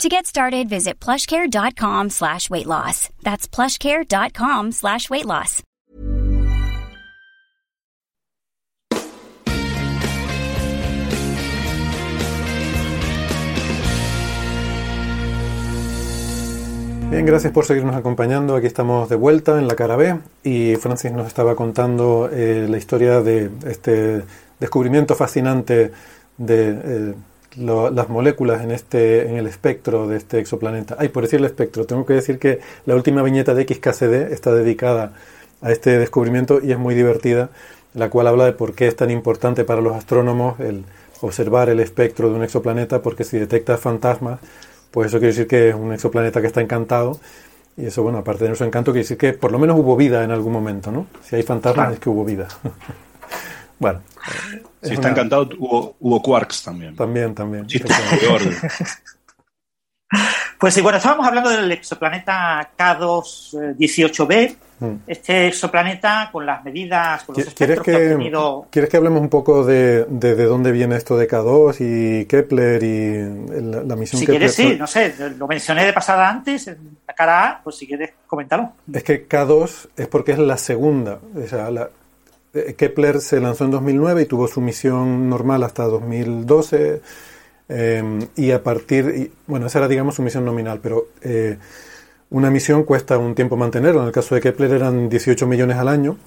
To get started, visit plushcare.com slash weight loss. That's plushcare.com slash weight loss. Bien, gracias por seguirnos acompañando. Aquí estamos de vuelta en la cara B y Francis nos estaba contando eh, la historia de este descubrimiento fascinante de eh, lo- las moléculas en, este, en el espectro de este exoplaneta. Ay, por decir el espectro, tengo que decir que la última viñeta de XKCD está dedicada a este descubrimiento y es muy divertida, la cual habla de por qué es tan importante para los astrónomos el observar el espectro de un exoplaneta, porque si detecta fantasmas, pues eso quiere decir que es un exoplaneta que está encantado. Y eso, bueno, aparte de su encanto, quiere decir que por lo menos hubo vida en algún momento, ¿no? Si hay fantasmas Claro. es que hubo vida. bueno. Si es está una- encantado, hubo, hubo quarks también. También, también. Pues sí, bueno, estábamos hablando del exoplaneta K2-18b. Mm. Este exoplaneta, con las medidas, con los ¿Quieres espectros que, ha que, obtenido ¿Quieres que hablemos un poco de, de, de dónde viene esto de K2 y Kepler y la, la misión Si Kepler? quieres, sí, no sé, lo mencioné de pasada antes, en la cara A, pues si quieres, coméntalo. Es que K2 es porque es la segunda. O sea, la- Kepler se lanzó en 2009 y tuvo su misión normal hasta 2012. eh, y a partir, y, bueno, esa era, digamos, su misión nominal, pero eh, una misión cuesta un tiempo mantenerla. En el caso de Kepler eran 18 millones al año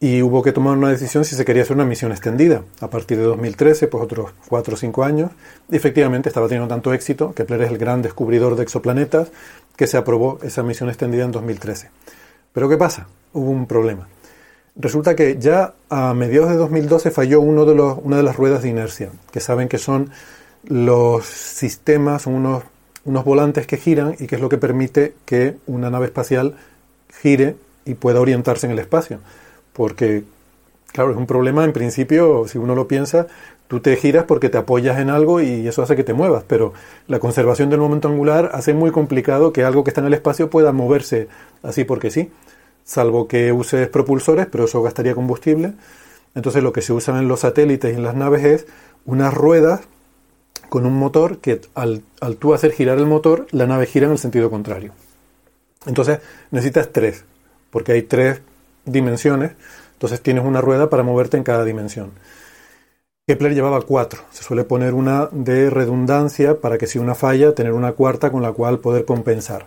y hubo que tomar una decisión si se quería hacer una misión extendida. A partir de 2013, pues otros 4 o 5 años. Y efectivamente estaba teniendo tanto éxito, Kepler es el gran descubridor de exoplanetas, que se aprobó esa misión extendida en 2013. Pero ¿qué pasa? Hubo un problema. Resulta que ya a mediados de 2012 falló uno de los, una de las ruedas de inercia, que saben que son los sistemas, unos, unos volantes que giran y que es lo que permite que una nave espacial gire y pueda orientarse en el espacio. Porque, claro, es un problema en principio, si uno lo piensa, tú te giras porque te apoyas en algo y eso hace que te muevas, pero la conservación del momento angular hace muy complicado que algo que está en el espacio pueda moverse así porque sí, salvo que uses propulsores, pero eso gastaría combustible. Entonces lo que se usan en los satélites y en las naves es unas ruedas con un motor que al, al tú hacer girar el motor, la nave gira en el sentido contrario. Entonces necesitas tres, porque hay tres dimensiones, entonces tienes una rueda para moverte en cada dimensión. Kepler llevaba cuatro, se suele poner una de redundancia para que si una falla, tener una cuarta con la cual poder compensar.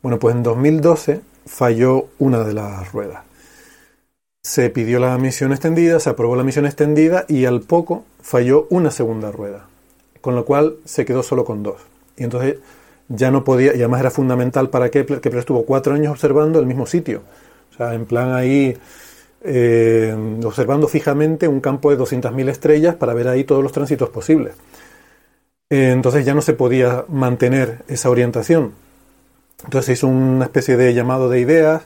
Bueno, pues en 2012 falló una de las ruedas. Se pidió la misión extendida, se aprobó la misión extendida y al poco falló una segunda rueda, con lo cual se quedó solo con dos. Y entonces ya no podía, y además era fundamental para Kepler, Kepler estuvo cuatro años observando el mismo sitio. O sea, en plan ahí, eh, observando fijamente un campo de 200.000 estrellas para ver ahí todos los tránsitos posibles. Eh, entonces ya no se podía mantener esa orientación. Entonces hizo una especie de llamado de ideas.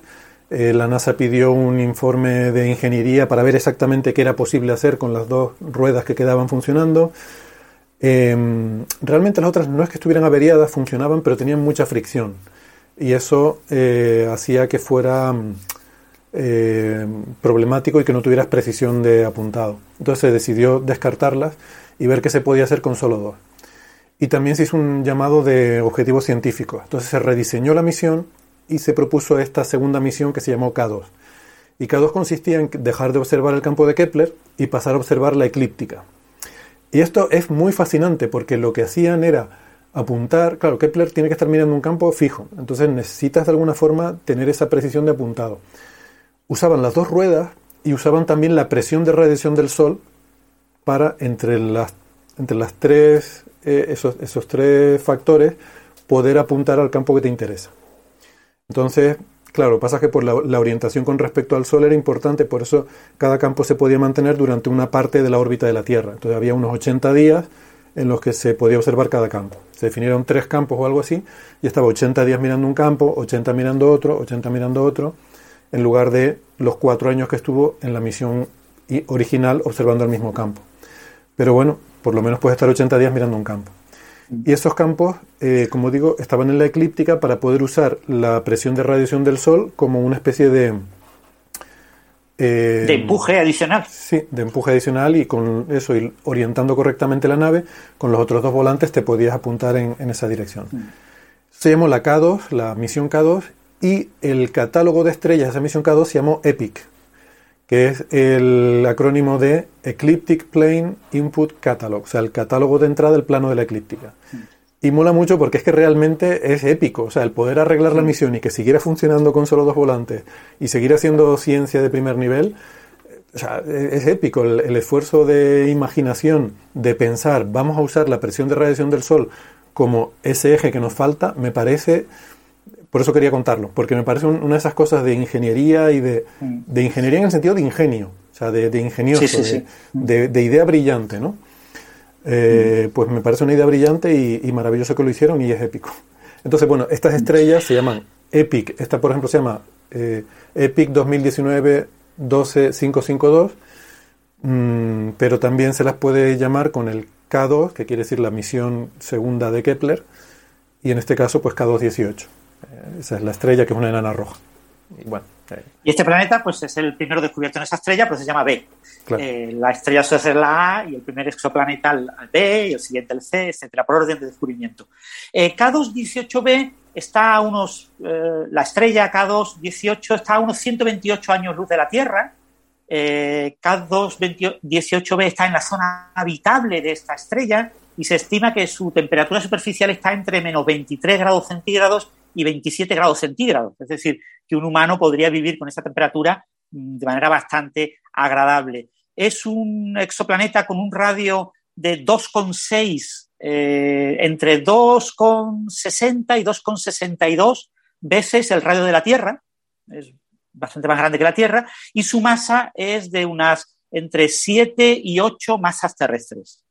Eh, la NASA pidió un informe de ingeniería para ver exactamente qué era posible hacer con las dos ruedas que quedaban funcionando. Eh, realmente las otras no es que estuvieran averiadas, funcionaban, pero tenían mucha fricción. Y eso eh, hacía que fuera eh, problemático y que no tuvieras precisión de apuntado. Entonces se decidió descartarlas y ver qué se podía hacer con solo dos. Y también se hizo un llamado de objetivos científicos. Entonces se rediseñó la misión y se propuso esta segunda misión que se llamó K2. Y K2 consistía en dejar de observar el campo de Kepler y pasar a observar la eclíptica. Y esto es muy fascinante porque lo que hacían era apuntar, claro, Kepler tiene que estar mirando un campo fijo, entonces necesitas de alguna forma tener esa precisión de apuntado. Usaban las dos ruedas y usaban también la presión de radiación del Sol para entre las, entre las tres, eh, esos, esos tres factores poder apuntar al campo que te interesa. Entonces, claro, pasa que por la, la, orientación con respecto al Sol era importante, por eso cada campo se podía mantener durante una parte de la órbita de la Tierra. Entonces había unos 80 días en los que se podía observar cada campo. Se definieron tres campos o algo así, y estaba 80 días mirando un campo, 80 mirando otro, 80 mirando otro, en lugar de los cuatro años que estuvo en la misión original observando el mismo campo. Pero bueno, por lo menos puede estar 80 días mirando un campo. Y esos campos, eh, como digo, estaban en la eclíptica para poder usar la presión de radiación del Sol como una especie de... Eh, de empuje adicional. Sí, de empuje adicional y con eso, y orientando correctamente la nave, con los otros dos volantes te podías apuntar en, esa dirección. Mm. Se llamó la K2, la misión K2, y el catálogo de estrellas de esa misión K2 se llamó EPIC, que es el acrónimo de Ecliptic Plane Input Catalog, o sea, el catálogo de entrada del plano de la eclíptica. Y mola mucho porque es que realmente es épico, o sea, el poder arreglar la misión y que siguiera funcionando con solo dos volantes y seguir haciendo ciencia de primer nivel, o sea, es épico el, el esfuerzo de imaginación, de pensar, vamos a usar la presión de radiación del Sol como ese eje que nos falta, me parece por eso quería contarlo, porque me parece una de esas cosas de ingeniería y de, mm. de ingeniería en el sentido de ingenio, o sea, de, de ingenioso, De, idea brillante, ¿no? Eh, mm. Pues me parece una idea brillante y, maravilloso que lo hicieron y es épico. Entonces, bueno, estas mm. estrellas se llaman EPIC. Esta, por ejemplo, se llama eh, EPIC 2019 12552, pero también se las puede llamar con el K2, que quiere decir la misión segunda de Kepler, y en este caso, pues K218. Eh, esa es la estrella que es una enana roja. Y, bueno, eh. y este planeta pues es el primero descubierto en esa estrella, pero se llama B. Eh, la estrella suele ser la A y el primer exoplaneta el B y el siguiente el C, etcétera, por orden de descubrimiento. K2-18b está a unos, la estrella K2-18 está a unos 128 años luz de la Tierra. K2-18b está en la zona habitable de esta estrella y se estima que su temperatura superficial está entre menos 23 grados centígrados y 27 grados centígrados. Es decir, que un humano podría vivir con esa temperatura mm, de manera bastante agradable. Es un exoplaneta con un radio de 2,6, eh, entre 2,60 y 2,62 veces el radio de la Tierra. Es bastante más grande que la Tierra. Y su masa es de unas entre 7 y 8 masas terrestres.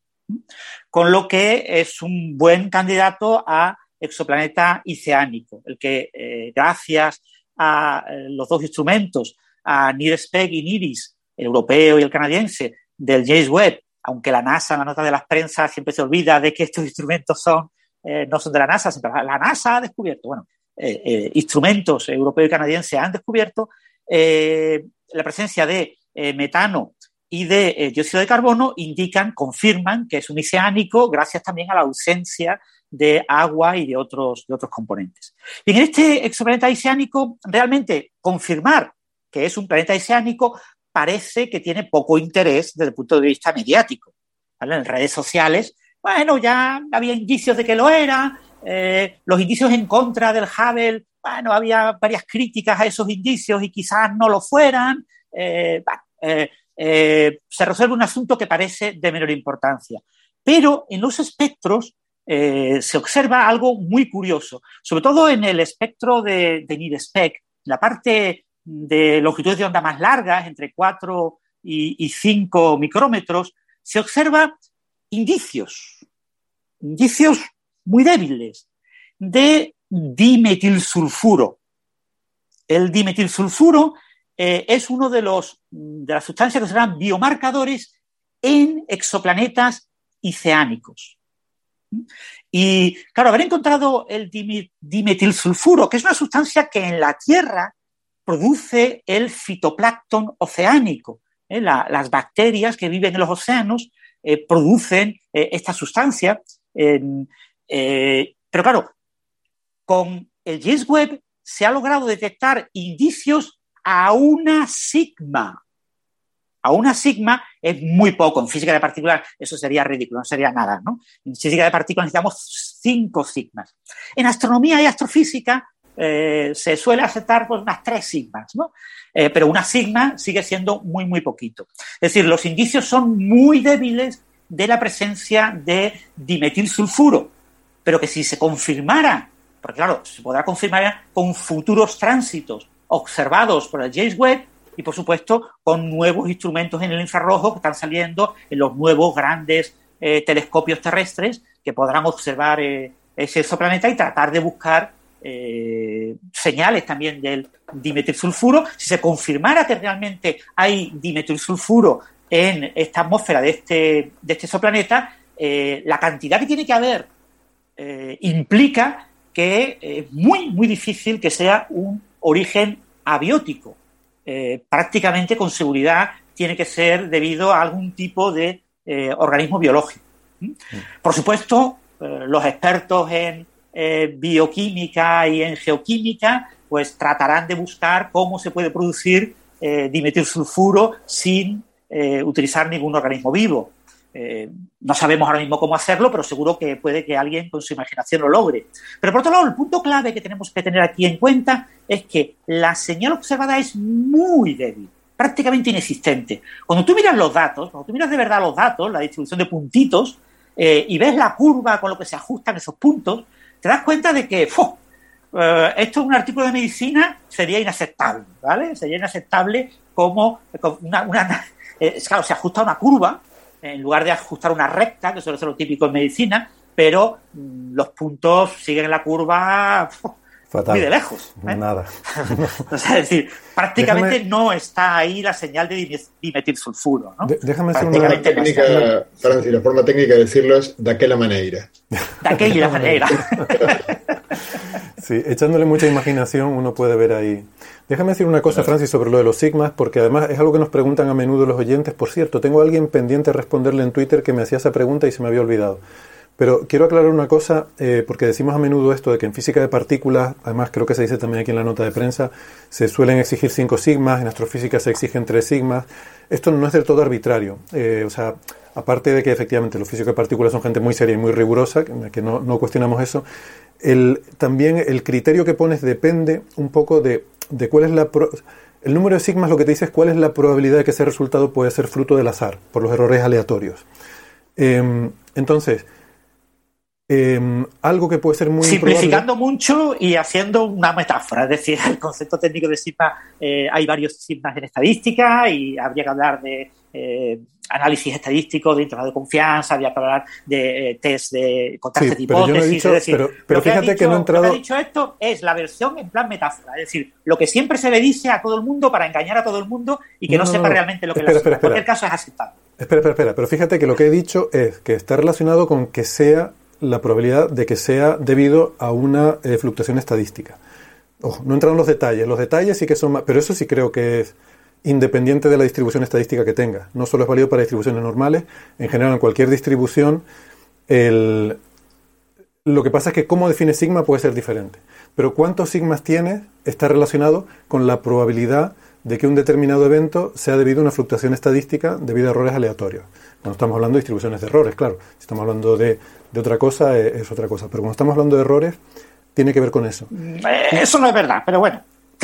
Con lo que es un buen candidato a exoplaneta iceánico, el que eh, gracias a eh, los dos instrumentos, a NIRSPEC y NIRIS, el europeo y el canadiense, del James Webb, aunque la NASA en la nota de las prensas siempre se olvida de que estos instrumentos son, eh, no son de la NASA, la NASA ha descubierto, bueno, instrumentos europeos y canadienses han descubierto la presencia de metano y de dióxido de carbono indican, confirman que es un iceánico gracias también a la ausencia de agua y de otros, de otros componentes. Y en este exoplaneta oceánico, realmente confirmar que es un planeta oceánico parece que tiene poco interés desde el punto de vista mediático. En redes sociales, bueno, ya había indicios de que lo era, eh, los indicios en contra del Hubble, bueno, había varias críticas a esos indicios y quizás no lo fueran. Eh, eh, se resuelve un asunto que parece de menor importancia. Pero en los espectros eh, se observa algo muy curioso, sobre todo en el espectro de, de NIRSPEC, la parte de longitudes de onda más largas, entre 4 y, 5 micrómetros, se observa indicios, indicios muy débiles de dimetilsulfuro. El dimetilsulfuro eh, es uno de, los, de las sustancias que serán biomarcadores en exoplanetas iceánicos. Y claro, haber encontrado el dimetilsulfuro, que es una sustancia que en la Tierra produce el fitoplancton oceánico. ¿eh? las bacterias que viven en los océanos eh, producen eh, esta sustancia. pero claro, con el James Webb se ha logrado detectar indicios a una sigma a una sigma es muy poco. En física de partículas eso sería ridículo, no sería nada. ¿no? En física de partículas necesitamos cinco sigmas. En astronomía y astrofísica eh, se suele aceptar pues, unas tres sigmas, ¿no? Eh, pero una sigma sigue siendo muy, muy poquito. Es decir, los indicios son muy débiles de la presencia de dimetilsulfuro, pero que si se confirmara, porque claro, se podrá confirmar con futuros tránsitos observados por el James Webb, y, por supuesto, con nuevos instrumentos en el infrarrojo que están saliendo en los nuevos grandes eh, telescopios terrestres que podrán observar eh, ese exoplaneta y tratar de buscar eh, señales también del dimetilsulfuro. Si se confirmara que realmente hay dimetilsulfuro en esta atmósfera de este, de este exoplaneta, la cantidad que tiene que haber implica que es muy, muy difícil que sea un origen abiótico. Prácticamente con seguridad tiene que ser debido a algún tipo de organismo biológico. ¿Mm? Por supuesto, los expertos en eh, bioquímica y en geoquímica, pues tratarán de buscar cómo se puede producir eh, dimetilsulfuro sin eh, utilizar ningún organismo vivo. No sabemos ahora mismo cómo hacerlo, pero seguro que puede que alguien con su imaginación lo logre. Pero por otro lado, el punto clave que tenemos que tener aquí en cuenta es que la señal observada es muy débil, prácticamente inexistente. Cuando tú miras los datos, cuando tú miras de verdad los datos, la distribución de puntitos, y ves la curva con lo que se ajustan esos puntos, te das cuenta de que eh, esto es un artículo de medicina sería inaceptable, ¿vale? Sería inaceptable como, una, eh, claro, se ajusta una curva en lugar de ajustar una recta, que suele ser lo típico en medicina, pero mm, los puntos siguen la curva muy de lejos. ¿eh? Nada. es decir, prácticamente no está ahí la señal de dimetilsulfuro. ¿no? déjame hacer una técnica, Francis, la forma técnica de decirlo es de aquella manera. De aquella manera. sí, echándole mucha imaginación uno puede ver ahí. Déjame decir una cosa, Francis, sobre lo de los sigmas, porque además es algo que nos preguntan a menudo los oyentes. Por cierto, tengo a alguien pendiente de responderle en Twitter que me hacía esa pregunta y se me había olvidado. Pero quiero aclarar una cosa, eh, porque decimos a menudo esto de que en física de partículas, además creo que se dice también aquí en la nota de prensa, se suelen exigir 5 sigmas, en astrofísica se exigen 3 sigmas. Esto no es del todo arbitrario. Eh, o sea, aparte de que efectivamente los físicos de partículas son gente muy seria y muy rigurosa, que no, no cuestionamos eso, el, también el criterio que pones depende un poco de, de cuál es la... el número de sigmas lo que te dice es cuál es la probabilidad de que ese resultado puede ser fruto del azar, por los errores aleatorios. Em, entonces, Em, algo que puede ser muy simplificando mucho y haciendo una metáfora es decir el concepto técnico de sigma eh, hay varios sigmas en estadística y habría que hablar de eh, análisis estadístico de intervalo de confianza habría que hablar de eh, test de contraste de hipótesis pero, fíjate que, no he entrado lo que ha dicho esto es la versión en plan metáfora es decir lo que siempre se le dice a todo el mundo para engañar a todo el mundo y que no, sepa realmente lo que espera, En cualquier caso es aceptable. Espera espera espera pero fíjate que lo que he dicho es que está relacionado con que sea la probabilidad de que sea debido a una eh, fluctuación estadística. Ojo, no entran en los detalles, los detalles sí que son más, pero eso sí creo que es independiente de la distribución estadística que tenga. No solo es válido para distribuciones normales, en general en cualquier distribución, el, lo que pasa es que cómo define sigma puede ser diferente. Pero cuántos sigmas tiene está relacionado con la probabilidad de que un determinado evento sea debido a una fluctuación estadística debido a errores aleatorios. Cuando estamos hablando de distribuciones de errores, claro. Si estamos hablando de, otra cosa, eh, es, otra cosa. Pero cuando estamos hablando de errores, tiene que ver con eso. Eh, eso no es verdad, pero bueno.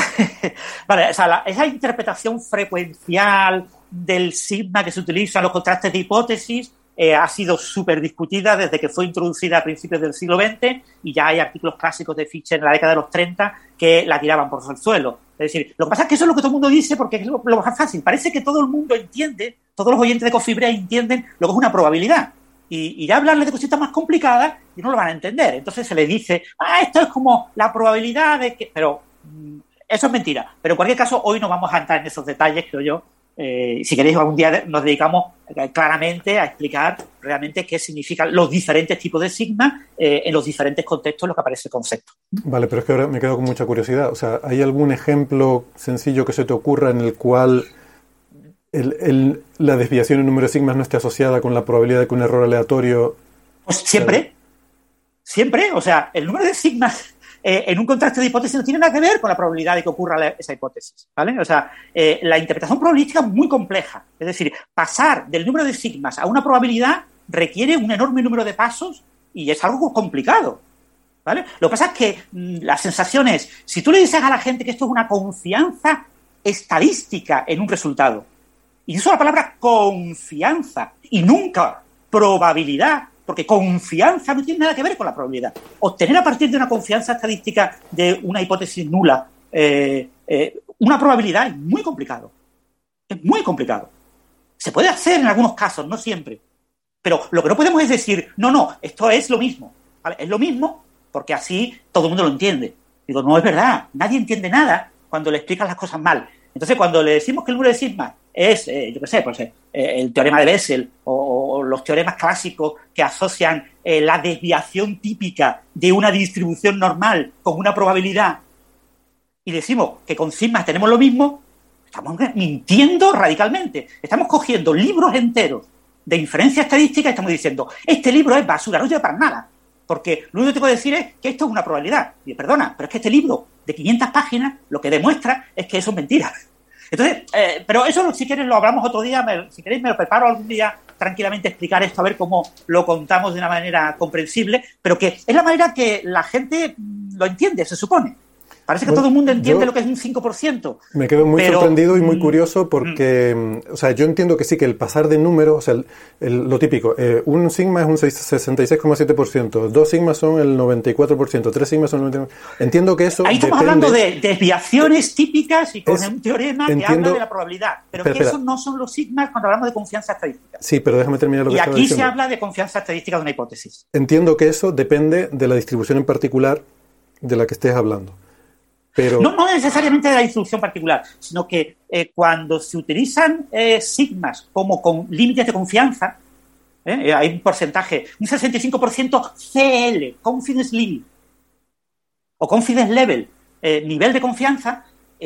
vale, o sea, esa interpretación frecuencial del sigma que se utiliza en los contrastes de hipótesis eh, ha sido súper discutida desde que fue introducida a principios del siglo XX y ya hay artículos clásicos de Fischer en la década de los 30 que la tiraban por el suelo. Es decir, lo que pasa es que eso es lo que todo el mundo dice porque es lo, más fácil. Parece que todo el mundo entiende, todos los oyentes de Cofibrea entienden lo que es una probabilidad. Y, ya hablarle de cositas más complicadas y no lo van a entender. Entonces se le dice, ah, esto es como la probabilidad de que... Pero mm, eso es mentira. Pero en cualquier caso, hoy no vamos a entrar en esos detalles, creo yo, eh, si queréis, algún día nos dedicamos eh, claramente a explicar realmente qué significan los diferentes tipos de sigma eh, en los diferentes contextos en los que aparece el concepto. Vale, pero es que ahora me quedo con mucha curiosidad. O sea, ¿hay algún ejemplo sencillo que se te ocurra en el cual la desviación en número de sigmas no esté asociada con la probabilidad de que un error aleatorio... Pues siempre, siempre. O sea, el número de sigmas eh, en un contraste de hipótesis no tiene nada que ver con la probabilidad de que ocurra esa hipótesis. ¿vale? O sea, eh, la interpretación probabilística es muy compleja. Es decir, pasar del número de sigmas a una probabilidad requiere un enorme número de pasos y es algo complicado. ¿vale? Lo que pasa es que mm, la sensación es, si tú le dices a la gente que esto es una confianza estadística en un resultado, y uso la palabra confianza y nunca probabilidad, porque confianza no tiene nada que ver con la probabilidad. Obtener a partir de una confianza estadística de una hipótesis nula eh, eh, una probabilidad es muy complicado. Es muy complicado. Se puede hacer en algunos casos, no siempre. Pero lo que no podemos es decir, no, no, esto es lo mismo. Es lo mismo porque así todo el mundo lo entiende. Digo, no es verdad, nadie entiende nada cuando le explicas las cosas mal. Entonces, cuando le decimos que el número de sigma es, eh, yo qué sé, pues, eh, el teorema de Bessel o, los teoremas clásicos que asocian eh, la desviación típica de una distribución normal con una probabilidad y decimos que con sigmas tenemos lo mismo, estamos mintiendo radicalmente. Estamos cogiendo libros enteros de inferencia estadística y estamos diciendo, este libro es basura, no sirve para nada. Porque lo único que te puedo decir es que esto es una probabilidad. Y perdona, pero es que este libro de 500 páginas lo que demuestra es que eso es mentira. Entonces, eh, pero eso si quieres lo hablamos otro día, me, si queréis me lo preparo algún día tranquilamente explicar esto, a ver cómo lo contamos de una manera comprensible, pero que es la manera que la gente lo entiende, se supone. Parece que Bueno, todo el mundo entiende lo que es un 5%. Me quedo muy pero, sorprendido y muy mm, curioso porque, mm, o sea, yo entiendo que sí, que el pasar de números, o sea, el- el- lo típico, eh, un sigma es un seis- 66,7%, dos sigmas son el 94%, tres sigmas son el 99%. Entiendo que eso Ahí estamos depende- hablando de desviaciones típicas y con Es- un teorema que entiendo- habla de la probabilidad. Pero Espera, que espera. esos no son los sigmas cuando hablamos de confianza estadística. Sí, pero déjame terminar lo que Y aquí se diciendo. habla de confianza estadística de una hipótesis. Entiendo que eso depende de la distribución en particular de la que estés hablando. No, necesariamente de la distribución particular, sino que eh, cuando se utilizan eh, sigmas como con límites de confianza, ¿eh? Eh, hay un porcentaje, un 65% CL, confidence limit, o confidence level, eh, nivel de confianza,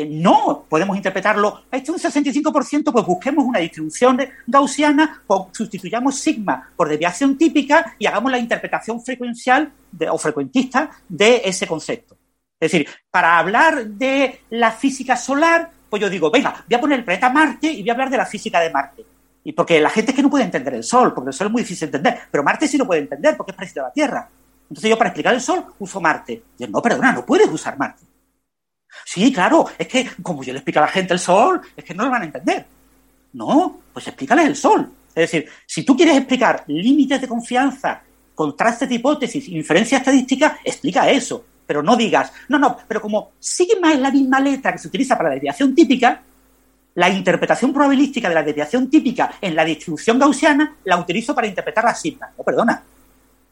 no podemos interpretarlo. Este es un 65%, pues busquemos una distribución gaussiana, pon- sustituyamos sigma por desviación típica y hagamos la interpretación frecuencial de- o frecuentista de ese concepto. Es decir, para hablar de la física solar, pues yo digo, venga, voy a poner el planeta Marte y voy a hablar de la física de Marte. Y porque la gente es que no puede entender el Sol, porque el Sol es muy difícil de entender, pero Marte sí lo puede entender porque es parecido a la Tierra. Entonces yo para explicar el Sol uso Marte. Yo, no, perdona, no puedes usar Marte. Sí, claro, es que como yo le explico a la gente el Sol, es que no lo van a entender. No, pues explícales el Sol. Es decir, si tú quieres explicar límites de confianza, contrastes de hipótesis, inferencia estadística, explica eso. Pero no digas, no, no, pero como sigma es la misma letra que se utiliza para la desviación típica, la interpretación probabilística de la desviación típica en la distribución gaussiana la utilizo para interpretar la sigma. No, perdona.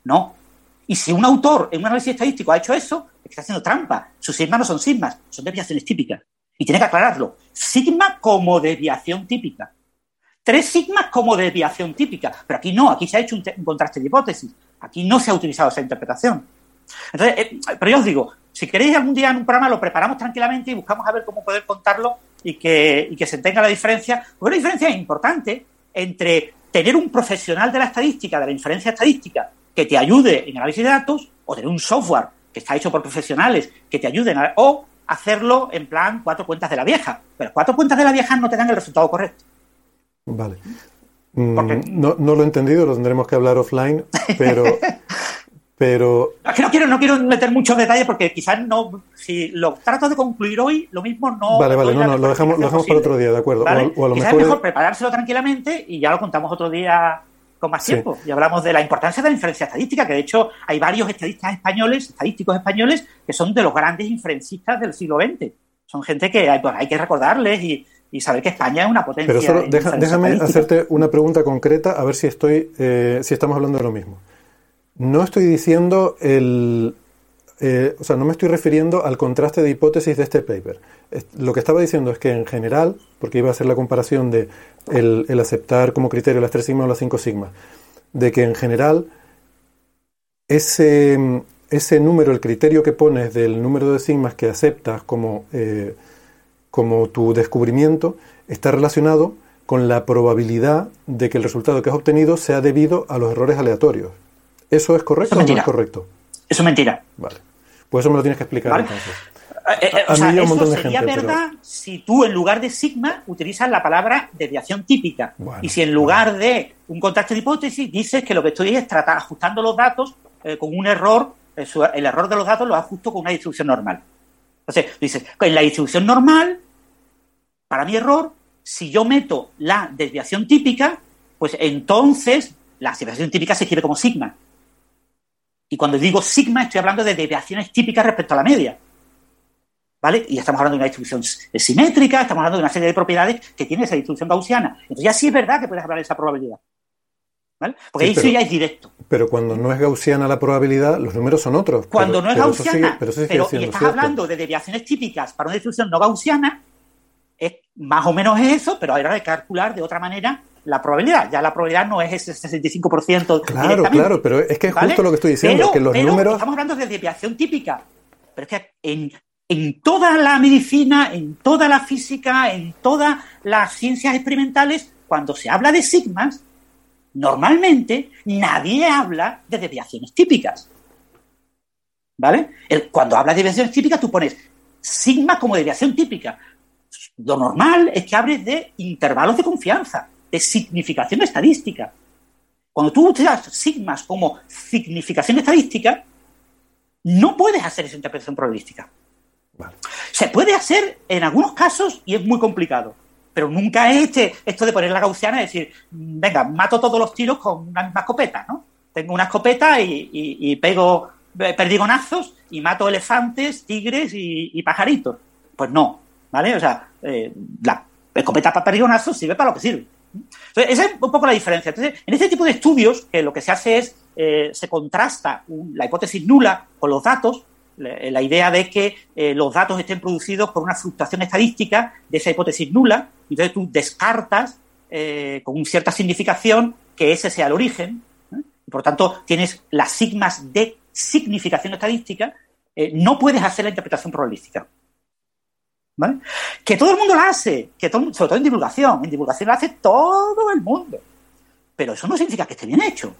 No. Y si un autor en un análisis estadístico ha hecho eso, es que está haciendo trampa. Sus sigmas no son sigmas, son desviaciones típicas. Y tiene que aclararlo. Sigma como desviación típica. Tres sigmas como desviación típica. Pero aquí no, aquí se ha hecho un, un contraste de hipótesis. Aquí no se ha utilizado esa interpretación. Entonces, eh, pero yo os digo, si queréis algún día en un programa lo preparamos tranquilamente y buscamos a ver cómo poder contarlo y que, y que se tenga la diferencia. Porque una diferencia importante entre tener un profesional de la estadística, de la inferencia estadística, que te ayude en análisis de datos, o tener un software que está hecho por profesionales que te ayuden, a- o hacerlo en plan cuatro cuentas de la vieja. Pero cuatro cuentas de la vieja no te dan el resultado correcto. Vale. Mm. No, no lo he entendido, lo tendremos que hablar offline, pero, pero Es que no quiero, no quiero meter muchos detalles porque quizás no, si lo trato de concluir hoy, lo mismo no. vale, vale, no, no, lo dejamos, lo dejamos para otro día, de acuerdo. ¿vale? O, a- o a lo Quizás mejor, es mejor preparárselo tranquilamente y ya lo contamos otro día con más Sí. tiempo. Y hablamos de la importancia de la inferencia estadística, que de hecho hay varios estadistas españoles, estadísticos españoles, que son de los grandes inferencistas del siglo XX. Son gente que hay, pues, hay que recordarles y, y saber que España es una potencia. pero solo deja- déjame hacerte una pregunta concreta a ver si estoy, eh, si estamos hablando de lo mismo. No estoy diciendo el, eh, o sea, no me estoy refiriendo al contraste de hipótesis de este paper. Lo que estaba diciendo es que en general, porque iba a hacer la comparación de el, el aceptar como criterio las tres sigmas o las cinco sigmas, de que en general ese, ese número, el criterio que pones del número de sigmas que aceptas como, eh, como tu descubrimiento, está relacionado con la probabilidad de que el resultado que has obtenido sea debido a los errores aleatorios. ¿Eso es correcto Eso o es no es correcto? Eso es mentira. Vale. Pues eso me lo tienes que explicar Vale. entonces. Eh, eh, o sea, eso sería gente, pero- verdad si tú en lugar de sigma utilizas la palabra desviación típica. Bueno, y si en lugar de un contraste de hipótesis dices que lo que estoy es tratar, ajustando los datos eh, con un error, eh, el error de los datos lo ajusto con una distribución normal. Entonces, tú dices, en la distribución normal, para mi error, si yo meto la desviación típica, pues entonces la desviación típica se escribe como sigma. Y cuando digo sigma, estoy hablando de desviaciones típicas respecto a la media. ¿Vale? Y estamos hablando de una distribución simétrica, estamos hablando de una serie de propiedades que tiene esa distribución gaussiana. Entonces ya sí es verdad que puedes hablar de esa probabilidad. ¿vale? Porque Sí, ahí sí pero- ya es directo. Pero cuando no es gaussiana la probabilidad, los números son otros. Cuando Pero- no es pero gaussiana, sigue- pero sigue y estás cierto. hablando de desviaciones típicas para una distribución no gaussiana, es más o menos eso, pero ahora hay que calcular de otra manera la probabilidad. Ya la probabilidad no es ese 65% Claro, claro, pero es que es ¿vale? justo lo que estoy diciendo, Pero- que los pero números... Estamos hablando de desviación típica. Pero es que en, en toda la medicina, en toda la física, en todas las ciencias experimentales, cuando se habla de sigmas, normalmente nadie habla de desviaciones típicas. ¿Vale? El- cuando hablas de desviaciones típicas, tú pones sigma como desviación típica. Lo normal es que hables de intervalos de confianza, de significación estadística. Cuando tú utilizas sigmas como significación estadística, no puedes hacer esa interpretación probabilística. Vale. Se puede hacer en algunos casos y es muy complicado, pero nunca es este, esto de poner la gaussiana y decir, venga, mato todos los tiros con una misma escopeta, ¿no? Tengo una escopeta y, y- y pego eh, perdigonazos y mato elefantes, tigres y, y pajaritos. Pues no, ¿vale? O sea, eh, la escopeta para perdigonazos sirve para lo que sirve. Entonces, esa es un poco la diferencia. Entonces, en este tipo de estudios, que lo que se hace es, eh, se contrasta la hipótesis nula con los datos, la, la idea de que eh, los datos estén producidos por una fluctuación estadística de esa hipótesis nula, entonces tú descartas eh, con cierta significación que ese sea el origen, ¿eh? y por tanto tienes las sigmas de significación estadística, eh, no puedes hacer la interpretación probabilística. ¿Vale? Que todo el mundo la hace, que todo, sobre todo en divulgación. En divulgación la hace todo el mundo. Pero eso no significa que esté bien hecho.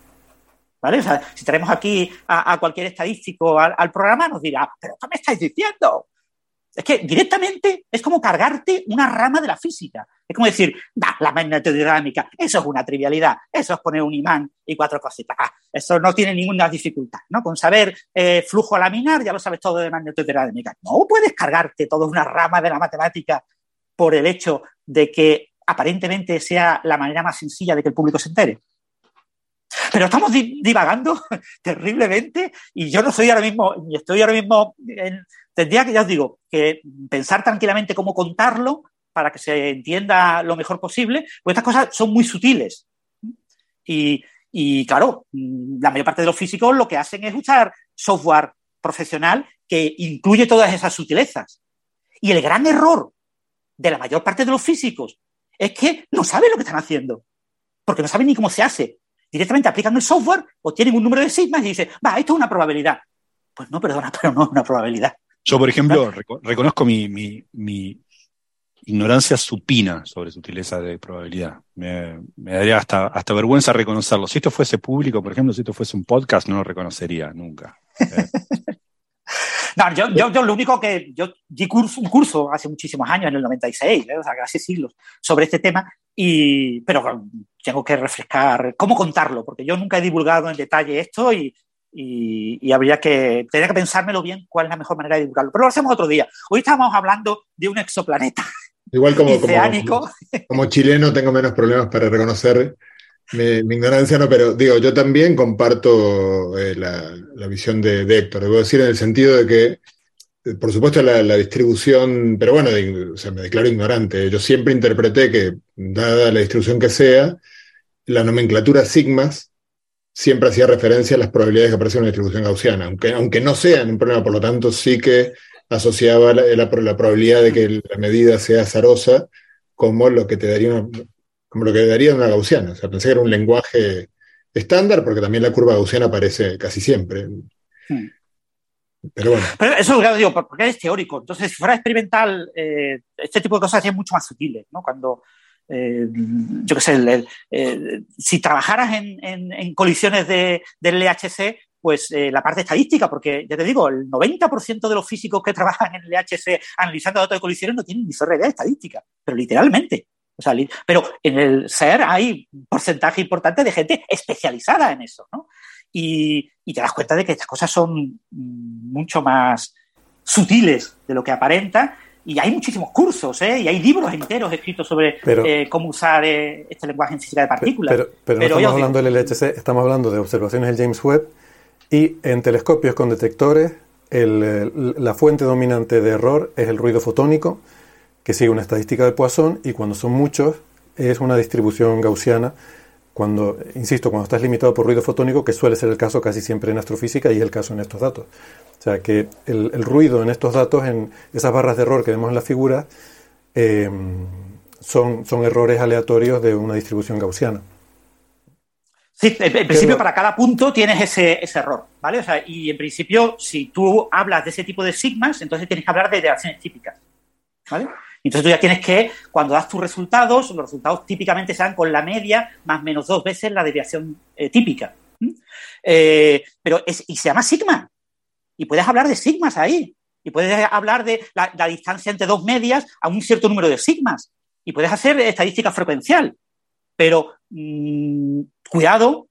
¿Vale? O sea, si traemos aquí a, cualquier estadístico al, al programa, nos dirá, ¿pero qué me estáis diciendo? Es que directamente es como cargarte una rama de la física. Es como decir, da, la magnetodinámica, eso es una trivialidad, eso es poner un imán y cuatro cositas. Ah, eso no tiene ninguna dificultad, ¿no? Con saber eh, flujo laminar ya lo sabes todo de magnetodinámica. No puedes cargarte toda una rama de la matemática por el hecho de que aparentemente sea la manera más sencilla de que el público se entere. Pero estamos di- divagando terriblemente y yo no soy ahora mismo, ni estoy ahora mismo, en- tendría que, ya os digo, que pensar tranquilamente cómo contarlo para que se entienda lo mejor posible, pues estas cosas son muy sutiles. Y, y, claro, la mayor parte de los físicos lo que hacen es usar software profesional que incluye todas esas sutilezas. Y el gran error de la mayor parte de los físicos es que no saben lo que están haciendo, porque no saben ni cómo se hace. Directamente aplican el software o tienen un número de sigmas y dicen, va, esto es una probabilidad. Pues no, perdona, pero no es una probabilidad. Yo, por ejemplo, reco- reconozco mi, mi- mi ignorancia supina sobre sutileza de probabilidad. Me, me daría hasta, hasta vergüenza reconocerlo. Si esto fuese público, por ejemplo, si esto fuese un podcast, no lo reconocería nunca. Eh, No, yo, yo, yo lo único que yo di curso, un curso hace muchísimos años, en el 96, ¿eh? o sea, casi siglos, sobre este tema, y, pero tengo que refrescar cómo contarlo, porque yo nunca he divulgado en detalle esto y, y, y habría que, tendría que pensármelo bien cuál es la mejor manera de divulgarlo. Pero lo hacemos otro día. Hoy estamos hablando de un exoplaneta Igual como, como, oceánico. como chileno tengo menos problemas para reconocer mi, mi ignorancia, no, pero digo, yo también comparto eh, la, la visión de, de Héctor, debo decir en el sentido de que, por supuesto, la, la distribución, pero bueno, de- o sea, me declaro ignorante. Yo siempre interpreté que, dada la distribución que sea, la nomenclatura sigmas siempre hacía referencia a las probabilidades que aparecen en una distribución gaussiana, aunque, aunque no sean un problema, por lo tanto, sí que asociaba la, la- la probabilidad de que la medida sea azarosa como lo que te daría una, como lo que daría una gaussiana. O sea, pensé que era un lenguaje estándar, porque también la curva gaussiana aparece casi siempre. Hmm. Pero bueno, Pero eso claro, digo, porque es teórico. Entonces, si fuera experimental, eh, este tipo de cosas serían mucho más sutiles, ¿no? Cuando, eh, yo qué sé, eh, si trabajaras en, en- colisiones de, del LHC, pues eh, la parte estadística, porque ya te digo, el 90% de los físicos que trabajan en el LHC analizando datos de colisiones no tienen ni sola idea de estadística, pero literalmente. O sea, pero en el SER hay un porcentaje importante de gente especializada en eso, ¿no? Y, y te das cuenta de que estas cosas son mm, mucho más sutiles de lo que aparenta. Y hay muchísimos cursos, ¿eh? Y hay libros enteros escritos sobre Pero- eh, cómo usar eh, este lenguaje en física de partículas. Pero, pero no estamos digo- hablando del LHC, estamos hablando de observaciones del James Webb y en telescopios con detectores el, el- la fuente dominante de error es el ruido fotónico que sigue una estadística de Poisson y cuando son muchos es una distribución gaussiana cuando, insisto, cuando estás limitado por ruido fotónico, que suele ser el caso casi siempre en astrofísica y es el caso en estos datos. O sea, que el, ruido en estos datos, en esas barras de error que vemos en la figura, eh, son, son errores aleatorios de una distribución gaussiana. Sí, en, principio para cada punto tienes ese, error, ¿vale? O sea, y en principio, si tú hablas de ese tipo de sigmas, entonces tienes que hablar de reacciones típicas, ¿vale? Entonces tú ya tienes que, cuando das tus resultados, los resultados típicamente se dan con la media más menos dos veces la desviación eh, típica. Eh, pero es, y se llama sigma. Y puedes hablar de sigmas ahí. Y puedes hablar de la, distancia entre dos medias a un cierto número de sigmas. Y puedes hacer estadística frecuencial. Pero mm, cuidado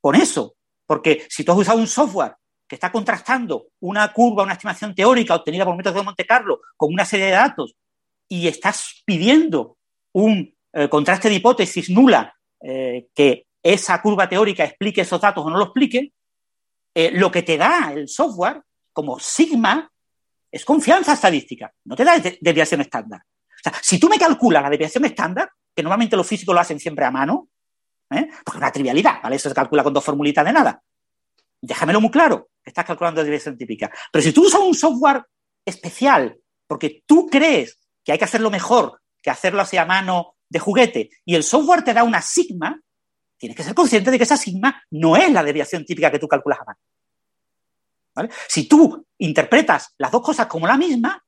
con eso. Porque si tú has usado un software que está contrastando una curva, una estimación teórica obtenida por métodos de Monte Carlo con una serie de datos y estás pidiendo un eh, contraste de hipótesis nula eh, que esa curva teórica explique esos datos o no lo explique, eh, lo que te da el software como sigma es confianza estadística, no te da desviación estándar. O sea, si tú me calculas la desviación estándar, que normalmente los físicos lo hacen siempre a mano, porque es una trivialidad, ¿vale? Eso se calcula con dos formulitas de nada. Déjamelo muy claro, estás calculando desviación típica. Pero si tú usas un software especial porque tú crees que hay que hacerlo mejor que hacerlo así a mano de juguete, y el software te da una sigma, tienes que ser consciente de que esa sigma no es la desviación típica que tú calculas a mano. Si tú interpretas las dos cosas como la misma,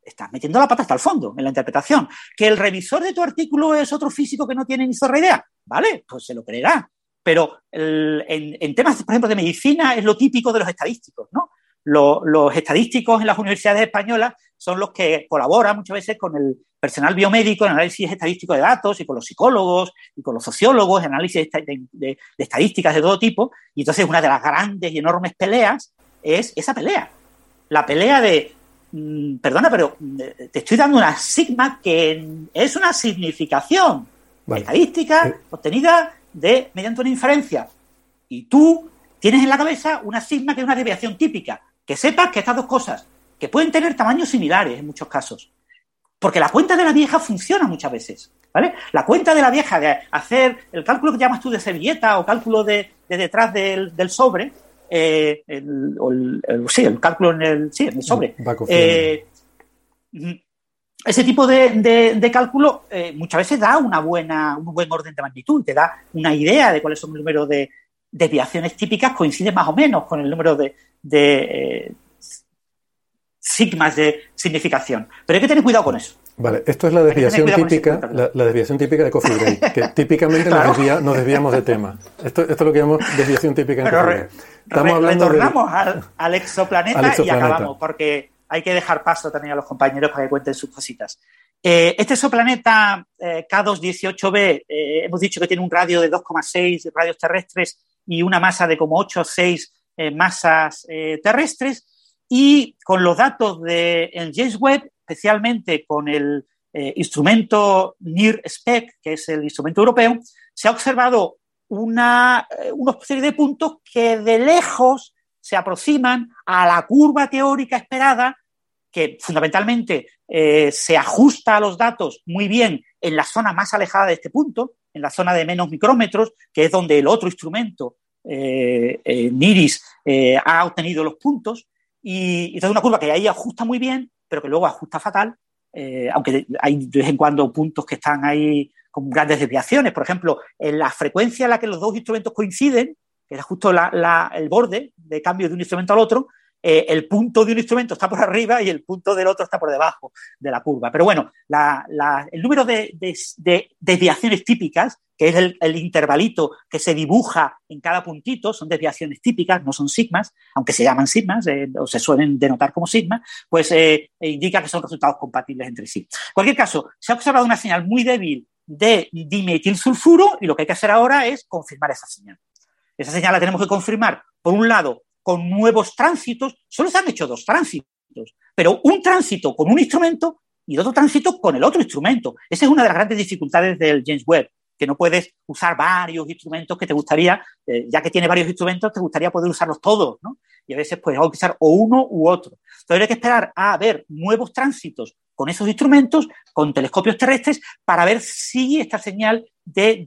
estás metiendo la pata hasta el fondo en la interpretación. Que el revisor de tu artículo es otro físico que no tiene ni zorra idea, ¿vale? Pues se lo creerá. Pero en, en, temas, por ejemplo, de medicina es lo típico de los estadísticos, ¿no? los estadísticos en las universidades españolas son los que colaboran muchas veces con el personal biomédico en análisis estadístico de datos y con los psicólogos y con los sociólogos en análisis de, estadísticas de todo tipo. Y entonces una de las grandes y enormes peleas es esa pelea. La pelea de, mm, perdona, pero mm, te estoy dando una sigma que es una significación estadística obtenida de, mediante una inferencia. Y tú tienes en la cabeza una sigma que es una desviación típica que sepas que estas dos cosas, que pueden tener tamaños similares en muchos casos, porque la cuenta de la vieja funciona muchas veces, ¿vale? La cuenta de la vieja de hacer el cálculo que llamas tú de servilleta o cálculo de, detrás del, sobre, eh, el, sí, el cálculo en el, sí, en el sobre. Eh, ese tipo de, cálculo eh, muchas veces da una buena, un buen orden de magnitud, te da una idea de cuáles son los números de desviaciones típicas, coinciden más o menos con el número de, de eh, sigmas de significación. Pero hay que tener cuidado con eso. Vale, esto es la desviación típica, la, desviación típica de Coffee Break, que típicamente nos, desviamos de tema. Esto, esto, es lo que llamamos desviación típica en Coffee Estamos hablando retornamos al, exoplaneta y acabamos, porque hay que dejar paso también a los compañeros para que cuenten sus cositas. Eh, este exoplaneta eh, K218b, hemos dicho que tiene un radio de 2,6 radios terrestres y una masa de como 8 o 6 eh, masas eh, terrestres y con los datos del James Webb, especialmente con el eh, instrumento NIR-SPEC, que es el instrumento europeo, se ha observado una, una serie de puntos que de lejos se aproximan a la curva teórica esperada, que fundamentalmente se ajusta a los datos muy bien en la zona más alejada de este punto, en la zona de menos micrómetros, que es donde el otro instrumento eh, eh, Niris eh, ha obtenido los puntos y, es una curva que ahí ajusta muy bien, pero que luego ajusta fatal, aunque hay de vez en cuando puntos que están ahí con grandes desviaciones. Por ejemplo, en la frecuencia en la que los dos instrumentos coinciden, que es justo el borde de cambio de un instrumento al otro, eh, el punto de un instrumento está por arriba y el punto del otro está por debajo de la curva. Pero bueno, el número de, desviaciones típicas, que es el, intervalito que se dibuja en cada puntito, son desviaciones típicas, no son sigmas, aunque se llaman sigmas eh, o se suelen denotar como sigmas, pues eh, indica que son resultados compatibles entre sí. En cualquier caso, se ha observado una señal muy débil de dimetilsulfuro y lo que hay que hacer ahora es confirmar esa señal. Esa señal la tenemos que confirmar, por un lado, con nuevos tránsitos, solo se han hecho dos tránsitos, pero un tránsito con un instrumento y otro tránsito con el otro instrumento. Esa es una de las grandes dificultades del James Webb, que no puedes usar varios instrumentos que te gustaría, eh, ya que tiene varios instrumentos, te gustaría poder usarlos todos, ¿no? Y a veces pues hay usar o uno u otro. Entonces hay que esperar a ver nuevos tránsitos con esos instrumentos, con telescopios terrestres, para ver si esta señal de,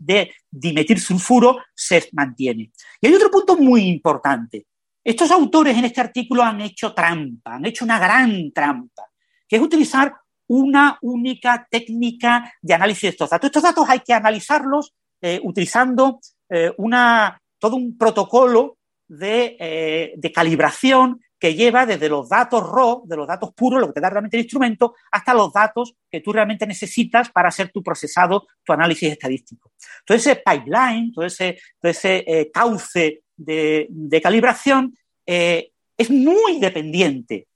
de dimetilsulfuro se mantiene. Y hay otro punto muy importante. Estos autores en este artículo han hecho trampa, han hecho una gran trampa, que es utilizar una única técnica de análisis de estos datos. Estos datos hay que analizarlos eh, utilizando eh, una, todo un protocolo de, eh, de, calibración que lleva desde los datos raw, de los datos puros, lo que te da realmente el instrumento, hasta los datos que tú realmente necesitas para hacer tu procesado, tu análisis estadístico. Todo ese pipeline, todo ese, ese cauce de, calibración es muy dependiente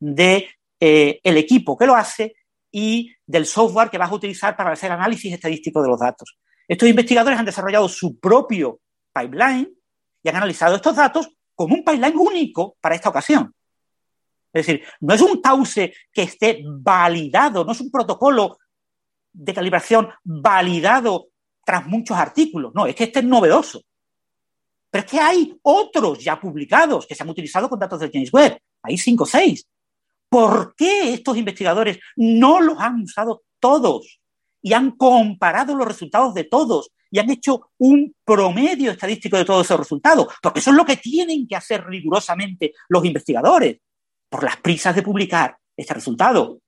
de eh, equipo que lo hace y del software que vas a utilizar para hacer análisis estadístico de los datos. Estos investigadores han desarrollado su propio pipeline y han analizado estos datos como un pipeline único para esta ocasión. Es decir, no es un cauce que esté validado, no es un protocolo de calibración validado tras muchos artículos. No, es que este es novedoso. Pero es que hay otros ya publicados que se han utilizado con datos del James Webb. Hay cinco o seis. ¿Por qué estos investigadores no los han usado todos y han comparado los resultados de todos y han hecho un promedio estadístico de todos esos resultados? Porque eso es lo que tienen que hacer rigurosamente los investigadores por las prisas de publicar este resultado.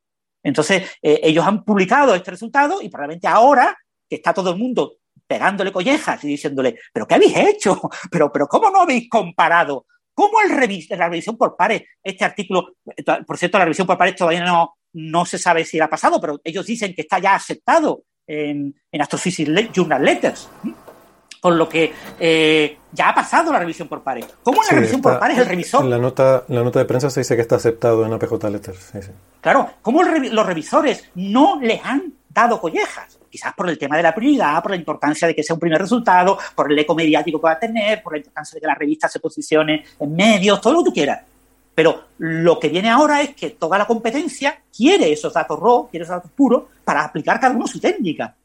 Entonces, eh, ellos han publicado este resultado y probablemente ahora que está todo el mundo pegándole collejas y diciéndole, pero ¿qué habéis hecho? Pero, pero ¿cómo no habéis comparado ¿Cómo el la revisión por pares, este artículo, por cierto, la revisión por pares todavía no, no se sabe si ha pasado, pero ellos dicen que está ya aceptado en, en Astrophysics Journal Letters. Con lo que eh, ya ha pasado la revisión por pares. ¿Cómo en la revisión por pares el revisor? En la nota, la nota de prensa se dice que está aceptado en APJ Letters. Claro, ¿cómo los revisores no le han dado collejas? quizás por el tema de la prioridad, por la importancia de que sea un primer resultado, por el eco mediático que va a tener, por la importancia de que la revista se posicione en medios, todo lo que tú quieras. Pero lo que viene ahora es que toda la competencia quiere esos datos RAW, quiere esos datos puros, para aplicar cada uno su técnica.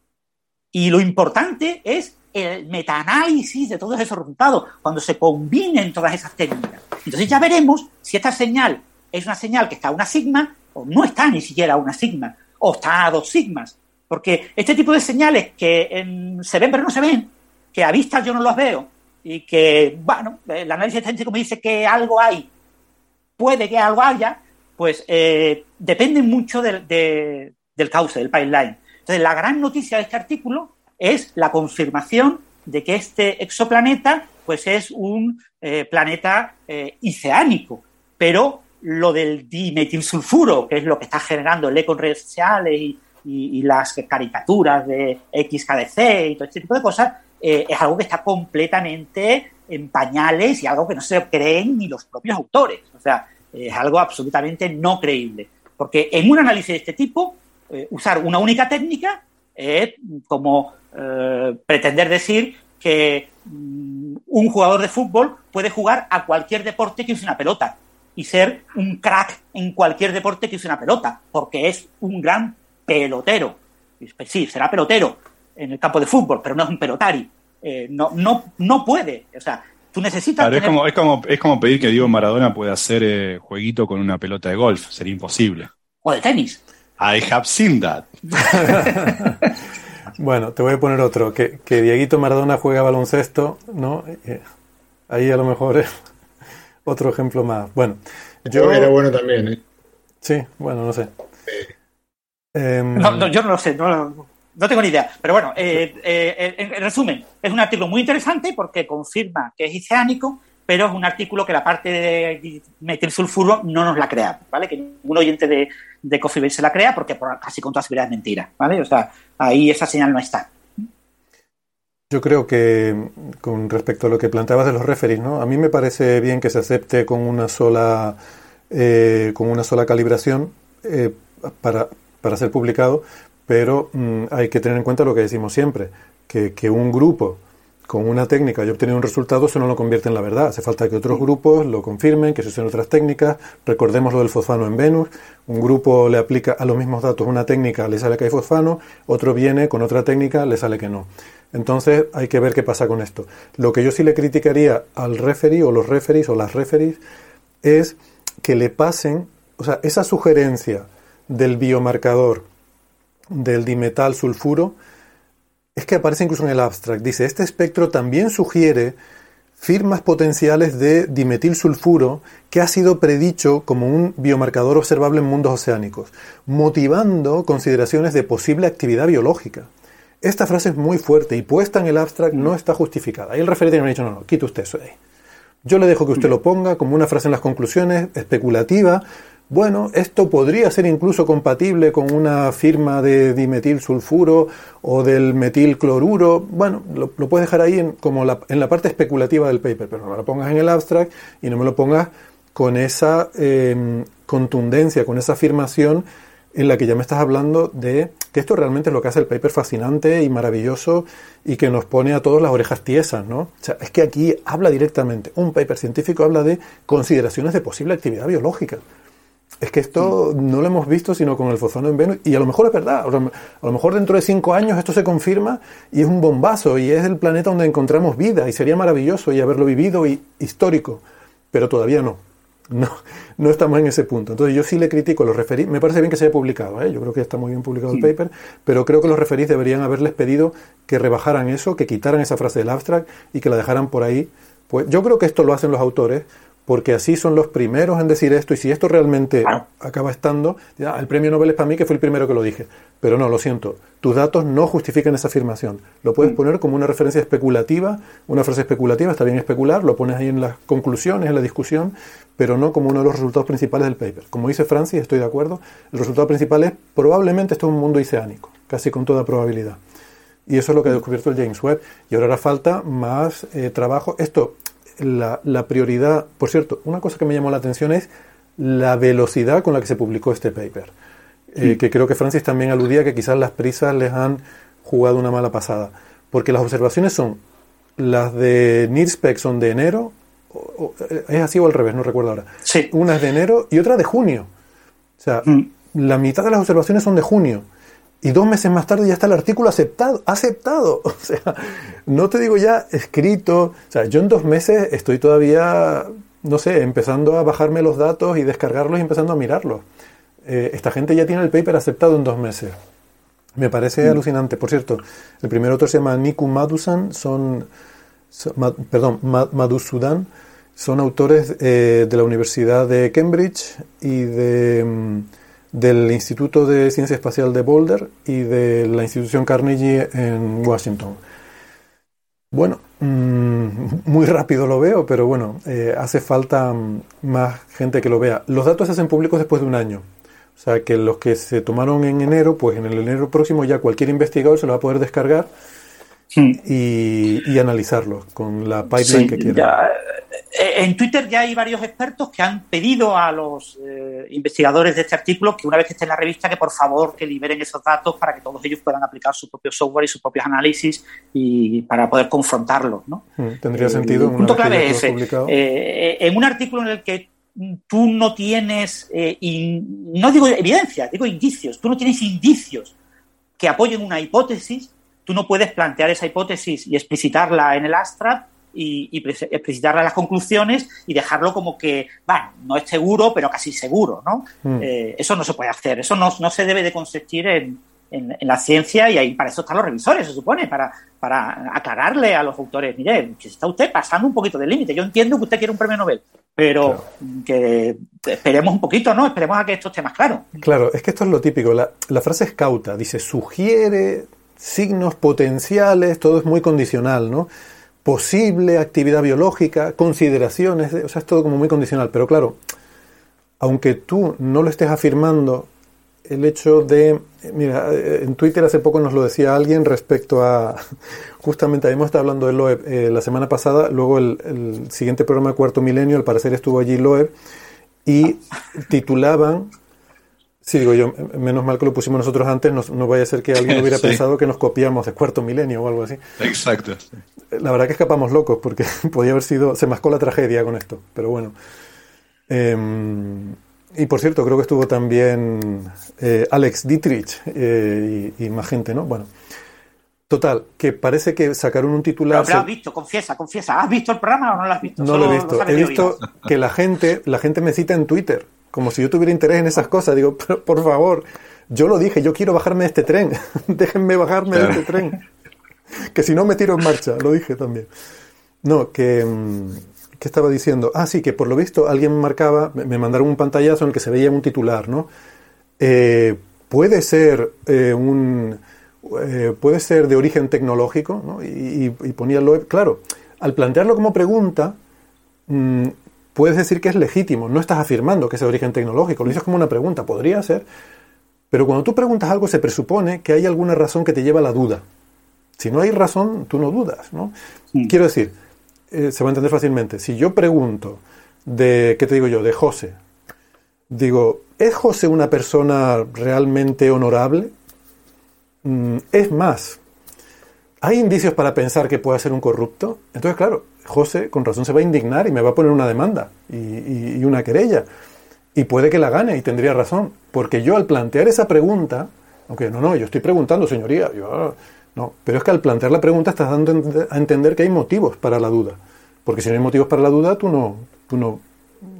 Y lo importante es el metaanálisis de todos esos resultados, cuando se combinen todas esas técnicas. Entonces ya veremos si esta señal es una señal que está a una sigma o no está ni siquiera a una sigma, o está a dos sigmas. Porque este tipo de señales que se ven pero no se ven, que a vista yo no los veo, y que, bueno, el análisis estadístico me dice que algo hay, puede que algo haya, pues eh, dependen mucho del, cauce, del pipeline. Entonces, la gran noticia de este artículo es la confirmación de que este exoplaneta pues es un eh, planeta eh, pero lo del dimetilsulfuro, que es lo que está generando el eco en y, y, las caricaturas de XKDC y todo este tipo de cosas, eh, es algo que está completamente en pañales y algo que no se creen ni los propios autores. O sea, es algo absolutamente no creíble. Porque en un análisis de este tipo, eh, usar una única técnica es como eh, pretender decir que mm, un jugador de fútbol puede jugar a cualquier deporte que use una pelota y ser un crack en cualquier deporte que use una pelota, porque es un gran pelotero. Sí, será pelotero en el campo de fútbol, pero no es un pelotari. Eh, no, no, no puede. O sea, tú necesitas. es, como, es, como, es como pedir que Diego Maradona pueda hacer eh, jueguito con una pelota de golf. Sería imposible. O de tenis. I have seen that. bueno, te voy a poner otro. Que, que Dieguito Maradona juega baloncesto, ¿no? Eh, ahí a lo mejor es otro ejemplo más. Bueno, yo. Era bueno también, ¿eh? Sí, bueno, no sé. Em, no, yo no lo sé, no, tengo ni idea. Pero bueno, eh, eh, en, resumen, es un artículo muy interesante porque confirma que es oceánico, pero es un artículo que la parte de meter sulfuro no nos la crea, ¿vale? Que ningún oyente de, de Coffee se la crea porque casi con toda seguridad es mentira, ¿vale? O sea, ahí esa señal no está. Yo creo que con respecto a lo que planteabas de los referees, ¿no? A mí me parece bien que se acepte con una sola, eh, con una sola calibración para, para ser publicado, pero mm, hay que tener en cuenta lo que decimos siempre, que, que un grupo con una técnica y obtener un resultado, eso no lo convierte en la verdad. Hace falta que otros grupos lo confirmen, que se usen otras técnicas. Recordemos lo del fosfano en Venus. Un grupo le aplica a los mismos datos una técnica, le sale que hay fosfano, otro viene con otra técnica, le sale que no. Entonces hay que ver qué pasa con esto. Lo que yo sí le criticaría al referee o los referees o las referees es que le pasen, o sea, esa sugerencia del biomarcador del dimetal sulfuro es que aparece incluso en el abstract. Dice, este espectro también sugiere firmas potenciales de dimetilsulfuro que ha sido predicho como un biomarcador observable en mundos oceánicos, motivando consideraciones de posible actividad biológica. Esta frase es muy fuerte y puesta en el abstract no está justificada. Ahí el referente me ha dicho, no, no, quite usted eso de ahí. Yo le dejo que usted lo ponga como una frase en las conclusiones, especulativa, bueno, esto podría ser incluso compatible con una firma de dimetilsulfuro o del metilcloruro. Bueno, lo, puedes dejar ahí en, como en la parte especulativa del paper, pero no me lo pongas en el abstract y no me lo pongas con esa em, contundencia, con esa afirmación en la que ya me estás hablando de que esto realmente es lo que hace el paper fascinante y maravilloso y que nos pone a todos las orejas tiesas, ¿no? O sea, es que aquí habla directamente, un paper científico habla de consideraciones de posible actividad biológica es que esto no lo hemos visto sino con el fozono en Venus y a lo mejor es verdad, a lo mejor dentro de cinco años esto se confirma y es un bombazo y es el planeta donde encontramos vida y sería maravilloso y haberlo vivido y histórico, pero todavía no. No, no estamos en ese punto. Entonces yo sí le critico los referís. Me parece bien que se haya publicado, ¿eh? yo creo que está muy bien publicado el paper, pero creo que los referís deberían haberles pedido que rebajaran eso, que quitaran esa frase del abstract y que la dejaran por ahí. Pues yo creo que esto lo hacen los autores porque así son los primeros en decir esto, y si esto realmente acaba estando, el premio Nobel es para mí que fue el primero que lo dije. Pero no, lo siento, tus datos no justifican esa afirmación. Lo puedes mm. poner como una referencia especulativa, una frase especulativa, está bien especular, lo pones ahí en las conclusiones, en la discusión, pero no como uno de los resultados principales del paper. Como dice Francis, estoy de acuerdo, el resultado principal es probablemente esto es un mundo oceánico, casi con toda probabilidad. Y eso es lo que ha descubierto el James Webb. Y ahora hará falta más eh, trabajo. Esto la, prioridad, por cierto, una cosa que me llamó la atención es la velocidad con la que se publicó este paper, eh, que creo que Francis también aludía que quizás las prisas les han jugado una mala pasada, porque las observaciones son las de NIRSPEC son de enero, eh, es así o al revés, no recuerdo ahora. Sí. Una es de enero y otra de junio. O sea, mm. la mitad de las observaciones son de junio. Y dos meses más tarde ya está el artículo aceptado, aceptado. O sea, no te digo ya escrito. O sea, yo en dos meses estoy todavía, no sé, empezando a bajarme los datos y descargarlos y empezando a mirarlos. Eh, esta gente ya tiene el paper aceptado en dos meses. Me parece mm. alucinante. Por cierto, el primer autor se llama Niku Madusan, son, perdón, Madhusudan, son autores eh, de la Universidad de Cambridge y de... Del Instituto de Ciencia Espacial de Boulder y de la institución Carnegie en Washington. Bueno, mm, muy rápido lo veo, pero bueno, eh, hace falta mm, más gente que lo vea. Los datos se hacen públicos después de un año. O sea, que los que se tomaron en enero, pues en el enero próximo ya cualquier investigador se lo va a poder descargar hmm. y, analizarlo con la pipeline que quiera. Eh, en Twitter ya hay varios expertos que han pedido a los eh, investigadores de este artículo que una vez que esté en la revista que por favor que liberen esos datos para que todos ellos puedan aplicar su propio software y sus propios análisis y para poder confrontarlos. ¿no? Mm, tendría sentido. El punto clave es eh, en un artículo en el que tú no tienes, y no digo evidencia, digo indicios, tú no tienes indicios que apoyen una hipótesis, tú no puedes plantear esa hipótesis y explicitarla en el abstract y, y precisar las conclusiones y dejarlo como que, bueno, no es seguro, pero casi seguro, ¿no? Mm. Eh, eso no se puede hacer, eso no, no se debe de consistir en, en, la ciencia y ahí para eso están los revisores, se supone, para, para aclararle a los autores, mire, que está usted pasando un poquito del límite, yo entiendo que usted quiere un premio Nobel, pero que esperemos un poquito, ¿no? Esperemos a que esto esté más claro. Claro, es que esto es lo típico, la, la frase es cauta, dice, sugiere signos potenciales, todo es muy condicional, ¿no? Posible actividad biológica, consideraciones, o sea, es todo como muy condicional. Pero claro, aunque tú no lo estés afirmando, el hecho de, mira, en Twitter hace poco nos lo decía alguien respecto a, justamente habíamos estado hablando de Loeb eh, la semana pasada, luego el, siguiente programa de Cuarto Milenio, al parecer estuvo allí Loeb, y titulaban Sí, digo yo, menos mal que lo pusimos nosotros antes, no, vaya a ser que alguien hubiera pensado que nos copiamos de cuarto milenio o algo así. Exacto. La verdad que escapamos locos porque podía haber sido, se mascó la tragedia con esto, pero bueno. Em, y por cierto, creo que estuvo también eh, Alex Dietrich eh, y, más gente, ¿no? Bueno. Total, que parece que sacaron un titular. Pero, has visto, confiesa, confiesa. ¿Has visto el programa o no lo has visto? No lo he visto. he visto que la gente, la gente me cita en Twitter como si yo tuviera interés en esas cosas. Digo, pero, por favor, yo lo dije, yo quiero bajarme de este tren, déjenme bajarme de este tren, que si no me tiro en marcha, lo dije también. No, que, mm, ¿qué estaba diciendo? Ah, sí, que por lo visto alguien marcaba, me mandaron un pantallazo en el que se veía un titular, ¿no? Eh, puede ser eh, un... Eh, puede ser de origen tecnológico, ¿no? y, y, ponía lo, claro, al plantearlo como pregunta, mm, puedes decir que es legítimo, no estás afirmando que es de origen tecnológico, lo dices como una pregunta, podría ser, pero cuando tú preguntas algo se presupone que hay alguna razón que te lleva a la duda. Si no hay razón, tú no dudas, ¿no? Quiero decir, eh, se va a entender fácilmente. Si yo pregunto de, ¿qué te digo yo? De José. Digo, ¿es José una persona realmente honorable? Mm, es más, ¿hay indicios para pensar que pueda ser un corrupto? Entonces, claro, José con razón se va a indignar y me va a poner una demanda y una querella. Y puede que la gane y tendría razón, porque yo al plantear esa pregunta, aunque no, no, yo estoy preguntando, señoría, no, pero es que al plantear la pregunta estás dando a entender que hay motivos para la duda, porque si no hay motivos para la duda, tú no, tú no,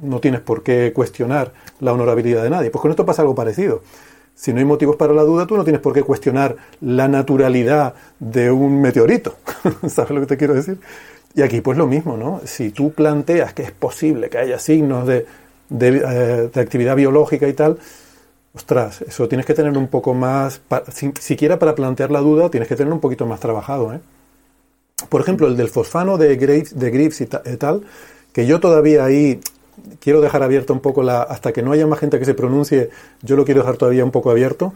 no tienes por qué cuestionar la honorabilidad de nadie. Pues con esto pasa algo parecido. Si no hay motivos para la duda, tú no tienes por qué cuestionar la naturalidad de un meteorito. ¿Sabes lo que te quiero decir? Y aquí pues lo mismo, ¿no? Si tú planteas que es posible que haya signos de eh, de, actividad biológica y tal, ostras, eso tienes que tener un poco más, siquiera para plantear la duda, tienes que tener un poquito más trabajado. ¿eh? Por ejemplo, el del fosfano de Graves, de Graves y, tal, que yo todavía ahí quiero dejar abierto un poco la, hasta que no haya más gente que se pronuncie, yo lo quiero dejar todavía un poco abierto.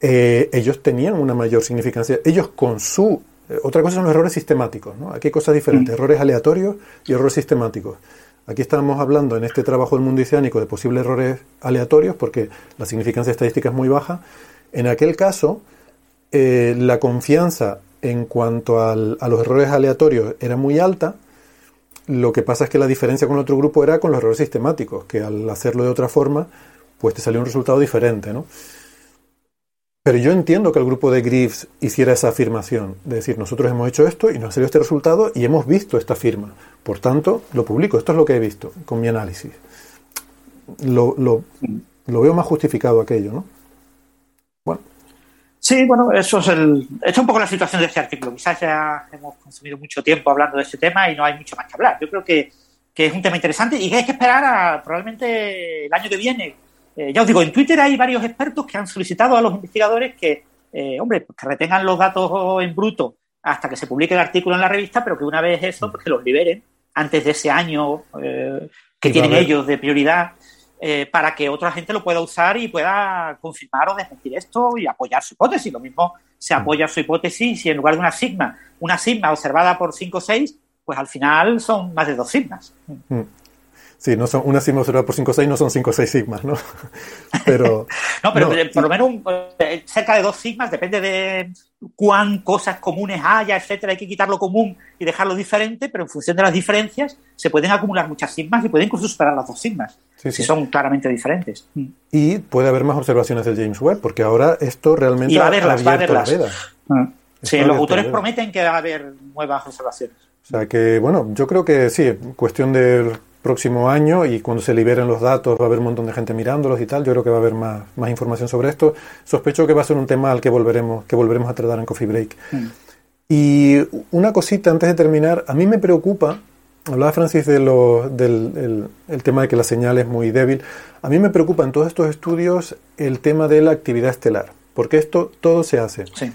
Eh, ellos tenían una mayor significancia. Ellos con su... otra cosa son los errores sistemáticos, ¿no? Aquí hay cosas diferentes, mm. errores aleatorios y errores sistemáticos. Aquí estamos hablando en este trabajo del mundo islámico de posibles errores aleatorios porque la significancia estadística es muy baja. En aquel caso, eh, la confianza en cuanto a los errores aleatorios era muy alta. Lo que pasa es que la diferencia con el otro grupo era con los errores sistemáticos, que al hacerlo de otra forma, pues te salió un resultado diferente, ¿no? Pero yo entiendo que el grupo de Griffiths hiciera esa afirmación, de decir, nosotros hemos hecho esto y nos ha salido este resultado y hemos visto esta firma. Por tanto, lo publico, esto es lo que he visto con mi análisis. Lo, lo, veo más justificado aquello, ¿no? Bueno. Sí, bueno, eso es el. es un poco la situación de este artículo. Quizás ya hemos consumido mucho tiempo hablando de este tema y no hay mucho más que hablar. Yo creo que, que es un tema interesante y que hay que esperar a probablemente el año que viene eh, ya os digo, en Twitter hay varios expertos que han solicitado a los investigadores que, eh, hombre, pues que retengan los datos en bruto hasta que se publique el artículo en la revista, pero que una vez eso, pues que los liberen antes de ese año eh, que tienen ellos de prioridad, para que otra gente lo pueda usar y pueda confirmar o desmentir esto y apoyar su hipótesis. Lo mismo se apoya su hipótesis y en lugar de una sigma, una sigma observada por 5 o 6, pues al final son más de dos sigmas. Mm. Sí, no son una sigma observada por 5 o 6, no son 5 o 6 sigmas, ¿no? Pero. no, pero por lo menos eh, cerca de dos sigmas, depende de cuán cosas comunes haya, etcétera. Hay que quitar lo común y dejarlo diferente, pero en función de las diferencias se pueden acumular muchas sigmas y pueden incluso superar las dos sigmas, si son claramente diferentes. Mm. Y puede haber más observaciones del James Webb, porque ahora esto realmente y va a haberlas, va a haberlas. Mm. Sí, los autores prometen que va a haber nuevas observaciones. O sea que, bueno, yo creo que sí, cuestión de próximo año y cuando se liberen los datos va a haber un montón de gente mirándolos y tal. Yo creo que va a haber más, más información sobre esto. Sospecho que va a ser un tema al que volveremos, que volveremos a tratar en Coffee Break. Mm. Y una cosita antes de terminar, a mí me preocupa, hablaba Francis de lo, del el, tema de que la señal es muy débil, a mí me preocupa en todos estos estudios el tema de la actividad estelar, porque esto todo se hace. Sí.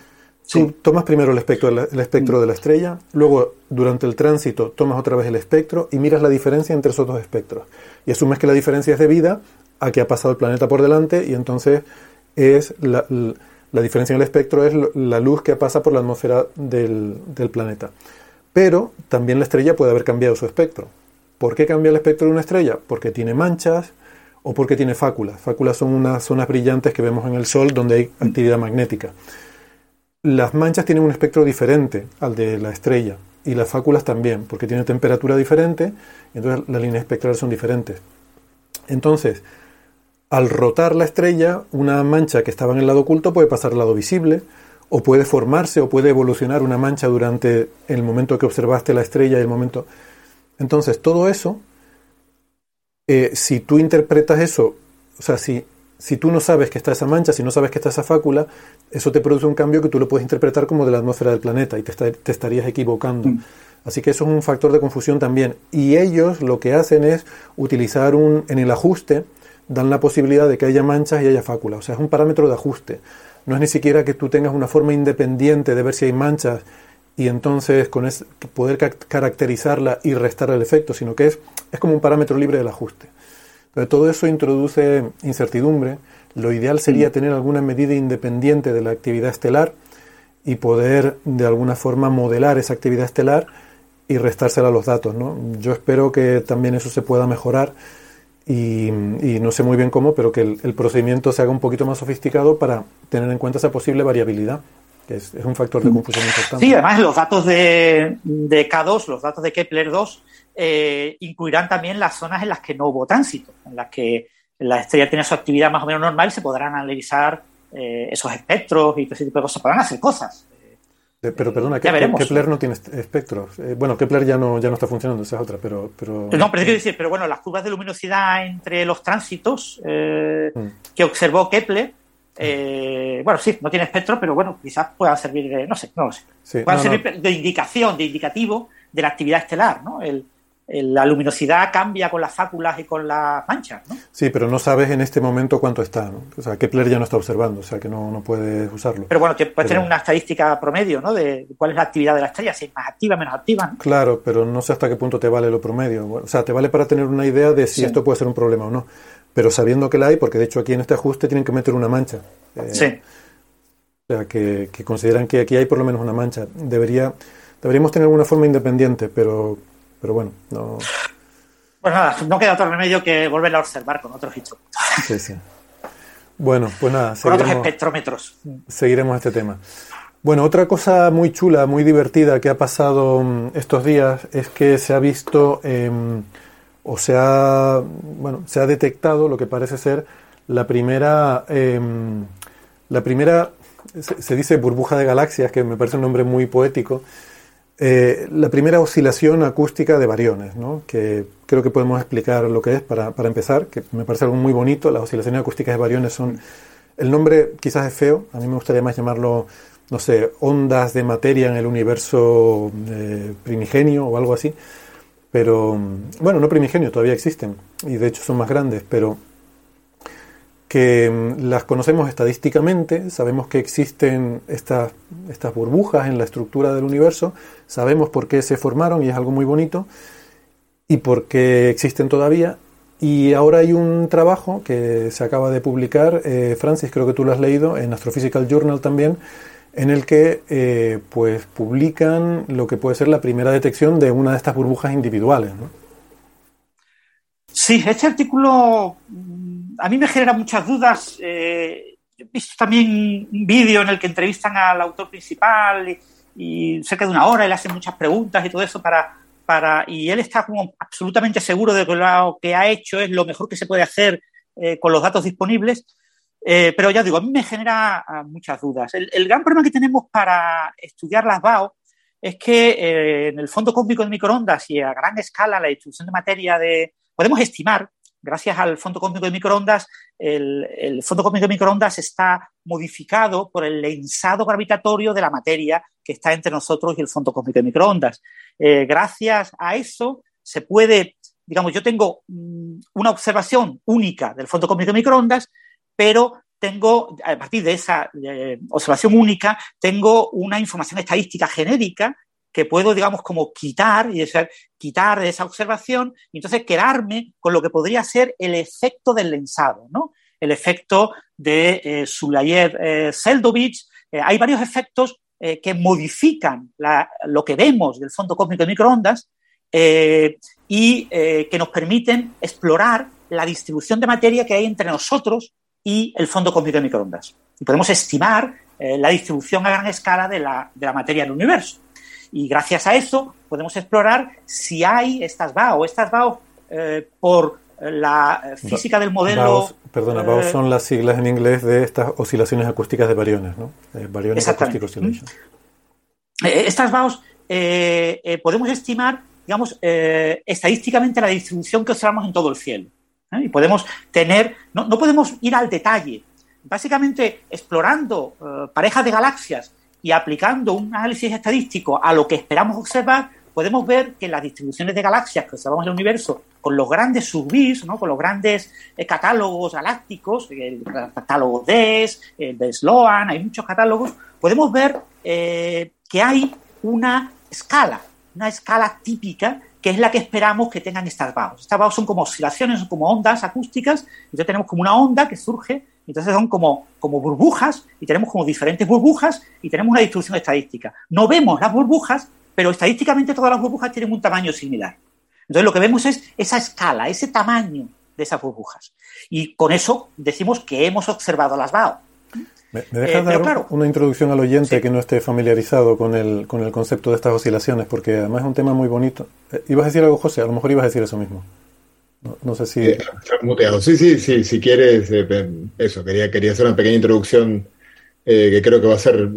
Tú tomas primero el espectro, el espectro de la estrella, luego durante el tránsito tomas otra vez el espectro y miras la diferencia entre esos dos espectros. Y asumes que la diferencia es debida a que ha pasado el planeta por delante y entonces es la, diferencia en el espectro es la luz que pasa por la atmósfera del, planeta. Pero también la estrella puede haber cambiado su espectro. ¿Por qué cambia el espectro de una estrella? Porque tiene manchas o porque tiene fáculas. Fáculas son unas zonas brillantes que vemos en el Sol donde hay actividad magnética. Las manchas tienen un espectro diferente al de la estrella y las fáculas también, porque tienen temperatura diferente, entonces las líneas espectrales son diferentes. Entonces, al rotar la estrella, una mancha que estaba en el lado oculto puede pasar al lado visible, o puede formarse o puede evolucionar una mancha durante el momento que observaste la estrella y el momento. Entonces, todo eso eh, si tú interpretas eso, o sea, si, si tú no sabes que está esa mancha, si no sabes que está esa fácula, eso te produce un cambio que tú lo puedes interpretar como de la atmósfera del planeta y te, te estarías equivocando. Mm. Así que eso es un factor de confusión también. Y ellos lo que hacen es utilizar un, en el ajuste, dan la posibilidad de que haya manchas y haya fácula. O sea, es un parámetro de ajuste. No es ni siquiera que tú tengas una forma independiente de ver si hay manchas y entonces con es, poder caracterizarla y restar el efecto, sino que es, es como un parámetro libre del ajuste. Pero todo eso introduce incertidumbre. Lo ideal sería tener alguna medida independiente de la actividad estelar y poder de alguna forma modelar esa actividad estelar y restársela a los datos. ¿no? Yo espero que también eso se pueda mejorar y, no sé muy bien cómo, pero que el, procedimiento se haga un poquito más sofisticado para tener en cuenta esa posible variabilidad, que es, un factor de confusión importante. Sí, además los datos de, de K2, los datos de Kepler 2, eh, incluirán también las zonas en las que no hubo tránsito, en las que la estrella tiene su actividad más o menos normal y se podrán analizar eh, esos espectros y todo ese tipo de cosas, podrán hacer cosas. Eh, pero perdona, Kepler no tiene espectros. Eh, bueno, Kepler ya no, ya no está funcionando, esa es otra, pero... pero... No, pero decir, pero bueno, las curvas de luminosidad entre los tránsitos eh, mm. que observó Kepler, bueno, sí, no tiene espectro, pero bueno, quizás pueda servir de, no sé, no lo sé. puedan servir de indicación, de indicativo de la actividad estelar, ¿no? El, la luminosidad cambia con las fáculas y con las manchas, ¿no? Sí, pero no sabes en este momento cuánto está, ¿no? O sea, Kepler ya no está observando, o sea, que no, no puedes usarlo. Pero bueno, puedes tener una estadística promedio, ¿no? De cuál es la actividad de la estrella, si es más activa, menos activa, Claro, pero no sé hasta qué punto te vale lo promedio. o sea, te vale para tener una idea de si esto puede ser un problema o no. Pero sabiendo que la hay, porque de hecho aquí en este ajuste tienen que meter una mancha. Eh, sí. O sea, que, que consideran que aquí hay por lo menos una mancha. Debería, deberíamos tener una forma independiente, pero pero bueno, no. Pues nada, no queda otro remedio que volver a observar con otros instrumentos. Sí, sí. Bueno, pues nada. Con otros espectrómetros. Seguiremos este tema. Bueno, otra cosa muy chula, muy divertida que ha pasado mm, estos días es que se ha visto em, o se ha, bueno, se ha detectado lo que parece ser la primera, em, la primera, se, dice burbuja de galaxias, que me parece un nombre muy poético, eh, la primera oscilación acústica de variones, ¿no? que creo que podemos explicar lo que es para, para, empezar, que me parece algo muy bonito. Las oscilaciones acústicas de variones son. El nombre quizás es feo, a mí me gustaría más llamarlo, no sé, ondas de materia en el universo eh, primigenio o algo así. Pero, bueno, no primigenio, todavía existen y de hecho son más grandes, pero que mm, las conocemos estadísticamente, sabemos que existen estas, estas burbujas en la estructura del universo, sabemos por qué se formaron y es algo muy bonito, y por qué existen todavía. Y ahora hay un trabajo que se acaba de publicar, eh, Francis, creo que tú lo has leído, en Astrophysical Journal también, en el que eh, pues publican lo que puede ser la primera detección de una de estas burbujas individuales. ¿no? Sí, este artículo a mí me genera muchas dudas. Eh, he visto también un vídeo en el que entrevistan al autor principal y, cerca de una hora y le hacen muchas preguntas y todo eso para, para y él está como absolutamente seguro de que lo que ha hecho es lo mejor que se puede hacer eh, con los datos disponibles. Eh, pero ya digo, a mí me genera ah, muchas dudas. El, gran problema que tenemos para estudiar las BAO es que en el fondo cósmico de microondas y a gran escala la distribución de materia de... Podemos estimar gracias al fondo cósmico de microondas, el, fondo cósmico de microondas está modificado por el lensado gravitatorio de la materia que está entre nosotros y el fondo cósmico de microondas. Eh, gracias a eso se puede, digamos, yo tengo mm, una observación única del fondo cósmico de microondas, pero tengo, a partir de esa eh, observación única, tengo una información estadística genérica que puedo, digamos, como quitar y quitar de esa observación y entonces quedarme con lo que podría ser el efecto del lensado, ¿no? El efecto de eh, Sulayev-Seldovich. Eh, hay varios efectos eh, que modifican lo que vemos del fondo cósmico de microondas y que nos permiten explorar la distribución de materia que hay entre nosotros y el fondo cósmico de microondas. Y podemos estimar la distribución a gran escala de la, de la materia en el universo. Y gracias a eso podemos explorar si hay estas BAO. Estas BAO, eh, por la física del modelo. perdona, BAO eh, son las siglas en inglés de estas oscilaciones acústicas de variones, ¿no? Eh, variones Acoustic Oscillation. Estas BAOs podemos estimar, digamos, estadísticamente la distribución que observamos en todo el cielo. ¿eh? Y podemos tener, no, podemos ir al detalle. Básicamente, explorando eh, parejas de galaxias y aplicando un análisis estadístico a lo que esperamos observar, podemos ver que las distribuciones de galaxias que observamos en el universo, con los grandes subbis, ¿no? con los grandes eh, catálogos galácticos, el catálogo DES, el de Sloan, hay muchos catálogos, podemos ver que hay una escala, una escala típica que es la que esperamos que tengan estas BAOs. Estas BAOs son como oscilaciones, son como ondas acústicas, entonces tenemos como una onda que surge, entonces son como, como burbujas, y tenemos como diferentes burbujas, y tenemos una distribución estadística. No vemos las burbujas, pero estadísticamente todas las burbujas tienen un tamaño similar. Entonces lo que vemos es esa escala, ese tamaño de esas burbujas. Y con eso decimos que hemos observado las BAO. ¿Me, dejas eh, dar una introducción al oyente que no esté familiarizado con el, con el concepto de estas oscilaciones? Porque además es un tema muy bonito. Eh, ¿Ibas a decir algo, José? A lo mejor ibas a decir eso mismo. No, sé si... Eh, sí, sí, sí, si quieres, eso, quería, quería hacer una pequeña introducción que creo que va a ser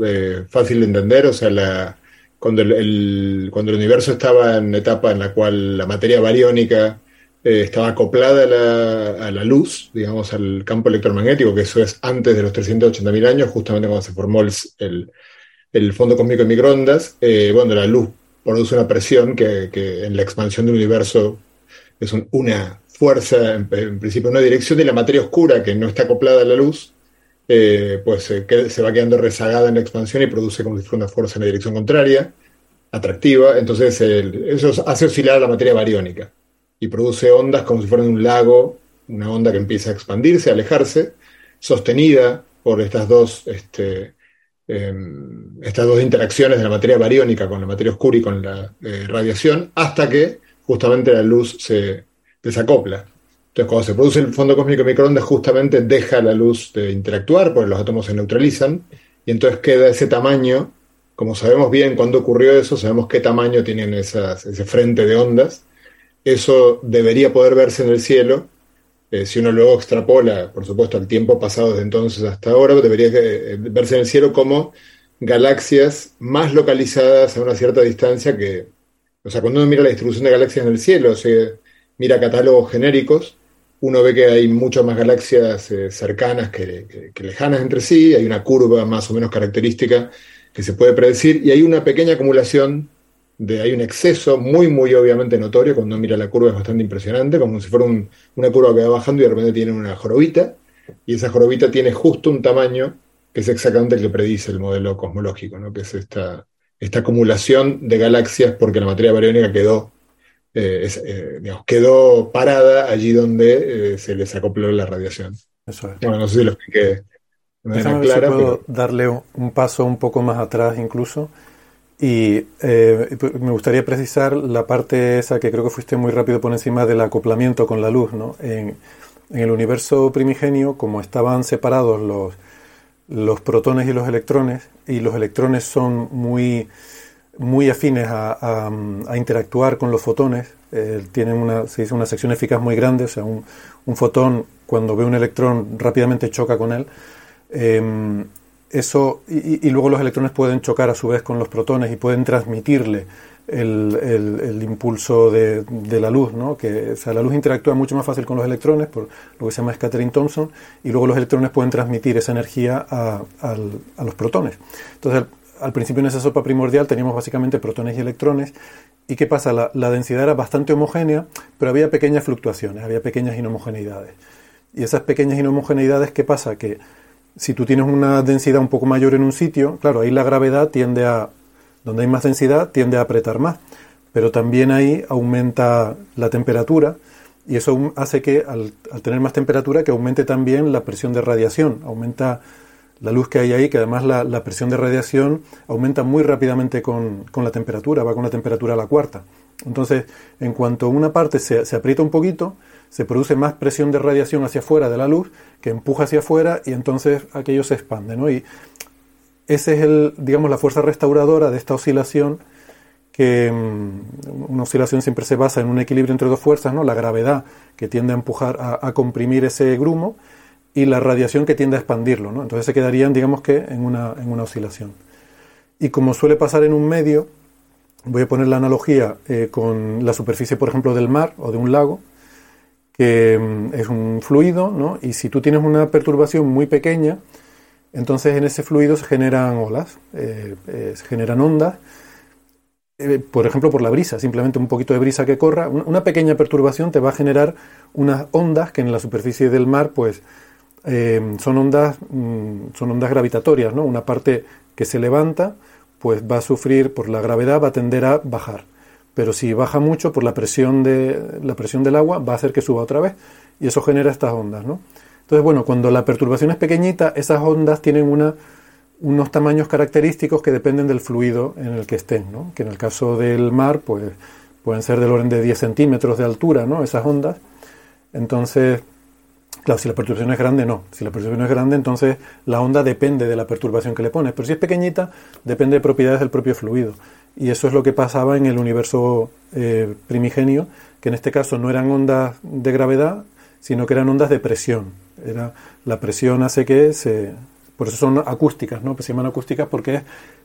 fácil de entender. O sea, la, cuando, el, cuando el universo estaba en etapa en la cual la materia bariónica eh, estaba acoplada a la, luz, digamos, al campo electromagnético, que eso es antes de los 380.000 años, justamente cuando se formó el, el, fondo cósmico de microondas. Eh, bueno, la luz produce una presión que, en la expansión del universo es una fuerza, en, principio una dirección, de la materia oscura que no está acoplada a la luz, eh, pues se va quedando rezagada en la expansión y produce como si fuera una fuerza en la dirección contraria, atractiva. Entonces, eso hace oscilar la materia bariónica y produce ondas como si fueran un lago, una onda que empieza a expandirse, a alejarse, sostenida por estas dos, este, em, estas dos interacciones de la materia bariónica con la materia oscura y con la eh, radiación, hasta que justamente la luz se desacopla. Entonces, cuando se produce el fondo cósmico de microondas, justamente deja la luz de interactuar, porque los átomos se neutralizan, y entonces queda ese tamaño. Como sabemos bien cuándo ocurrió eso, sabemos qué tamaño tienen esas, ese frente de ondas, eso debería poder verse en el cielo. Eh, si uno luego extrapola, por supuesto, al tiempo pasado desde entonces hasta ahora, debería eh, verse en el cielo como galaxias más localizadas a una cierta distancia que, o sea, cuando uno mira la distribución de galaxias en el cielo, se mira catálogos genéricos, uno ve que hay muchas más galaxias eh, cercanas que, lejanas entre sí, hay una curva más o menos característica que se puede predecir y hay una pequeña acumulación hay un exceso muy, muy obviamente notorio, cuando uno mira la curva es bastante impresionante, como si fuera una curva que va bajando y de repente tiene una jorobita, y esa jorobita tiene justo un tamaño que es exactamente el que predice el modelo cosmológico, ¿no? que es esta, esta acumulación de galaxias porque la materia bariónica quedó, eh, eh, quedó parada allí donde eh, se les acopló la radiación. Bueno, no sé si lo expliqué de manera clara. puedo darle un paso un poco más atrás incluso y eh, me gustaría precisar la parte esa que creo que fuiste muy rápido por encima del acoplamiento con la luz. ¿no? En, el universo primigenio, como estaban separados los, los protones y los electrones, y los electrones son muy, muy afines a, interactuar con los fotones, eh, tienen una, se dice una sección eficaz muy grande, o sea, un, un, fotón cuando ve un electrón rápidamente choca con él. Eh, eso, y, luego los electrones pueden chocar a su vez con los protones y pueden transmitirle el, impulso de, la luz, ¿no? Que, o sea, la luz interactúa mucho más fácil con los electrones por lo que se llama scattering Thomson y luego los electrones pueden transmitir esa energía a, los protones. Entonces, al, principio en esa sopa primordial teníamos básicamente protones y electrones ¿Y qué pasa? La, la, densidad era bastante homogénea, pero había pequeñas fluctuaciones, había pequeñas inhomogeneidades. Y esas pequeñas inhomogeneidades, ¿qué pasa? Que si tú tienes una densidad un poco mayor en un sitio, claro, ahí la gravedad tiende a, donde hay más densidad, tiende a apretar más, pero también ahí aumenta la temperatura y eso hace que al, tener más temperatura que aumente también la presión de radiación, aumenta la luz que hay ahí, que además la, presión de radiación aumenta muy rápidamente con, la temperatura, va con la temperatura a la cuarta. Entonces, en cuanto una parte se, se aprieta un poquito, se produce más presión de radiación hacia afuera de la luz que empuja hacia afuera y entonces aquello se expande, ¿no? Y ese es el, digamos, la fuerza restauradora de esta oscilación que mm, una oscilación siempre se basa en un equilibrio entre dos fuerzas, ¿no? La gravedad que tiende a empujar, a, comprimir ese grumo y la radiación que tiende a expandirlo, ¿no? Entonces se quedarían, digamos que, en una, en una oscilación. Y como suele pasar en un medio, voy a poner la analogía eh, con la superficie, por ejemplo, del mar o de un lago, que mm, es un fluido, ¿no? Y si tú tienes una perturbación muy pequeña, entonces en ese fluido se generan olas, eh, eh, se generan ondas, por ejemplo por la brisa, simplemente un poquito de brisa que corra, una pequeña perturbación te va a generar unas ondas que en la superficie del mar pues son ondas mm, son ondas gravitatorias, ¿no? Una parte que se levanta pues va a sufrir por la gravedad, va a tender a bajar. Pero si baja mucho por la presión de la presión del agua va a hacer que suba otra vez y eso genera estas ondas, ¿no? Entonces, bueno, cuando la perturbación es pequeñita, esas ondas tienen una, unos tamaños característicos que dependen del fluido en el que estén, ¿no? que en el caso del mar pues, pueden ser del orden de 10 centímetros de altura, ¿no? esas ondas. Entonces, claro, si la perturbación es grande, no. Si la perturbación es grande, entonces la onda depende de la perturbación que le pones. Pero si es pequeñita, depende de propiedades del propio fluido. Y eso es lo que pasaba en el universo eh, primigenio, que en este caso no eran ondas de gravedad, sino que eran ondas de presión. Era, la presión hace que se... Por eso son acústicas, ¿no? Pues se llaman acústicas porque es,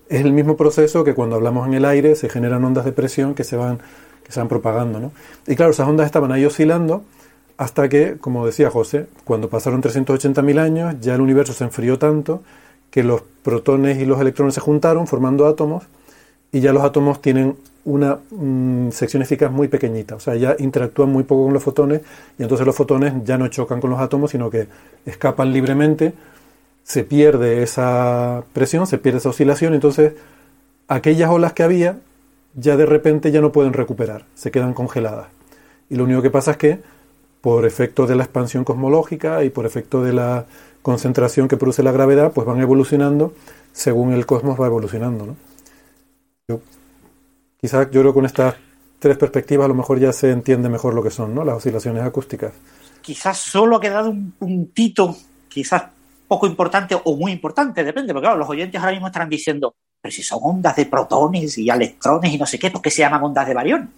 es, el mismo proceso que cuando hablamos en el aire se generan ondas de presión que se van, que se van propagando, ¿no? Y claro, esas ondas estaban ahí oscilando hasta que, como decía José, cuando pasaron 380.000 años, ya el universo se enfrió tanto que los protones y los electrones se juntaron formando átomos y ya los átomos tienen una mm, sección eficaz muy pequeñita, o sea, ya interactúan muy poco con los fotones y entonces los fotones ya no chocan con los átomos, sino que escapan libremente, se pierde esa presión, se pierde esa oscilación, entonces aquellas olas que había ya de repente ya no pueden recuperar, se quedan congeladas. Y lo único que pasa es que por efecto de la expansión cosmológica y por efecto de la concentración que produce la gravedad, pues van evolucionando según el cosmos va evolucionando. ¿no? Quizás yo creo que con estas tres perspectivas a lo mejor ya se entiende mejor lo que son ¿no? las oscilaciones acústicas. Quizás solo ha quedado un puntito, quizás poco importante o muy importante, depende, porque claro, los oyentes ahora mismo estarán diciendo, pero si son ondas de protones y electrones y no sé qué, ¿por qué se llaman ondas de barión?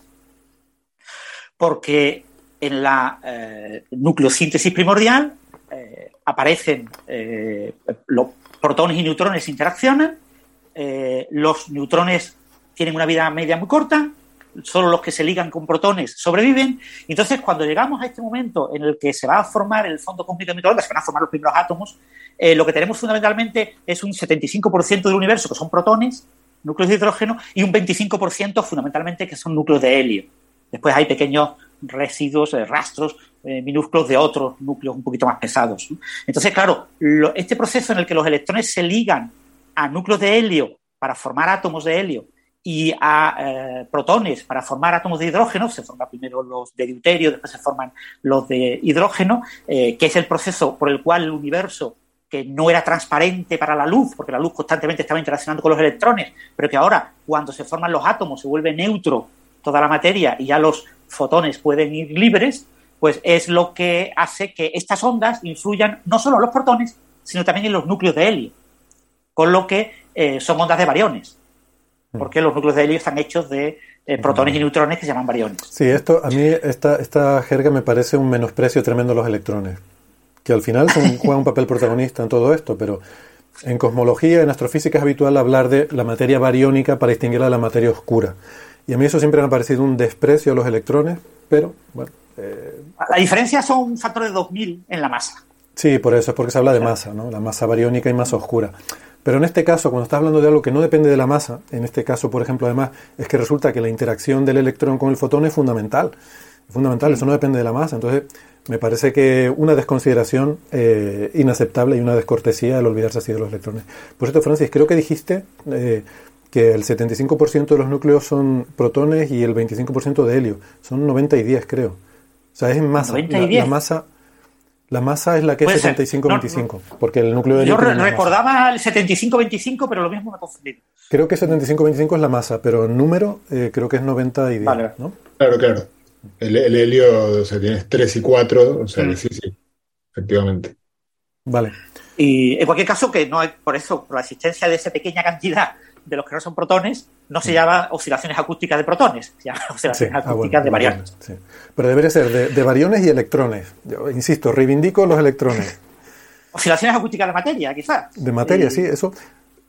Porque en la eh, nucleosíntesis primordial eh, aparecen eh, los protones y neutrones interaccionan, los neutrones tienen una vida media muy corta, solo los que se ligan con protones sobreviven. Entonces, cuando llegamos a este momento en el que se va a formar el fondo cósmico de microondas, se van a formar los primeros átomos, eh, lo que tenemos fundamentalmente es un 75% del universo que son protones, núcleos de hidrógeno, y un 25% fundamentalmente que son núcleos de helio. Después hay pequeños residuos, eh, rastros eh, minúsculos de otros núcleos un poquito más pesados. Entonces, claro, este proceso en el que los electrones se ligan a núcleos de helio para formar átomos de helio y a eh, protones para formar átomos de hidrógeno, se forman primero los de deuterio, después se forman los de hidrógeno, que es el proceso por el cual el universo, que no era transparente para la luz, porque la luz constantemente estaba interaccionando con los electrones, pero que ahora, cuando se forman los átomos, se vuelve neutro toda la materia y ya los fotones pueden ir libres, pues es lo que hace que estas ondas influyan no solo en los protones, sino también en los núcleos de helio, con lo que eh, son ondas de variones Mm. porque los núcleos de helio están hechos de eh, protones y neutrones que se llaman bariones. Sí, esto a mí esta, esta jerga me parece un menosprecio tremendo a los electrones, que al final son, juegan un papel protagonista en todo esto, pero en cosmología, en astrofísica es habitual hablar de la materia bariónica para distinguirla de la materia oscura. Y a mí eso siempre me ha parecido un desprecio a los electrones, pero bueno. Eh, la diferencia son un factor de 2000 en la masa. Sí, por eso es porque se habla de masa, ¿no? La masa bariónica y masa oscura. Pero en este caso, cuando estás hablando de algo que no depende de la masa, en este caso, por ejemplo, además, es que resulta que la interacción del electrón con el fotón es fundamental. Es fundamental, eso no depende de la masa. Entonces, me parece que una desconsideración eh, inaceptable y una descortesía el olvidarse así de los electrones. Por cierto, Francis, creo que dijiste eh, que el 75% de los núcleos son protones y el 25% de helio. Son 90 y 10, creo. O sea, es en masa. 90 y 10. la masa la masa es la que es 75-25, porque el núcleo de Yo recordaba el 75-25, pero lo mismo me confundí. Creo que 75-25 es la masa, pero el número eh, creo que es 90 y 10, ¿no? Claro, claro. El, helio, o sea, tienes 3 y 4, o sea, mm. sí, sí, efectivamente. Vale. Y en cualquier caso, que no hay, por eso, por la existencia de esa pequeña cantidad de los que no son protones, no se llama oscilaciones acústicas de protones, se llama oscilaciones ah, acústicas de variones. Pero debería ser de, de, variones y electrones. Yo insisto, reivindico los electrones. Oscilaciones acústicas de materia, quizás. De materia, sí, eso.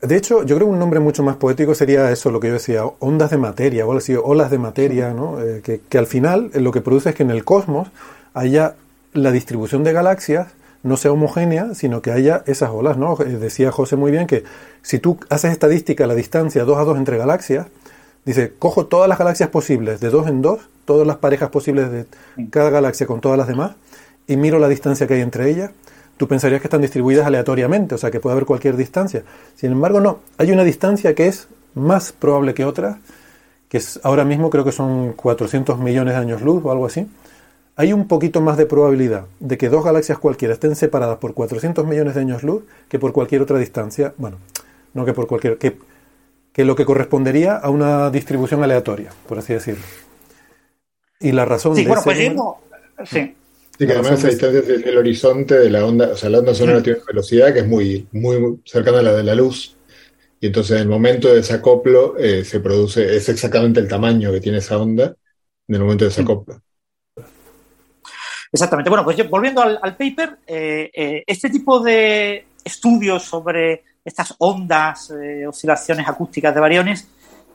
De hecho, yo creo que un nombre mucho más poético sería eso, lo que yo decía, ondas de materia, o así, olas de materia, ¿no? Eh, que, que, al final eh, lo que produce es que en el cosmos haya la distribución de galaxias no sea homogénea, sino que haya esas olas, ¿no? Eh, decía José muy bien que si tú haces estadística la distancia 2 a 2 entre galaxias, dice, cojo todas las galaxias posibles de 2 en 2, todas las parejas posibles de cada galaxia con todas las demás, y miro la distancia que hay entre ellas, tú pensarías que están distribuidas aleatoriamente, o sea, que puede haber cualquier distancia. Sin embargo, no, hay una distancia que es más probable que otra, que es ahora mismo creo que son 400 millones de años luz o algo así, hay un poquito más de probabilidad de que dos galaxias cualquiera estén separadas por 400 millones de años luz que por cualquier otra distancia, bueno, no que por cualquier, que, que lo que correspondería a una distribución aleatoria, por así decirlo. Y la razón sí, de bueno, ese pues número- sí. Sí, que además esa distancia es el horizonte de la onda, o sea, la onda sonora tiene una velocidad que es muy, muy cercana a la de la luz. Y entonces en el momento de desacoplo eh, se produce, es exactamente el tamaño que tiene esa onda en el momento de desacoplo. Exactamente. Bueno, pues yo- volviendo al, paper, eh, eh, este tipo de estudios sobre estas ondas, eh, oscilaciones acústicas de variones,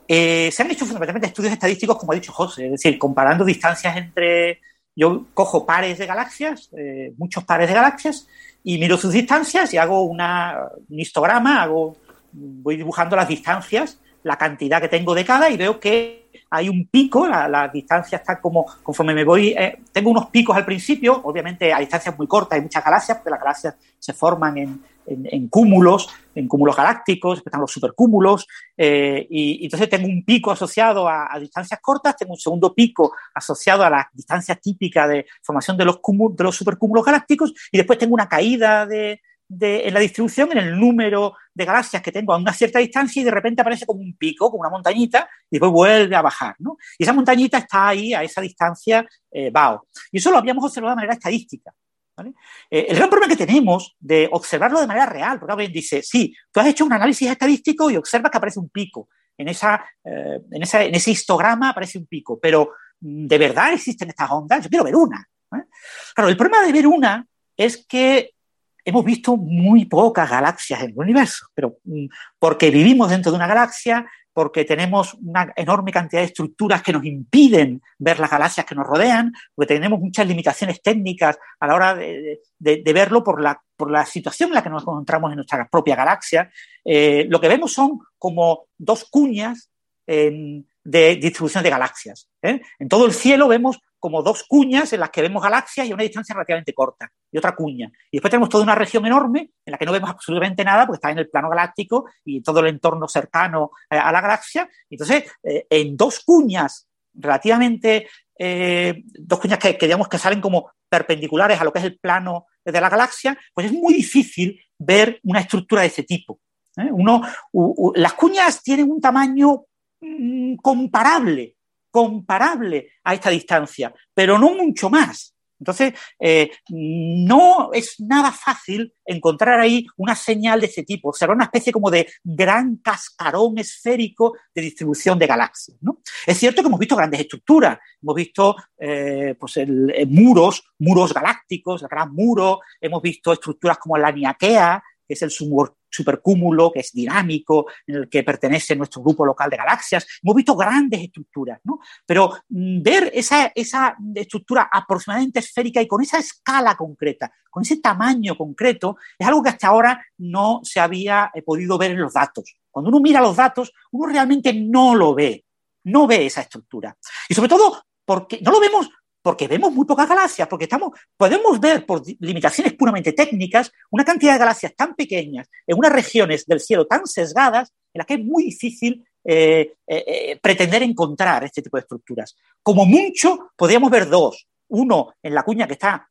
eh, se han hecho fundamentalmente estudios estadísticos, como ha dicho José, es decir, comparando distancias entre. Yo cojo pares de galaxias, muchos pares de galaxias, y miro sus distancias y hago una, un histograma, hago, voy dibujando las distancias, la cantidad que tengo de cada, y veo que hay un pico, la, la distancia está como, conforme me voy, eh, tengo unos picos al principio, obviamente a distancias muy cortas hay muchas galaxias, porque las galaxias se forman en, en- cúmulos, en cúmulos galácticos, están los supercúmulos, eh, y, entonces tengo un pico asociado a, a distancias cortas, tengo un segundo pico asociado a la distancia típica de formación de los, cúmu- de los supercúmulos galácticos, y después tengo una caída de, en la distribución, en el número de galaxias que tengo a una cierta distancia y de repente aparece como un pico, como una montañita, y después vuelve a bajar. ¿no? Y esa montañita está ahí a esa distancia eh, BAO. Y eso lo habíamos observado de manera estadística. ¿vale? Eh, el gran problema que tenemos de observarlo de manera real, porque alguien dice, sí, tú has hecho un análisis estadístico y observas que aparece un pico. En, esa, eh, en ese histograma aparece un pico, pero mm, ¿de verdad existen estas ondas? Yo quiero ver una. ¿eh? Claro, el problema de ver una es que hemos visto muy pocas galaxias en el universo, pero mm, porque vivimos dentro de una galaxia, porque tenemos una enorme cantidad de estructuras que nos impiden ver las galaxias que nos rodean, porque tenemos muchas limitaciones técnicas a la hora de, verlo por la, por la situación en la que nos encontramos en nuestra propia galaxia. Eh, lo que vemos son como dos cuñas en- de distribución de galaxias. ¿eh? En todo el cielo vemos como dos cuñas en las que vemos galaxias y una distancia relativamente corta, y otra cuña. Y después tenemos toda una región enorme en la que no vemos absolutamente nada porque está en el plano galáctico y todo el entorno cercano eh, a la galaxia. Entonces, eh, en dos cuñas relativamente, dos cuñas que, digamos que salen como perpendiculares a lo que es el plano de la galaxia, pues es muy difícil ver una estructura de ese tipo. las cuñas tienen un tamaño comparable, comparable a esta distancia, pero no mucho más. Entonces, eh, no es nada fácil encontrar ahí una señal de ese tipo. Será una especie como de gran cascarón esférico de distribución de galaxias. ¿no? Es cierto que hemos visto grandes estructuras. Hemos visto eh, pues el, eh, muros, muros galácticos, gran muro. Hemos visto estructuras como la Niaquea, que es el supercúmulo, que es dinámico, en el que pertenece nuestro grupo local de galaxias. Hemos visto grandes estructuras, ¿no? Pero mm, ver esa, esa estructura aproximadamente esférica y con esa escala concreta, con ese tamaño concreto, es algo que hasta ahora no se había eh, podido ver en los datos. Cuando uno mira los datos, uno realmente no lo ve, no ve esa estructura. Y sobre todo, porque no lo vemos porque vemos muy pocas galaxias, porque estamos, podemos ver por limitaciones puramente técnicas una cantidad de galaxias tan pequeñas en unas regiones del cielo tan sesgadas en las que es muy difícil eh, eh, eh, pretender encontrar este tipo de estructuras. Como mucho, podríamos ver dos. Uno en la cuña que está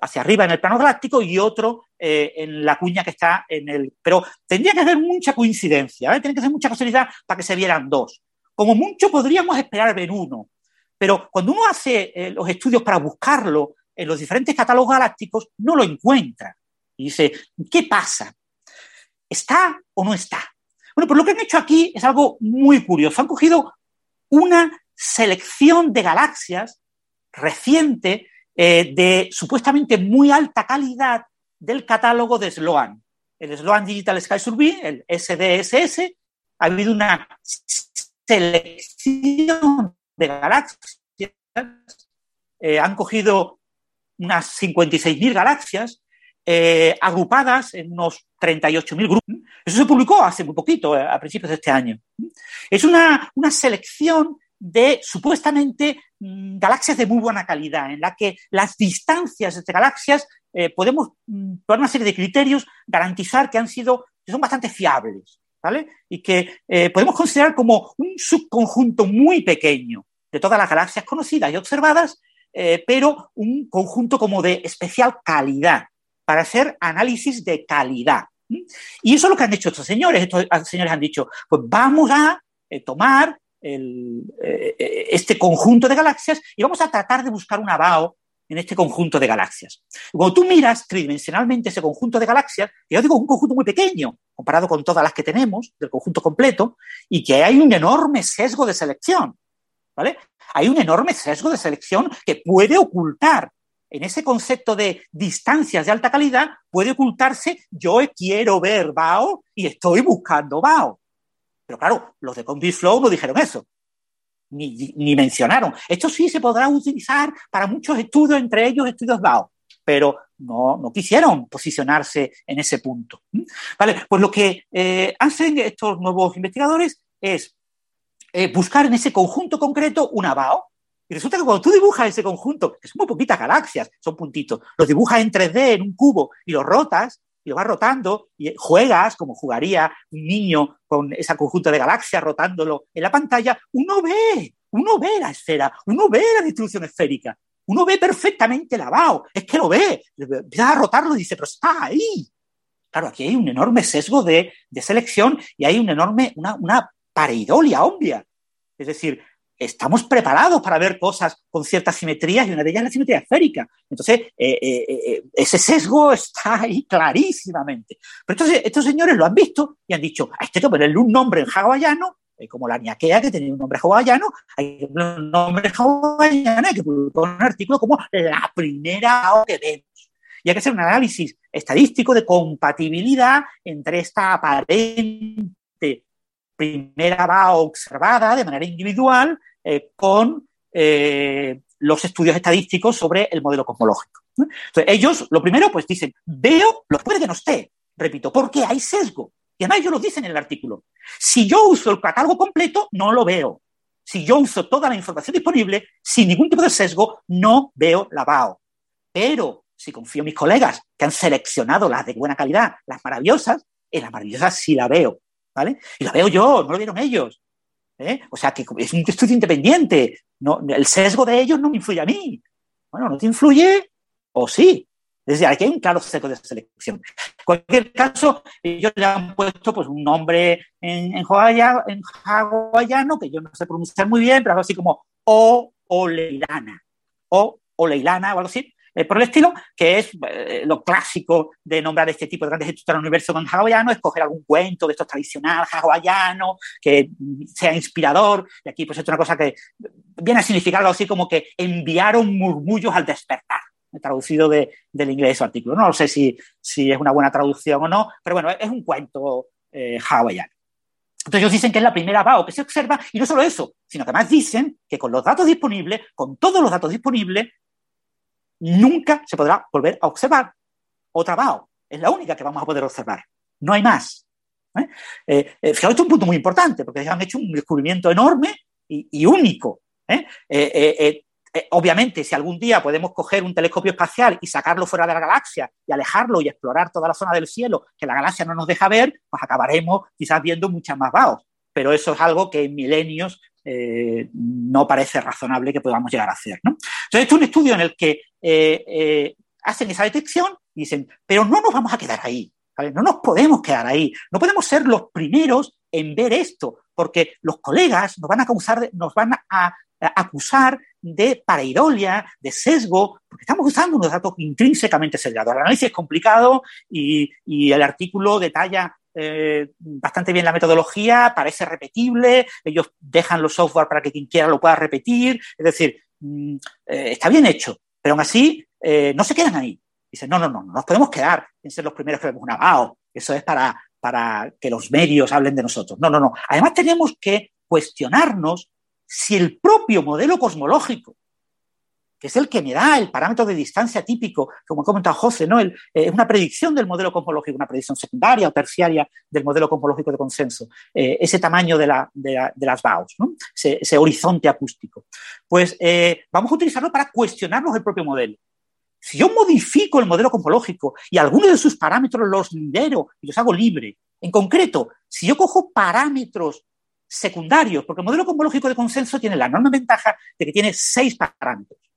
hacia arriba en el plano galáctico y otro en la cuña que está en el... Pero tendría que haber mucha coincidencia, tendría que ser mucha casualidad para que se vieran dos. Como mucho podríamos esperar ver uno. Pero cuando uno hace eh, los estudios para buscarlo en los diferentes catálogos galácticos, no lo encuentra. Y dice, ¿qué pasa? ¿Está o no está? Bueno, pues lo que han hecho aquí es algo muy curioso. Han cogido una selección de galaxias reciente eh, de supuestamente muy alta calidad del catálogo de Sloan. El Sloan Digital Sky Survey, el SDSS, ha habido una selección de galaxias. Eh, han cogido unas 56.000 galaxias eh, agrupadas en unos 38.000 grupos. Eso se publicó hace muy poquito, eh, a principios de este año. Es una, una selección de supuestamente mm, galaxias de muy buena calidad, en la que las distancias entre galaxias podemos, mm, por una serie de criterios, garantizar que han sido, que son bastante fiables, ¿vale? Y que podemos considerar como un subconjunto muy pequeño de todas las galaxias conocidas y observadas, eh, pero un conjunto como de especial calidad, para hacer análisis de calidad. Y eso es lo que han hecho estos señores. Estos señores han dicho, pues vamos a tomar el, eh, este conjunto de galaxias y vamos a tratar de buscar un abao en este conjunto de galaxias. Cuando tú miras tridimensionalmente ese conjunto de galaxias, yo digo un conjunto muy pequeño comparado con todas las que tenemos del conjunto completo y que hay un enorme sesgo de selección, Hay un enorme sesgo de selección que puede ocultar en ese concepto de distancias de alta calidad, puede ocultarse yo quiero ver BAO y estoy buscando BAO. Pero claro, los de Combi Flow no dijeron eso, ni, ni, mencionaron. Esto sí se podrá utilizar para muchos estudios, entre ellos estudios DAO, pero no, no quisieron posicionarse en ese punto. ¿Mm? Vale, pues lo que eh, hacen estos nuevos investigadores es eh, buscar en ese conjunto concreto una BAO. Y resulta que cuando tú dibujas ese conjunto, que son muy poquitas galaxias, son puntitos, los dibujas en 3D en un cubo y los rotas, y lo vas rotando y juegas como jugaría un niño con ese conjunto de galaxias rotándolo en la pantalla, uno ve, uno ve la esfera, uno ve la distribución esférica, uno ve perfectamente la BAO, es que lo ve, empieza a rotarlo y dice, pero está ahí. Claro, aquí hay un enorme sesgo de, de selección y hay un enorme, una, una pareidolia obvia. Es decir, estamos preparados para ver cosas con ciertas simetrías y una de ellas es la simetría esférica. Entonces, eh, eh, eh, ese sesgo está ahí clarísimamente. Pero entonces, estos señores lo han visto y han dicho, este hay que ponerle un nombre en hawaiano, como la niaquea que tenía un nombre hawaiano, hay que ponerle un nombre hawaiano, hay que poner un artículo como la primera que vemos. Y hay que hacer un análisis estadístico de compatibilidad entre esta aparente primera va observada de manera individual eh, con eh, los estudios estadísticos sobre el modelo cosmológico. Entonces, ellos, lo primero, pues dicen, veo, lo puede que no esté, repito, porque hay sesgo. Y además ellos lo dicen en el artículo. Si yo uso el catálogo completo, no lo veo. Si yo uso toda la información disponible, sin ningún tipo de sesgo, no veo la BAO. Pero si confío en mis colegas que han seleccionado las de buena calidad, las maravillosas, en las maravillosas sí la veo. Y la veo yo, no lo vieron ellos. ¿eh? O sea, que es un estudio independiente. No, el sesgo de ellos no me influye a mí. Bueno, ¿no te influye? O sí. Es decir, aquí hay un claro sesgo de selección. En cualquier caso, ellos le han puesto pues, un nombre en, en, hawaiano, que yo no sé pronunciar muy bien, pero algo así como O Oleilana. O Oleilana o algo así. Eh, por el estilo, que es eh, lo clásico de nombrar este tipo de grandes estructuras del universo con hawaiano, escoger algún cuento de estos tradicionales hawaianos que sea inspirador. Y aquí, pues, es una cosa que viene a significar algo así como que enviaron murmullos al despertar traducido de, del inglés su artículo. No sé si, si, es una buena traducción o no, pero bueno, es un cuento eh, hawaiano. Entonces ellos dicen que es la primera BAO que se observa y no solo eso, sino que además dicen que con los datos disponibles, con todos los datos disponibles, nunca se podrá volver a observar otra BAO. Es la única que vamos a poder observar. No hay más. ¿eh? Eh, eh, fijaos, esto es un punto muy importante, porque han hecho un descubrimiento enorme y, único. obviamente, si algún día podemos coger un telescopio espacial y sacarlo fuera de la galaxia y alejarlo y explorar toda la zona del cielo que la galaxia no nos deja ver, pues acabaremos quizás viendo muchas más BAOs. Pero eso es algo que en milenios no parece razonable que podamos llegar a hacer. Entonces, esto es un estudio en el que eh, eh, hacen esa detección y dicen, pero no nos vamos a quedar ahí, no nos podemos quedar ahí, no podemos ser los primeros en ver esto, porque los colegas nos van a acusar de, nos van a, acusar de pareidolia, de sesgo, porque estamos usando unos datos intrínsecamente sesgados. El análisis es complicado y, el artículo detalla eh, bastante bien la metodología, parece repetible, ellos dejan los software para que quien quiera lo pueda repetir, es decir, mm, está bien hecho, pero aún así, eh, no se quedan ahí. Dicen, no, no, no, no nos podemos quedar en ser los primeros que vemos un abao. Eso es para, para que los medios hablen de nosotros. No, no, no. Además, tenemos que cuestionarnos si el propio modelo cosmológico que es el que me da el parámetro de distancia típico, como ha comentado José, ¿no? Eh, es una predicción del modelo cosmológico, una predicción secundaria o terciaria del modelo cosmológico de consenso, eh, ese tamaño de, las BAOs, ese, horizonte acústico. Pues eh, vamos a utilizarlo para cuestionarnos el propio modelo. Si yo modifico el modelo cosmológico y algunos de sus parámetros los libero y los hago libre, en concreto, si yo cojo parámetros secundarios, porque el modelo cosmológico de consenso tiene la enorme ventaja de que tiene seis parámetros.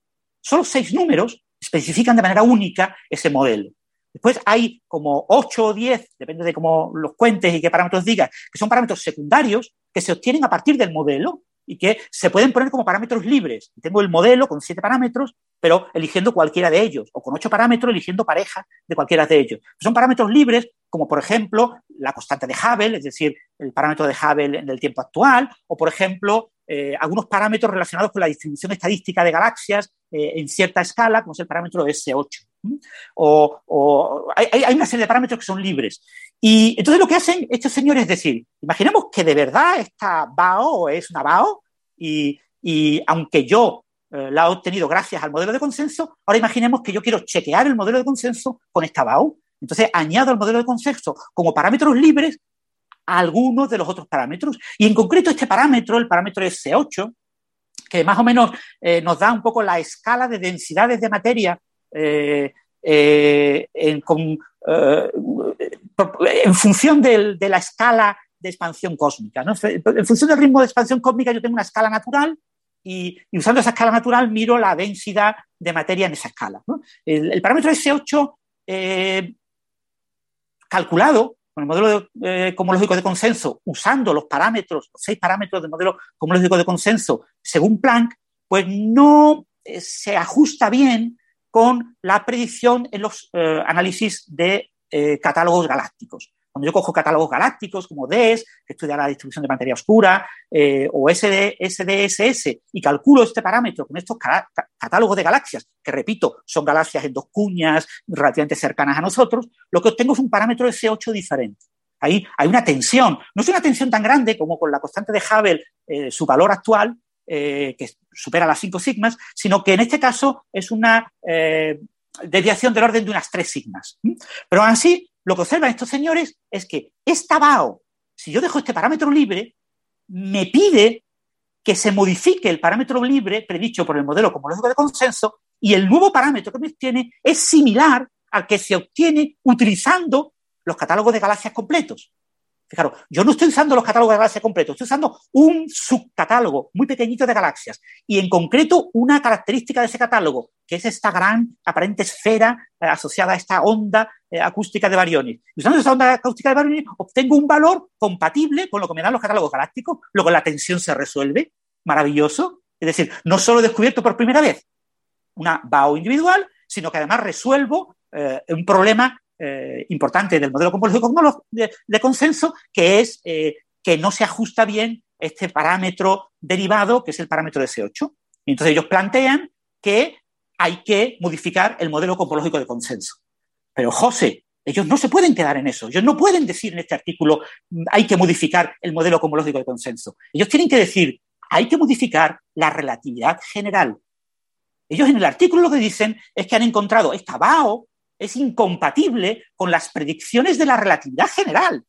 Solo seis números especifican de manera única ese modelo. Después hay como ocho o diez, depende de cómo los cuentes y qué parámetros digas, que son parámetros secundarios que se obtienen a partir del modelo y que se pueden poner como parámetros libres. Tengo el modelo con siete parámetros, pero eligiendo cualquiera de ellos, o con ocho parámetros eligiendo pareja de cualquiera de ellos. Son parámetros libres, como por ejemplo la constante de Hubble, es decir, el parámetro de Hubble en el tiempo actual, o por ejemplo eh, algunos parámetros relacionados con la distribución estadística de galaxias eh, en cierta escala, como es el parámetro S8. O, hay, una serie de parámetros que son libres. Y entonces lo que hacen estos señores es decir, imaginemos que de verdad esta BAO es una BAO y, aunque yo eh, la he obtenido gracias al modelo de consenso, ahora imaginemos que yo quiero chequear el modelo de consenso con esta BAO. Entonces añado al modelo de consenso como parámetros libres algunos de los otros parámetros. Y en concreto este parámetro, el parámetro S8, que más o menos eh, nos da un poco la escala de densidades de materia eh, eh, en, función de la escala de expansión cósmica. En función del ritmo de expansión cósmica yo tengo una escala natural y, usando esa escala natural miro la densidad de materia en esa escala. El, parámetro S8 calculado con el modelo de, cosmológico de consenso, usando los parámetros, los seis parámetros del modelo cosmológico de consenso, según Planck, pues no eh, se ajusta bien con la predicción en los eh, análisis de eh, catálogos galácticos. Cuando yo cojo catálogos galácticos como DES, que estudia la distribución de materia oscura, eh, o SD, SDSS, y calculo este parámetro con estos catálogos de galaxias, que repito, son galaxias en dos cuñas relativamente cercanas a nosotros, lo que obtengo es un parámetro S8 diferente. Ahí hay una tensión. No es una tensión tan grande como con la constante de Hubble, eh, su valor actual, eh, que supera las 5 sigmas, sino que en este caso es una desviación del orden de unas 3 sigmas. Pero así, lo que observan estos señores es que esta BAO, si yo dejo este parámetro libre, me pide que se modifique el parámetro libre predicho por el modelo cosmológico de consenso y el nuevo parámetro que me obtiene es similar al que se obtiene utilizando los catálogos de galaxias completos. Fijaros, yo no estoy usando los catálogos de galaxias completos, estoy usando un subcatálogo muy pequeñito de galaxias y en concreto una característica de ese catálogo, que es esta gran aparente esfera eh, asociada a esta onda eh, acústica de bariones. usando esta onda acústica de bariones obtengo un valor compatible con lo que me dan los catálogos galácticos, luego la tensión se resuelve, maravilloso. Es decir, no solo he descubierto por primera vez una BAO individual, sino que además resuelvo eh, un problema eh, importante del modelo cosmológico de, consenso, que es eh, que no se ajusta bien este parámetro derivado, que es el parámetro de S8. Y entonces ellos plantean que hay que modificar el modelo cosmológico de consenso. Pero José, ellos no se pueden quedar en eso. Ellos no pueden decir en este artículo hay que modificar el modelo cosmológico de consenso. Ellos tienen que decir hay que modificar la relatividad general. Ellos en el artículo lo que dicen es que han encontrado esta BAO es incompatible con las predicciones de la relatividad general.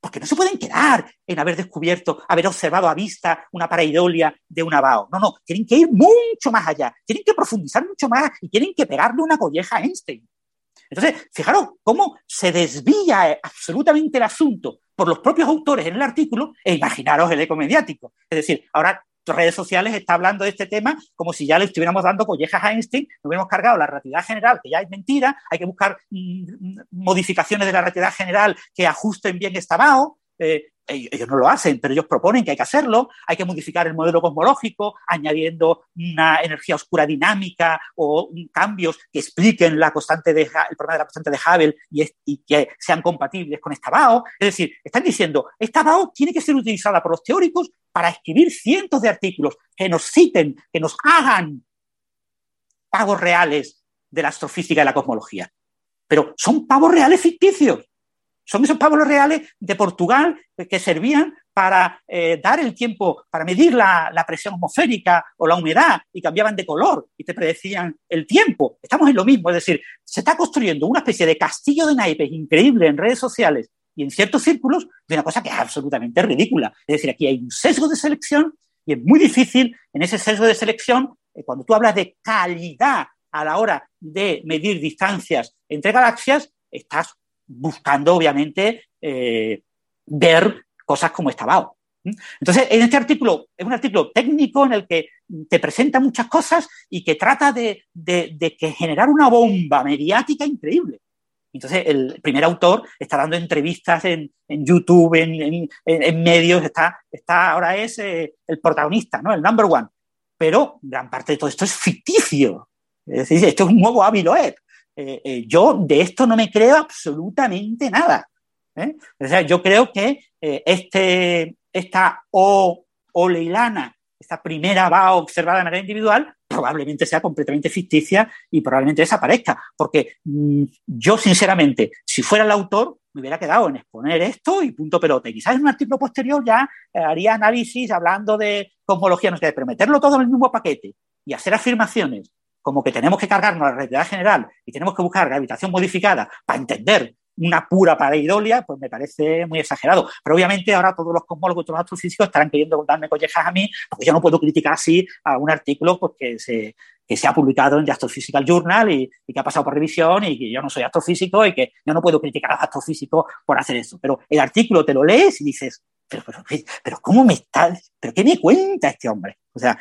Porque no se pueden quedar en haber descubierto, haber observado a vista una pareidolia de una BAO. No, no, tienen que ir mucho más allá, tienen que profundizar mucho más y tienen que pegarle una colleja a Einstein. Entonces, fijaros cómo se desvía absolutamente el asunto por los propios autores en el artículo e imaginaros el eco mediático. Es decir, ahora redes sociales está hablando de este tema como si ya le estuviéramos dando collejas a Einstein, nos hubiéramos cargado la relatividad general, que ya es mentira, hay que buscar mm, mm, modificaciones de la relatividad general que ajusten bien esta BAO. Ellos no lo hacen, pero ellos proponen que hay que hacerlo. Hay que modificar el modelo cosmológico, añadiendo una energía oscura dinámica o cambios que expliquen la constante de, el problema de la constante de Hubble y, que sean compatibles con esta BAO. Es decir, están diciendo, esta BAO tiene que ser utilizada por los teóricos para escribir cientos de artículos que nos citen, que nos hagan pagos reales de la astrofísica y la cosmología. Pero son pavos reales ficticios. Son esos pavos reales de Portugal que servían para eh, dar el tiempo, para medir la, presión atmosférica o la humedad y cambiaban de color y te predecían el tiempo. Estamos en lo mismo, es decir, se está construyendo una especie de castillo de naipes increíble en redes sociales y en ciertos círculos de una cosa que es absolutamente ridícula. Es decir, aquí hay un sesgo de selección y es muy difícil en ese sesgo de selección, eh, cuando tú hablas de calidad a la hora de medir distancias entre galaxias, estás buscando, obviamente, eh, ver cosas como estaba. Entonces, en este artículo, es un artículo técnico en el que te presenta muchas cosas y que trata de, que generar una bomba mediática increíble. Entonces, el primer autor está dando entrevistas en, YouTube, en, medios, está, está ahora es eh, el protagonista, ¿no? El number one. Pero gran parte de todo esto es ficticio. Es decir, esto es un nuevo hábito eh, eh, yo de esto no me creo absolutamente nada. ¿eh? O sea, yo creo que este, esta O, Leilana, esta primera va observada de manera individual, probablemente sea completamente ficticia y probablemente desaparezca. Porque mm, yo, sinceramente, si fuera el autor, me hubiera quedado en exponer esto y punto pelota. Y quizás en un artículo posterior ya haría análisis hablando de cosmología, no sé, pero meterlo todo en el mismo paquete y hacer afirmaciones como que tenemos que cargarnos la realidad general y tenemos que buscar gravitación modificada para entender una pura pareidolia, pues me parece muy exagerado. Pero obviamente ahora todos los cosmólogos y todos los astrofísicos estarán queriendo darme collejas a mí, porque yo no puedo criticar así a un artículo pues, que, se, que se ha publicado en The Astrophysical Journal y, y, que ha pasado por revisión y que yo no soy astrofísico y que yo no puedo criticar a los astrofísicos por hacer eso. Pero el artículo te lo lees y dices, pero, pero, pero ¿cómo me está, pero qué me cuenta este hombre? O sea,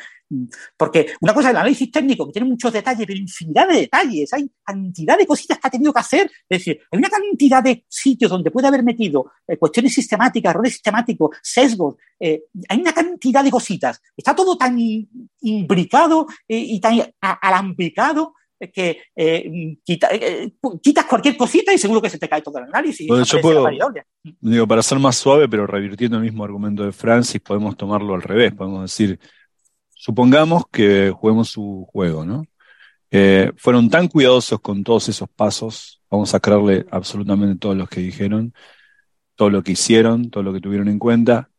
porque una cosa es el análisis técnico, que tiene muchos detalles, pero infinidad de detalles, hay cantidad de cositas que ha tenido que hacer. Es decir, hay una cantidad de sitios donde puede haber metido eh, cuestiones sistemáticas, errores sistemáticos, sesgos, eh, hay una cantidad de cositas. Está todo tan imbricado eh, y tan alambicado que quitas cualquier cosita y seguro que se te cae todo el análisis. yo puedo, digo, para ser más suave, pero revirtiendo el mismo argumento de Francis, podemos tomarlo al revés. Podemos decir, Supongamos que juguemos su juego, ¿no? Eh, fueron tan cuidadosos con todos esos pasos, vamos a creerle absolutamente todos los que dijeron, todo lo que hicieron, todo lo que tuvieron en cuenta,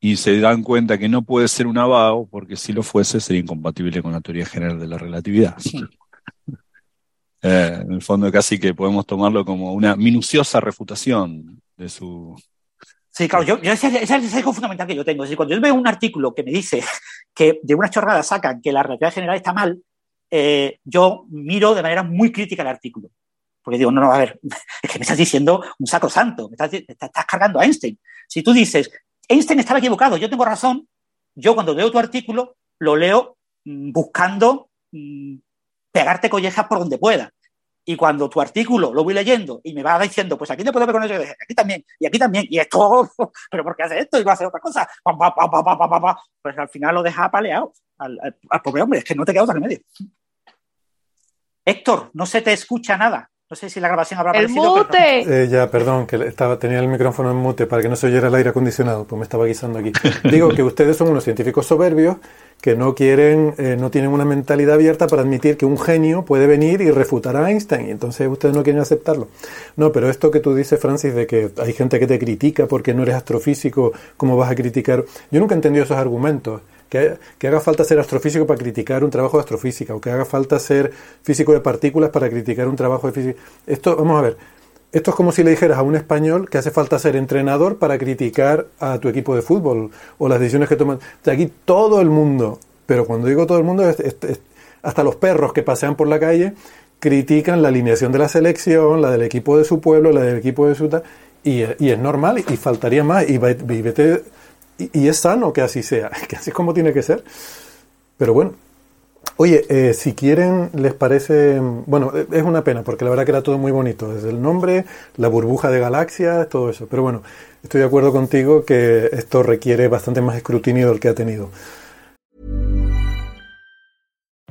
y se dan cuenta que no puede ser un abajo, porque si lo fuese sería incompatible con la teoría general de la relatividad. Eh, en el fondo casi que podemos tomarlo como una minuciosa refutación de su, Sí, claro, yo, ese, es el fundamental que yo tengo. Es cuando yo veo un artículo que me dice que de una chorrada sacan que la relatividad general está mal, eh, yo miro de manera muy crítica el artículo. Porque digo, no, no, a ver, es que me estás diciendo un saco santo, me estás, estás cargando a Einstein. Si tú dices, Einstein estaba equivocado, yo tengo razón, yo cuando leo tu artículo lo leo mm, buscando mm, pegarte collejas por donde pueda. Y cuando tu artículo lo voy leyendo y me va diciendo, pues aquí te puedo ver con eso, aquí también, y aquí también, y esto, pero ¿por qué hace esto? Y va a hacer otra cosa. Pues al final lo deja apaleado al, al, pobre hombre, es que no te queda otra remedio. Héctor, no se te escucha nada. No sé si la grabación habrá ¡El mute! Eh, ya, perdón, que estaba, tenía el micrófono en mute para que no se oyera el aire acondicionado, pues me estaba guisando aquí. Digo que ustedes son unos científicos soberbios que no quieren, eh, no tienen una mentalidad abierta para admitir que un genio puede venir y refutar a Einstein, y entonces ustedes no quieren aceptarlo. No, pero esto que tú dices, Francis, de que hay gente que te critica porque no eres astrofísico, ¿cómo vas a criticar? Yo nunca he entendido esos argumentos que, haga falta ser astrofísico para criticar un trabajo de astrofísica, o que haga falta ser físico de partículas para criticar un trabajo de física. Esto, vamos a ver, esto es como si le dijeras a un español que hace falta ser entrenador para criticar a tu equipo de fútbol o las decisiones que toman. aquí todo el mundo, pero cuando digo todo el mundo, hasta los perros que pasean por la calle critican la alineación de la selección, la del equipo de su pueblo, la del equipo de su... Y, y es normal y faltaría más. Y, y, es sano que así sea, que así es como tiene que ser. Pero bueno, Oye, eh, si quieren, les parece. Bueno, e, es una pena, porque la verdad que era todo muy bonito. Desde el nombre, la burbuja de galaxias, todo eso. Pero bueno, estoy de acuerdo contigo que esto requiere bastante más escrutinio del que ha tenido.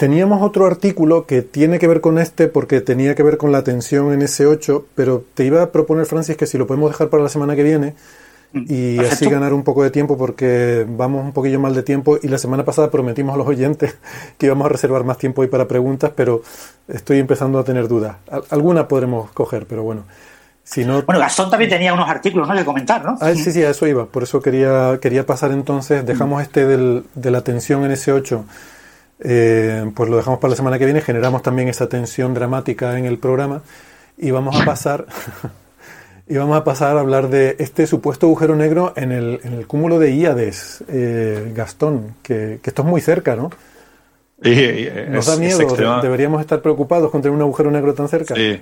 teníamos otro artículo que tiene que ver con este porque tenía que ver con la tensión en S8, pero te iba a proponer, Francis, que si lo podemos dejar para la semana que viene y Perfecto. así ganar un poco de tiempo porque vamos un poquillo mal de tiempo y la semana pasada prometimos a los oyentes que íbamos a reservar más tiempo hoy para preguntas, pero estoy empezando a tener dudas. Al- Alguna podremos coger, pero bueno. Si no, Bueno, Gastón también tenía unos artículos ¿no? que comentar, ¿no? Ah, sí, sí, a eso iba. Por eso quería, quería pasar entonces. Dejamos este del, de la tensión en S8. Eh, pues lo dejamos para la semana que viene. Generamos también esa tensión dramática en el programa. Y vamos a pasar. y vamos a pasar a hablar de este supuesto agujero negro en el, en el cúmulo de Íades, eh, Gastón. Que, que esto es muy cerca, ¿no? Y- y- Nos es- da miedo. Deberíamos estar preocupados con tener un agujero negro tan cerca. Sí.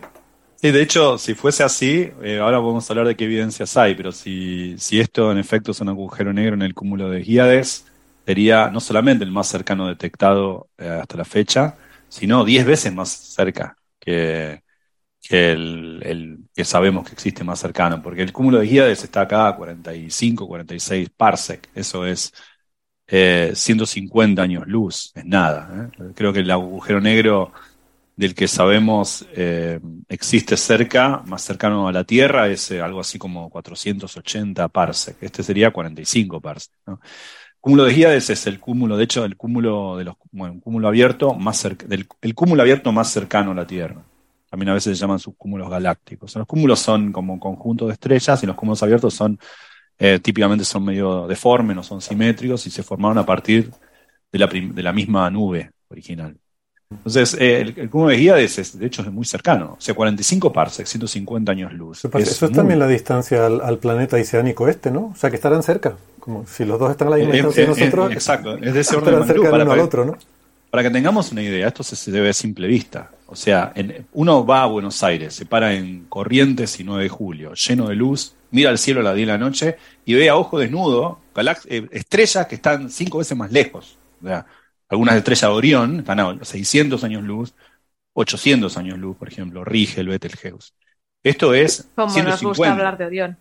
Sí, de hecho, si fuese así, eh, ahora podemos hablar de qué evidencias hay, pero si, si esto en efecto es un agujero negro en el cúmulo de Híades, sería no solamente el más cercano detectado eh, hasta la fecha, sino 10 veces más cerca que, el que sabemos que existe más cercano, porque el cúmulo de Híades está acá a 45, 46 parsec, eso es eh, 150 años luz, es nada. ¿eh? Creo que el agujero negro del que sabemos eh, existe cerca, más cercano a la Tierra, es eh, algo así como 480 parsec. Este sería 45 parsec. ¿no? Cúmulo de Híades es el cúmulo, de hecho, el cúmulo de los, bueno, un cúmulo abierto más cerca, del, el cúmulo abierto más cercano a la Tierra. También a veces se llaman subcúmulos galácticos. Los cúmulos son como un conjunto de estrellas y los cúmulos abiertos son eh, típicamente son medio deformes, no son simétricos y se formaron a partir de la, de la misma nube original. Entonces, eh, el, el cúmulo de Híades es, de hecho, es muy cercano. O sea, 45 parsecs, 150 años luz. Eso Es eso es muy- también la distancia al, al planeta oceánico este, ¿no? O sea, que estarán cerca. Como si los dos están a la misma distancia de nosotros. exacto, es de ese orden de magnitud, para- uno al otro, ¿no? Para que tengamos una idea, esto se, se debe a simple vista. O sea, en- uno va a Buenos Aires, se para en Corrientes y 9 de julio, lleno de luz, mira al cielo a las 10 de la noche y ve a ojo desnudo galax- eh, estrellas que están cinco veces más lejos. O sea, algunas estrellas de Orión están a 600 años luz, 800 años luz, por ejemplo, Rigel, Betelgeuse. Esto es Como nos gusta 150. hablar de Orión.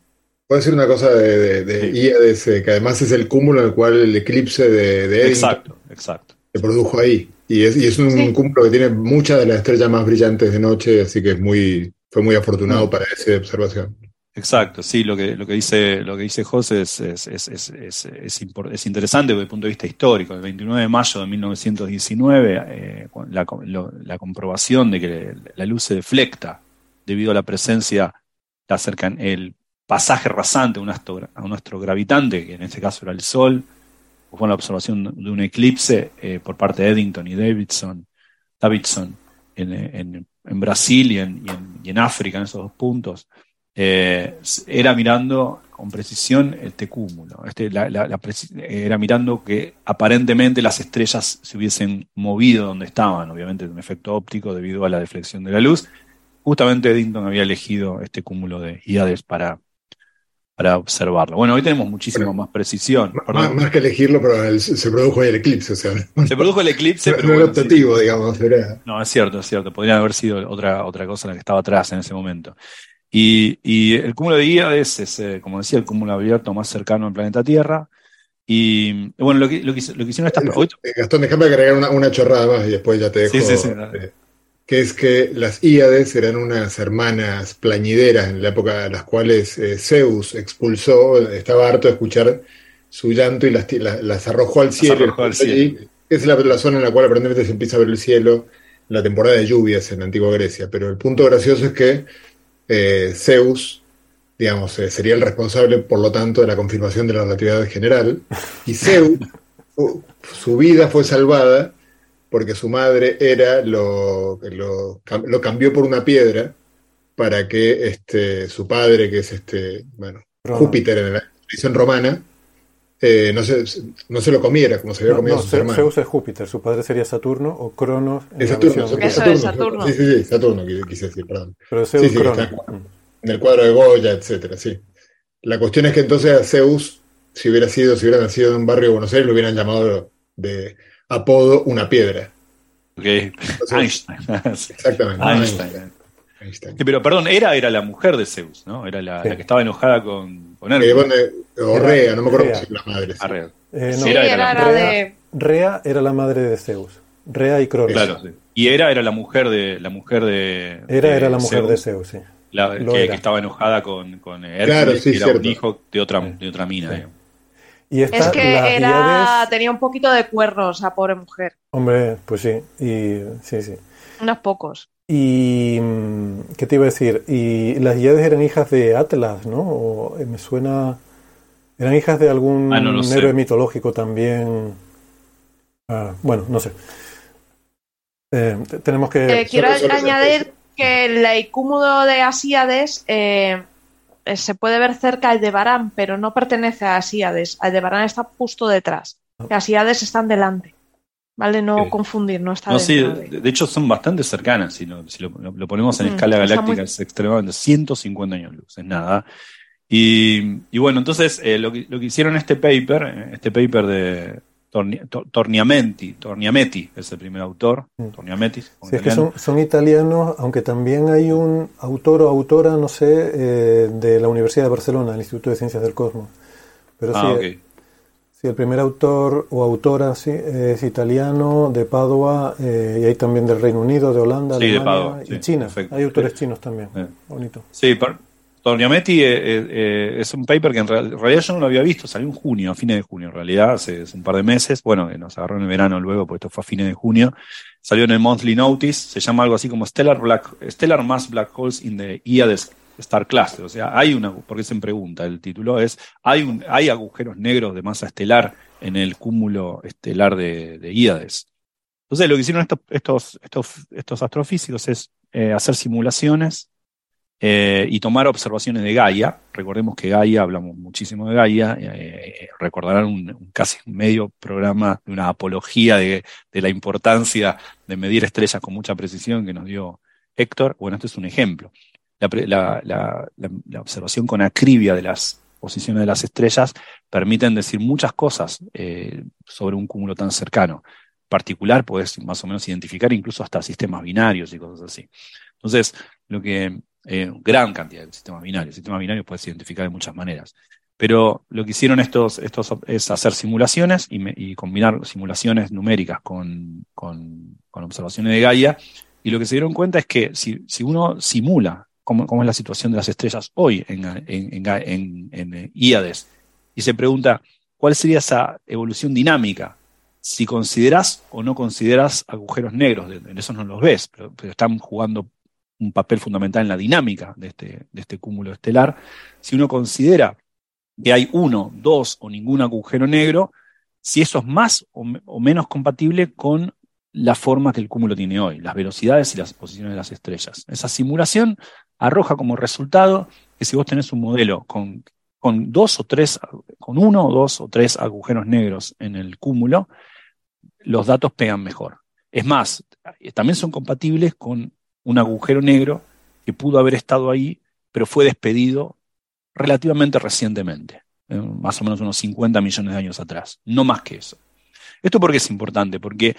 Puedo decir una cosa de, de, de Sí. Íades, eh, que además es el cúmulo en el cual el eclipse de, de Eddington Exacto, exacto. se produjo ahí. Y es, y es un Sí. cúmulo que tiene muchas de las estrellas más brillantes de noche, así que es muy, fue muy afortunado Mm. para esa observación. Exacto, sí, lo que, lo que dice, lo que dice José es, es, es, es, es, es impor- es interesante desde el punto de vista histórico. El 29 de mayo de 1919, eh, la, lo- la comprobación de que la luz se deflecta debido a la presencia, la cercan, el pasaje rasante a un, astro, a un astro gravitante, que en este caso era el Sol, fue la observación de un eclipse eh, por parte de Eddington y Davidson, Davidson en, Brasil y en, en, África, en esos dos puntos eh, era mirando con precisión este cúmulo. Era mirando que aparentemente las estrellas se hubiesen movido donde estaban, obviamente de un efecto óptico debido a la deflexión de la luz. Justamente Eddington había elegido este cúmulo de Hyades para, para observarlo. Bueno, hoy tenemos muchísima Bueno, más precisión. Más, que elegirlo, pero el- se produjo el eclipse, o sea, Se produjo el eclipse, pero era bueno, sí. optativo, digamos, era... No, es cierto, es cierto. Podría haber sido otra, otra cosa la que estaba atrás en ese momento. Y, y el cúmulo de Híades es, eh, como decía, el cúmulo abierto más cercano al planeta Tierra. Y bueno, lo que, lo que, lo que hicieron estas. Eh, Gastón, déjame agregar una, una chorrada más y después ya te dejo. Sí, sí, sí, eh, que es que las Íades eran unas hermanas plañideras en la época en las cuales eh, Zeus expulsó, estaba harto de escuchar su llanto y las, ti- la- las arrojó al cielo. arrojó al Allí, es la, la zona en la cual aparentemente se empieza a ver el cielo en la temporada de lluvias en la antigua Grecia. Pero el punto gracioso es que eh, Zeus, digamos, eh, sería el responsable, por lo tanto, de la confirmación de la relatividad general. Y Zeus, su vida fue salvada porque su madre era lo, lo, lo cambió por una piedra para que este, su padre, que es este, bueno, Roma. Júpiter en la tradición romana, eh, no, se, no se lo comiera como se había No, comido no, Ze- hermanos. Zeus es Júpiter, su padre sería Saturno o Cronos. en Es la Saturno, versión- Saturno, Eso es Saturno. Saturno. Sí, sí, sí, Saturno quise, decir, perdón. Pero Zeus Sí, sí, está. En el cuadro de Goya, etcétera, sí. La cuestión es que entonces a Zeus, si hubiera sido, si hubiera nacido en un barrio de Buenos Aires, lo hubieran llamado de apodo una piedra. Ok. Entonces, Einstein. Exactamente. Einstein. Einstein. Einstein. Sí, pero perdón, Hera era la mujer de Zeus, ¿no? Era la, Sí. la que estaba enojada con, con Eh, bueno, eh, o Rea, no me acuerdo llama la madre. sí. Arre. Eh, no, Sí, era, era la de. Rea era la madre de Zeus. Rea y Cronos. Claro, sí. Y Hera era la mujer de la mujer de Hera de era la mujer Zeus, de Zeus, sí. la- que, era. que estaba enojada con, con Hércules, Claro, sí, que era cierto. un hijo de otra, de otra mina. digamos. Y esta, Es que era, tenía un poquito de cuernos, la pobre mujer. Hombre, pues sí. Y, sí, sí. Unos pocos. Y, mm, ¿qué te iba a decir? Y las Híades eran hijas de Atlas, ¿no? O, eh, me suena... Eran hijas de algún Ah, no lo sé. héroe mitológico también. Ah, bueno, no sé. Eh, te- tenemos que... Eh, quiero añadir que el icúmulo de Asíades eh, se puede ver cerca de Aldebarán, pero no pertenece a Asíades. Aldebarán está justo detrás. Asíades están delante. ¿Vale? No Sí. confundir, no está No, sí, de- hecho son bastante cercanas, si lo, si lo, lo ponemos en Ujú, escala galáctica, muy- es extremadamente 150 años luz, es nada. Y, y bueno, entonces eh, lo, que, lo que hicieron este paper, eh, este paper de Torni, Tor- Torniamenti, Torniametti es el primer autor. Torniametti, Sí, es que son, son italianos, aunque también hay un autor o autora, no sé, eh, de la Universidad de Barcelona, el Instituto de Ciencias del Cosmos. Pero sí, Ah, ok. sí, el primer autor o autora sí, es italiano, de Padua, eh, y hay también del Reino Unido, de Holanda, Sí, de Alemania Padua, y sí, China. perfecto. Hay autores Sí. chinos también. Sí. Bonito. Sí, Torniametti eh, eh, eh, es un paper que en real- en realidad yo no lo había visto, salió en junio, a fines de junio, en realidad, hace, un par de meses, bueno, nos agarró en el verano luego, porque esto fue a fines de junio, salió en el Monthly Notice, se llama algo así como Stellar, Black, Stellar Mass Black Holes in the Iades Star Cluster, o sea, hay una, porque se pregunta, el título es, hay, un, hay agujeros negros de masa estelar en el cúmulo estelar de, de Íades. Entonces, lo que hicieron estos, estos, estos, estos astrofísicos es hacer simulaciones eh, y tomar observaciones de Gaia. Recordemos que Gaia, hablamos muchísimo de Gaia, eh, recordarán un, un casi medio programa de una apología de, la importancia de medir estrellas con mucha precisión que nos dio Héctor. Bueno, este es un ejemplo. La observación con acribia de las posiciones de las estrellas permiten decir muchas cosas eh, sobre un cúmulo tan cercano. En particular, puedes más o menos identificar incluso hasta sistemas binarios y cosas así. Entonces, lo que eh, gran cantidad de sistemas binarios. Sistemas binarios puedes identificar de muchas maneras. Pero lo que hicieron estos, estos es hacer simulaciones y, combinar simulaciones numéricas con, con- observaciones de Gaia. Y lo que se dieron cuenta es que si, si uno simula cómo, cómo es la situación de las estrellas hoy en, en, en, en- Íades y se pregunta cuál sería esa evolución dinámica si consideras o no consideras agujeros negros, en esos no los ves, pero, pero están jugando un papel fundamental en la dinámica de este, de este cúmulo estelar. Si uno considera que hay uno, dos o ningún agujero negro, si eso es más o, me- o menos compatible con la forma que el cúmulo tiene hoy, las velocidades y las posiciones de las estrellas. Esa simulación arroja como resultado que si vos tenés un modelo con, con dos o tres, con uno o dos o tres agujeros negros en el cúmulo, los datos pegan mejor. Es más, también son compatibles con un agujero negro que pudo haber estado ahí, pero fue despedido relativamente recientemente, eh, más o menos unos 50 millones de años atrás, no más que eso. ¿Esto por qué es importante? Porque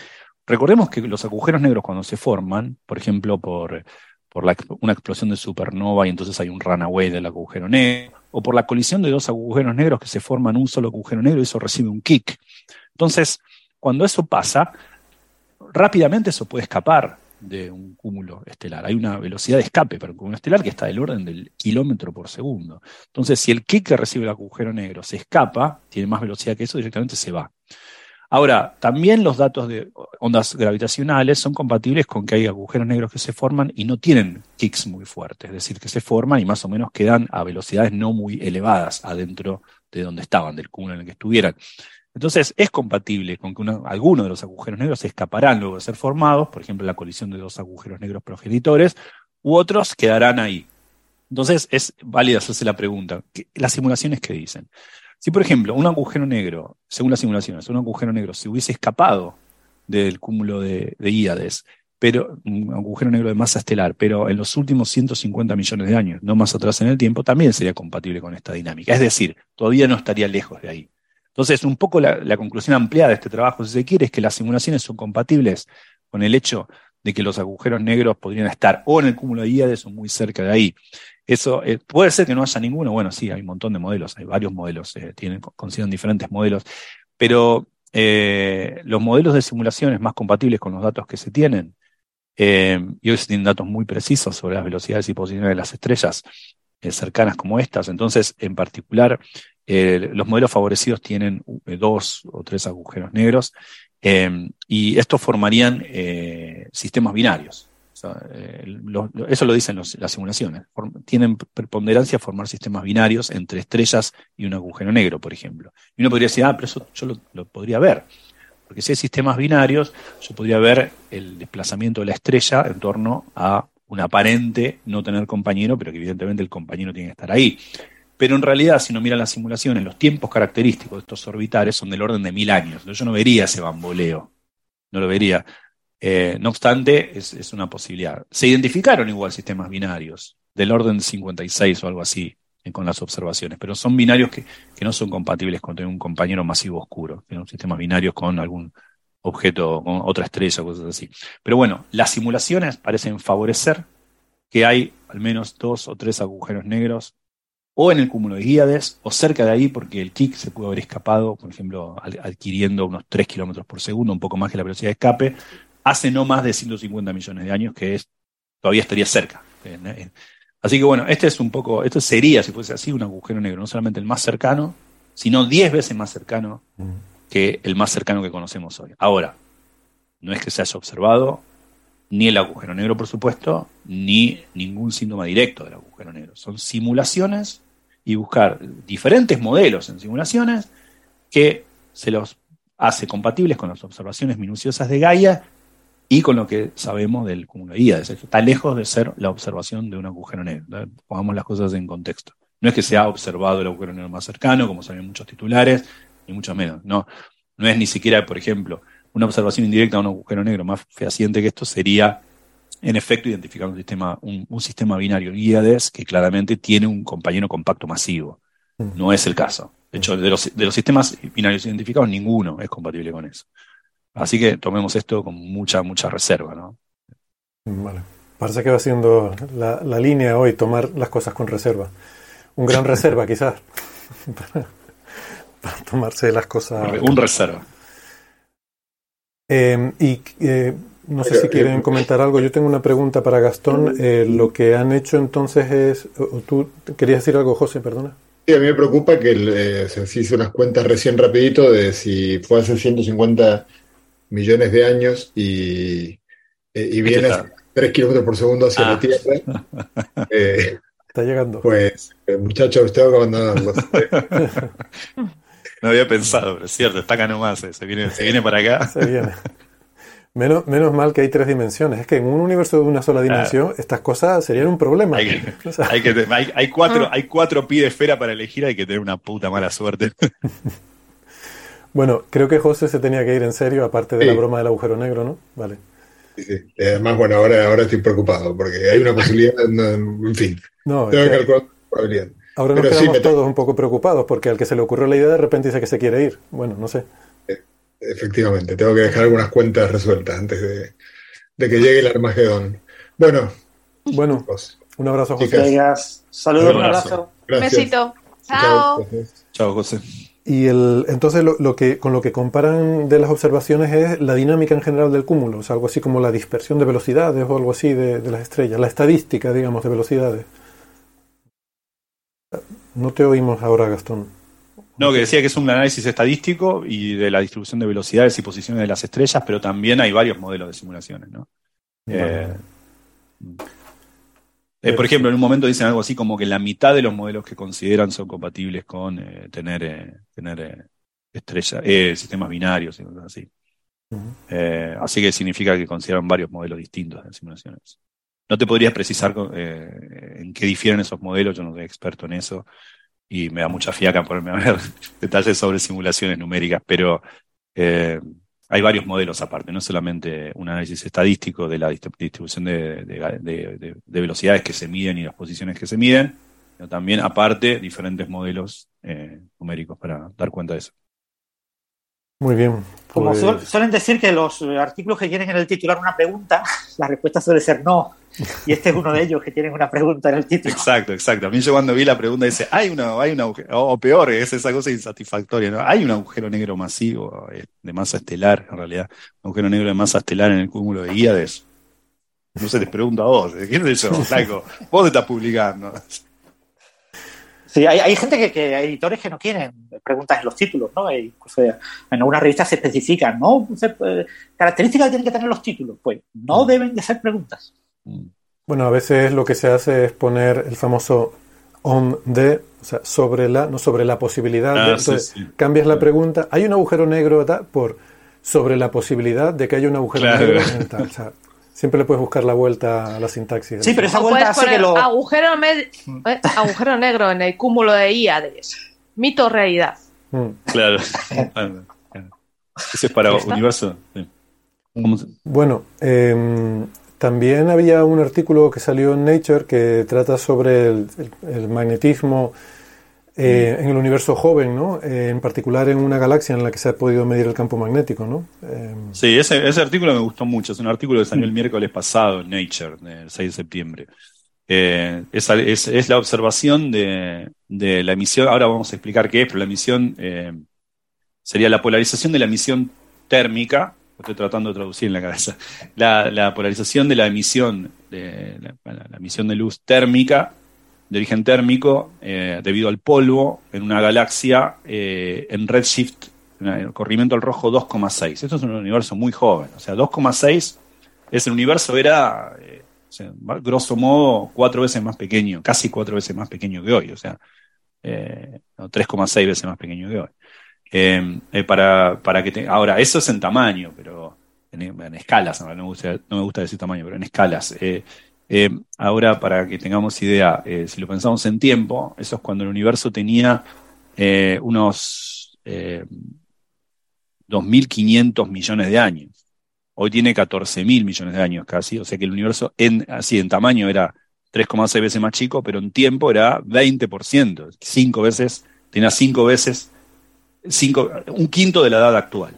recordemos que los agujeros negros cuando se forman, por ejemplo, por, por una explosión de supernova y entonces hay un runaway del agujero negro, o por la colisión de dos agujeros negros que se forman un solo agujero negro y eso recibe un kick. Entonces, cuando eso pasa, rápidamente eso puede escapar de un cúmulo estelar. Hay una velocidad de escape para un cúmulo estelar que está del orden del kilómetro por segundo. Entonces, si el kick que recibe el agujero negro se escapa, tiene más velocidad que eso, directamente se va. Ahora, también los datos de ondas gravitacionales son compatibles con que hay agujeros negros que se forman y no tienen kicks muy fuertes, es decir, que se forman y más o menos quedan a velocidades no muy elevadas adentro de donde estaban, del cúmulo en el que estuvieran. Entonces, es compatible con que una, algunos de los agujeros negros escaparán luego de ser formados, por ejemplo, la colisión de dos agujeros negros progenitores, u otros quedarán ahí. Entonces, es válido hacerse la pregunta, ¿qué- ¿las simulaciones qué dicen? Si, por ejemplo, un agujero negro, según las simulaciones, un agujero negro se hubiese escapado del cúmulo de, de pero un agujero negro de masa estelar, pero en los últimos 150 millones de años, no más atrás en el tiempo, también sería compatible con esta dinámica. Es decir, todavía no estaría lejos de ahí. Entonces, un poco la, conclusión ampliada de este trabajo, si se quiere, es que las simulaciones son compatibles con el hecho de que los agujeros negros podrían estar o en el cúmulo de Íades o muy cerca de ahí. Eso eh, puede ser que no haya ninguno, bueno, sí, hay un montón de modelos, hay varios modelos, eh, tienen, consideran diferentes modelos, pero eh, los modelos de simulaciones más compatibles con los datos que se tienen, eh, y hoy se tienen datos muy precisos sobre las velocidades y posiciones de las estrellas cercanas como estas, entonces, en particular, eh, los modelos favorecidos tienen dos o tres agujeros negros, y estos formarían sistemas binarios. Eh, eso lo dicen las simulaciones. tienen preponderancia formar sistemas binarios entre estrellas y un agujero negro, por ejemplo. Y uno podría decir, ah, pero eso yo lo, lo podría ver. Porque si hay sistemas binarios, yo podría ver el desplazamiento de la estrella en torno a un aparente no tener compañero, pero que evidentemente el compañero tiene que estar ahí. Pero en realidad, si uno mira las simulaciones, los tiempos característicos de estos orbitales son del orden de mil años. Yo no vería ese bamboleo. No lo vería. Eh, no obstante, es, una posibilidad. Se identificaron igual sistemas binarios, del orden 56 o algo así, eh, con las observaciones, pero son binarios que, no son compatibles con tener un compañero masivo oscuro, son sistemas binarios con algún objeto, con otra estrella, cosas así. Pero bueno, las simulaciones parecen favorecer que hay al menos dos o tres agujeros negros o en el cúmulo de Guíades o cerca de ahí porque el kick se pudo haber escapado, por ejemplo, adquiriendo unos 3 kilómetros por segundo, un poco más que la velocidad de escape, hace no más de 150 millones de años, que es, todavía estaría cerca. Así que bueno, este es un poco, esto sería, si fuese así, un agujero negro, no solamente el más cercano, sino 10 veces más cercano que el más cercano que conocemos hoy. Ahora, no es que se haya observado ni el agujero negro, por supuesto, ni ningún síntoma directo del agujero negro. Son simulaciones y buscar diferentes modelos en simulaciones que se los hace compatibles con las observaciones minuciosas de Gaia y con lo que sabemos del cúmulo de Íades. Está lejos de ser la observación de un agujero negro. Pongamos las cosas en contexto. No es que se ha observado el agujero negro más cercano, como saben muchos titulares, ni mucho menos. No, no es ni siquiera, por ejemplo, una observación indirecta de un agujero negro más fehaciente que esto sería, en efecto, identificar un sistema, un, un sistema binario Íades que claramente tiene un compañero compacto masivo. No es el caso. De hecho, de los, de los sistemas binarios identificados, ninguno es compatible con eso. Así que tomemos esto con mucha, mucha reserva, ¿no? Vale. Parece que va siendo la, la línea hoy, tomar las cosas con reserva. Un gran reserva, quizás. para, para, tomarse las cosas. Un reserva. Eh, y eh, no sé si quieren comentar algo. Yo tengo una pregunta para Gastón. Eh, lo que han hecho entonces es. ¿Tú querías decir algo, José? Perdona. Sí, a mí me preocupa que eh, se hizo unas cuentas recién rapidito de si fue hace 150 millones de años y, eh, y viene a 3 kilómetros por segundo hacia ah. la Tierra. Eh, Está llegando. Pues, eh, muchachos, tengo que abandonarlos. no había pensado, pero es cierto, está acá nomás, se viene, se viene para acá. Se viene. Menos, menos mal que hay tres dimensiones. Es que en un universo de una sola dimensión, claro. estas cosas serían un problema. Hay, que, o sea, hay, que, hay, hay, cuatro, ah. hay cuatro pi de esfera para elegir, hay que tener una puta mala suerte. Bueno, creo que José se tenía que ir en serio, aparte de sí. la broma del agujero negro, ¿no? Vale. Sí, sí. Además, bueno, ahora, ahora estoy preocupado porque hay una posibilidad, no, en fin. No, tengo que calcular la probabilidad. Ahora nos quedamos sí, todos un poco preocupados porque al que se le ocurrió la idea de repente dice que se quiere ir. Bueno, no sé. Efectivamente, tengo que dejar algunas cuentas resueltas antes de, de que llegue el Armagedón. Bueno. Bueno, un abrazo, José. Gracias. Saludos, un abrazo. Gracias. Besito. Chao. Chao, José. Y el, entonces lo, lo, que, con lo que comparan de las observaciones es la dinámica en general del cúmulo, o sea, algo así como la dispersión de velocidades o algo así de, de las estrellas, la estadística, digamos, de velocidades. No te oímos ahora, Gastón. No, que decía que es un análisis estadístico y de la distribución de velocidades y posiciones de las estrellas, pero también hay varios modelos de simulaciones, ¿no? Eh, eh, por ejemplo, en un momento dicen algo así como que la mitad de los modelos que consideran son compatibles con eh, tener, tener estrellas, sistemas binarios y cosas así. Uh -huh. así que significa que consideran varios modelos distintos de simulaciones. No te podrías precisar en qué difieren esos modelos, yo no soy experto en eso, y me da mucha fiaca ponerme a ver detalles sobre simulaciones numéricas, pero eh, hay varios modelos aparte, no solamente un análisis estadístico de la distribución de, velocidades que se miden y las posiciones que se miden, sino también aparte diferentes modelos eh, numéricos para dar cuenta de eso. Muy bien. Como pues- suelen decir que los artículos que tienen en el titular una pregunta, la respuesta suele ser no. Y este es uno de ellos que tienen una pregunta en el título. Exacto, exacto. A mí yo cuando vi la pregunta dice, hay una, hay una o peor, es esa cosa insatisfactoria, ¿no? Hay un agujero negro masivo eh, de masa estelar, en realidad, un agujero negro de masa estelar en el cúmulo de Híades. No sé, les pregunto a vos, ¿qué es eso, Flaco? Vos estás publicando. Sí, hay, gente que, que, hay editores que no quieren preguntas en los títulos, ¿no? en algunas revistas se especifican, ¿no? Eh, características que tienen que tener los títulos, pues no mm. deben de ser preguntas. Mm. Bueno, a veces lo que se hace es poner el famoso on the, o sea, sobre la, no sobre la posibilidad. de, ah, entonces, cambias la pregunta, ¿hay un agujero negro por sobre la posibilidad de que haya un agujero negro en tal? O sea, Siempre le puedes buscar la vuelta a la sintaxis. Sí, pero esa vuelta hace que lo... Agujero, mm. eh, agujero negro en el cúmulo de IADES. Mito realidad. Mm. Claro. Ese es para universo. Bueno, em, también había un artículo que salió en Nature que trata sobre el magnetismo eh, en el universo joven, ¿no? Eh, en particular en una galaxia en la que se ha podido medir el campo magnético, ¿no? Eh, sí, ese, artículo me gustó mucho. Es un artículo que salió el miércoles pasado en Nature, el 6 de septiembre. Es, es, la observación de, la emisión. Ahora vamos a explicar qué es, pero la emisión sería la polarización de la emisión térmica. Estoy tratando de traducir en la cabeza. La, polarización de la emisión de la emisión de luz térmica de origen térmico eh, debido al polvo en una galaxia eh, en redshift, en el corrimiento al rojo 2,6. Esto es un universo muy joven, o sea, 2,6 es el universo era, eh, grosso modo, cuatro veces más pequeño, casi cuatro veces más pequeño que hoy, o sea, 3,6 veces más pequeño que hoy. para, para que ahora, eso es en tamaño, pero en, escalas, no me, gusta, no me gusta decir tamaño, pero en escalas. Eh, ahora, para que tengamos idea, eh, si lo pensamos en tiempo, eso es cuando el universo tenía eh, unos 2.500 millones de años. Hoy tiene 14.000 millones de años casi, o sea que el universo en, así en tamaño era 3,6 veces más chico, pero en tiempo era 20%, 5 veces, tenía 5 veces, cinco, un quinto de la edad actual.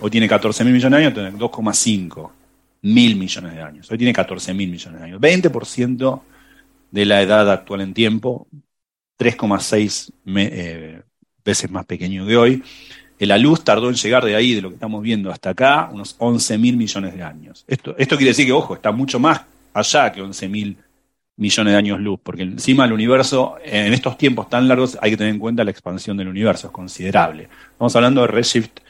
Hoy tiene 14.000 millones de años, tiene 2,5 mil millones de años. Hoy tiene 14 mil millones de años. 20% de la edad actual en tiempo, 3,6 eh, veces más pequeño que hoy. La luz tardó en llegar de ahí, de lo que estamos viendo hasta acá, unos 11 mil millones de años. Esto, esto quiere decir que, ojo, está mucho más allá que 11 mil millones de años luz, porque encima el universo, en estos tiempos tan largos, hay que tener en cuenta la expansión del universo, es considerable. Estamos hablando de redshift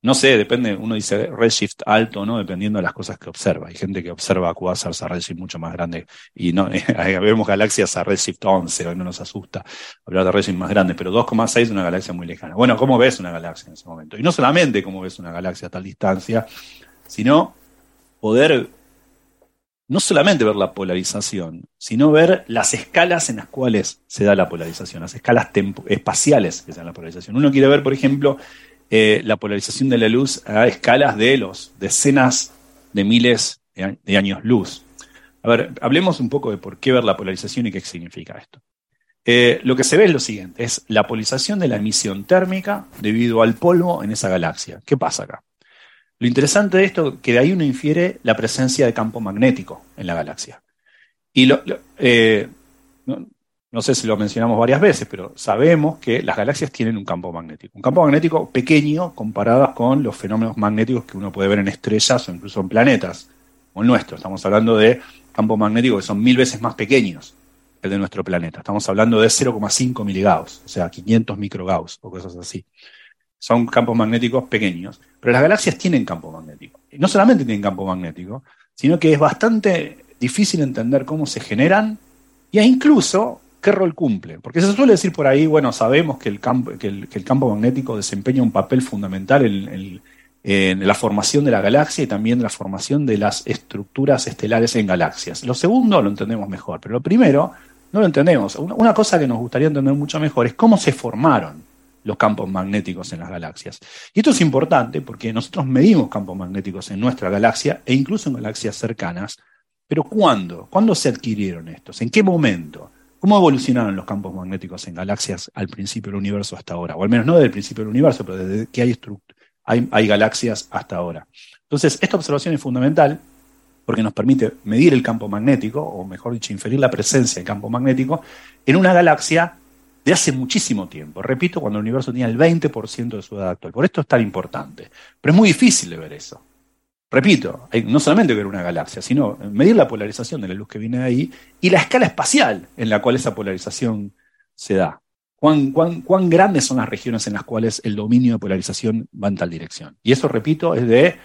no sé, depende, uno dice redshift alto, ¿no? Dependiendo de las cosas que observa. Hay gente que observa quasars a redshift mucho más grande y no, vemos galaxias a redshift 11, hoy no nos asusta hablar de redshift más grandes, pero 2,6 es una galaxia muy lejana. Bueno, ¿cómo ves una galaxia en ese momento? Y no solamente cómo ves una galaxia a tal distancia, sino poder no solamente ver la polarización, sino ver las escalas en las cuales se da la polarización, las escalas espaciales que se da la polarización. Uno quiere ver, por ejemplo, eh, la polarización de la luz a escalas de los decenas de miles de, años luz. A ver, hablemos un poco de por qué ver la polarización y qué significa esto. Eh, lo que se ve es lo siguiente, es la polarización de la emisión térmica debido al polvo en esa galaxia. ¿Qué pasa acá? Lo interesante de esto es que de ahí uno infiere la presencia de campo magnético en la galaxia. Y lo, eh, sé si lo mencionamos varias veces, pero sabemos que las galaxias tienen un campo magnético. Un campo magnético pequeño comparado con los fenómenos magnéticos que uno puede ver en estrellas o incluso en planetas, como el nuestro. Estamos hablando de campos magnéticos que son mil veces más pequeños que el de nuestro planeta. Estamos hablando de 0,5 miligauss, o sea, 500 microgauss o cosas así. Son campos magnéticos pequeños. Pero las galaxias tienen campo magnético. Y no solamente tienen campo magnético, sino que es bastante difícil entender cómo se generan e incluso ¿Qué rol cumple? Porque se suele decir por ahí, bueno, sabemos que el campo, que el, campo magnético desempeña un papel fundamental en, la formación de la galaxia y también en la formación de las estructuras estelares en galaxias. Lo segundo lo entendemos mejor, pero lo primero No lo entendemos. Una cosa que nos gustaría entender mucho mejor es cómo se formaron los campos magnéticos en las galaxias. Y esto es importante porque nosotros medimos campos magnéticos en nuestra galaxia e incluso en galaxias cercanas. Pero ¿cuándo? ¿Cuándo se adquirieron estos? ¿En qué momento? ¿Cómo evolucionaron los campos magnéticos en galaxias al principio del universo hasta ahora? O al menos no desde el principio del universo, pero desde que hay, galaxias hasta ahora. Entonces, esta observación es fundamental porque nos permite medir el campo magnético, o mejor dicho, inferir la presencia del campo magnético en una galaxia de hace muchísimo tiempo. Repito, cuando el universo tenía el 20% de su edad actual. Por esto es tan importante. Pero es muy difícil de ver eso. Repito, no solamente ver una galaxia, sino medir la polarización de la luz que viene de ahí y la escala espacial en la cual esa polarización se da. Cuán, grandes son las regiones en las cuales el dominio de polarización va en tal dirección. Y eso, repito, es de,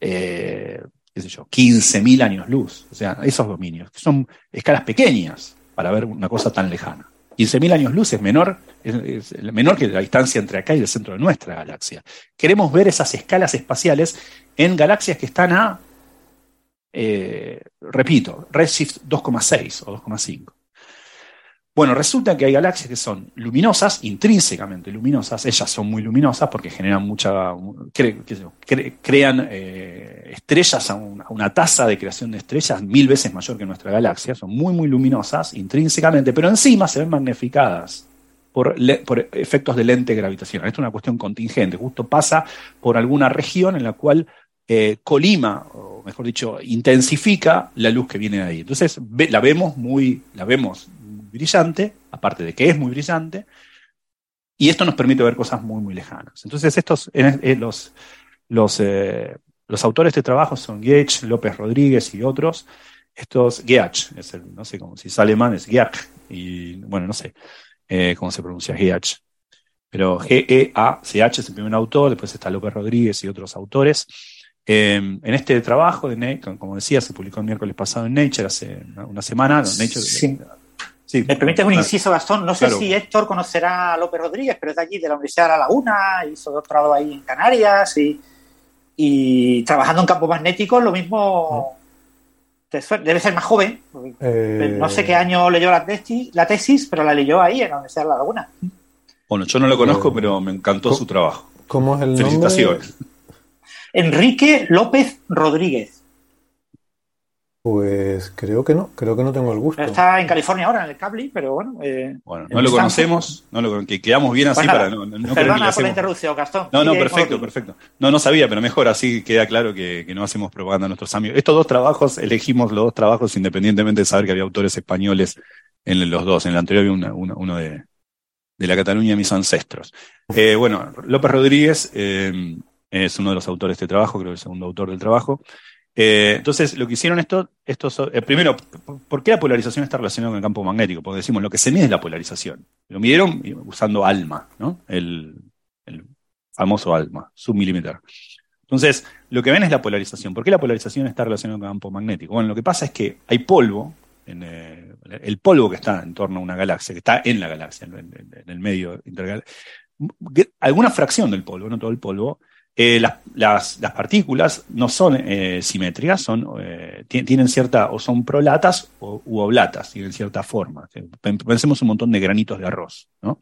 eh, qué sé yo, 15.000 años luz. O sea, esos dominios, son escalas pequeñas para ver una cosa tan lejana. 15.000 años luz es menor, es, menor que la distancia entre acá y el centro de nuestra galaxia. Queremos ver esas escalas espaciales en galaxias que están a, eh, repito, redshift 2,6 o 2,5. Bueno, resulta que hay galaxias que son luminosas, intrínsecamente luminosas, ellas son muy luminosas porque generan mucha, crean eh, estrellas una tasa de creación de estrellas mil veces mayor que nuestra galaxia, son muy, muy luminosas intrínsecamente, pero encima se ven magnificadas por, efectos de lente gravitacional. Esto es una cuestión contingente, justo pasa por alguna región en la cual eh, colima, o mejor dicho, intensifica la luz que viene de ahí. Entonces la vemos muy, la vemos brillante, aparte de que es muy brillante, y esto nos permite ver cosas muy, muy lejanas. Entonces, estos, los, los, eh, los autores de este trabajo son Gage, López Rodríguez y otros. Estos, Geach, es el, no sé cómo, si es alemán es Geach, y bueno, no sé eh, cómo se pronuncia Geach. Pero G-E-A-C-H es el primer autor, después está López Rodríguez y otros autores. Eh, en este trabajo, de, como decía, se publicó el miércoles pasado en Nature, hace una, semana. Nature, me permite un inciso, Gastón. No sé si Héctor conocerá a López Rodríguez, pero es de allí, de la Universidad de La Laguna, hizo doctorado ahí en Canarias y, trabajando en campo magnético, lo mismo. Debe ser más joven. Eh, no sé qué año leyó la tesis, la tesis, pero la leyó ahí en la Universidad de La Laguna. Bueno, yo no lo conozco, eh, pero me encantó su trabajo. ¿Cómo es el Felicitaciones. Enrique López Rodríguez. Pues creo que no, creo que no tengo el gusto. Está en California ahora, en el cable, pero bueno. Eh, bueno, no lo conocemos, no lo, que quedamos bien así pues para no. no perdona por la interrupción, Gastón. No, no, perfecto, perfecto. No, no sabía, pero mejor así queda claro que, no hacemos propaganda a nuestros amigos. Estos dos trabajos, elegimos los dos trabajos independientemente de saber que había autores españoles en los dos. En el anterior había uno de, de la Cataluña de mis ancestros. Eh, bueno, López Rodríguez eh, es uno de los autores de este trabajo, creo que el segundo autor del trabajo. Eh, entonces, lo que hicieron esto, estos, eh, primero, ¿por qué la polarización está relacionada con el campo magnético? Porque decimos, lo que se mide es la polarización. Lo midieron usando ALMA, ¿no? El, famoso ALMA, submilímetro. Entonces, lo que ven es la polarización. ¿Por qué la polarización está relacionada con el campo magnético? Bueno, lo que pasa es que hay polvo, en, eh, el polvo que está en torno a una galaxia, que está en la galaxia, en, el medio intergaláctico, alguna fracción del polvo, no todo el polvo, eh, las, partículas no son eh, simétricas, son, eh, tienen cierta, o son prolatas o, u oblatas, tienen cierta forma. Pensemos un montón de granitos de arroz, ¿no?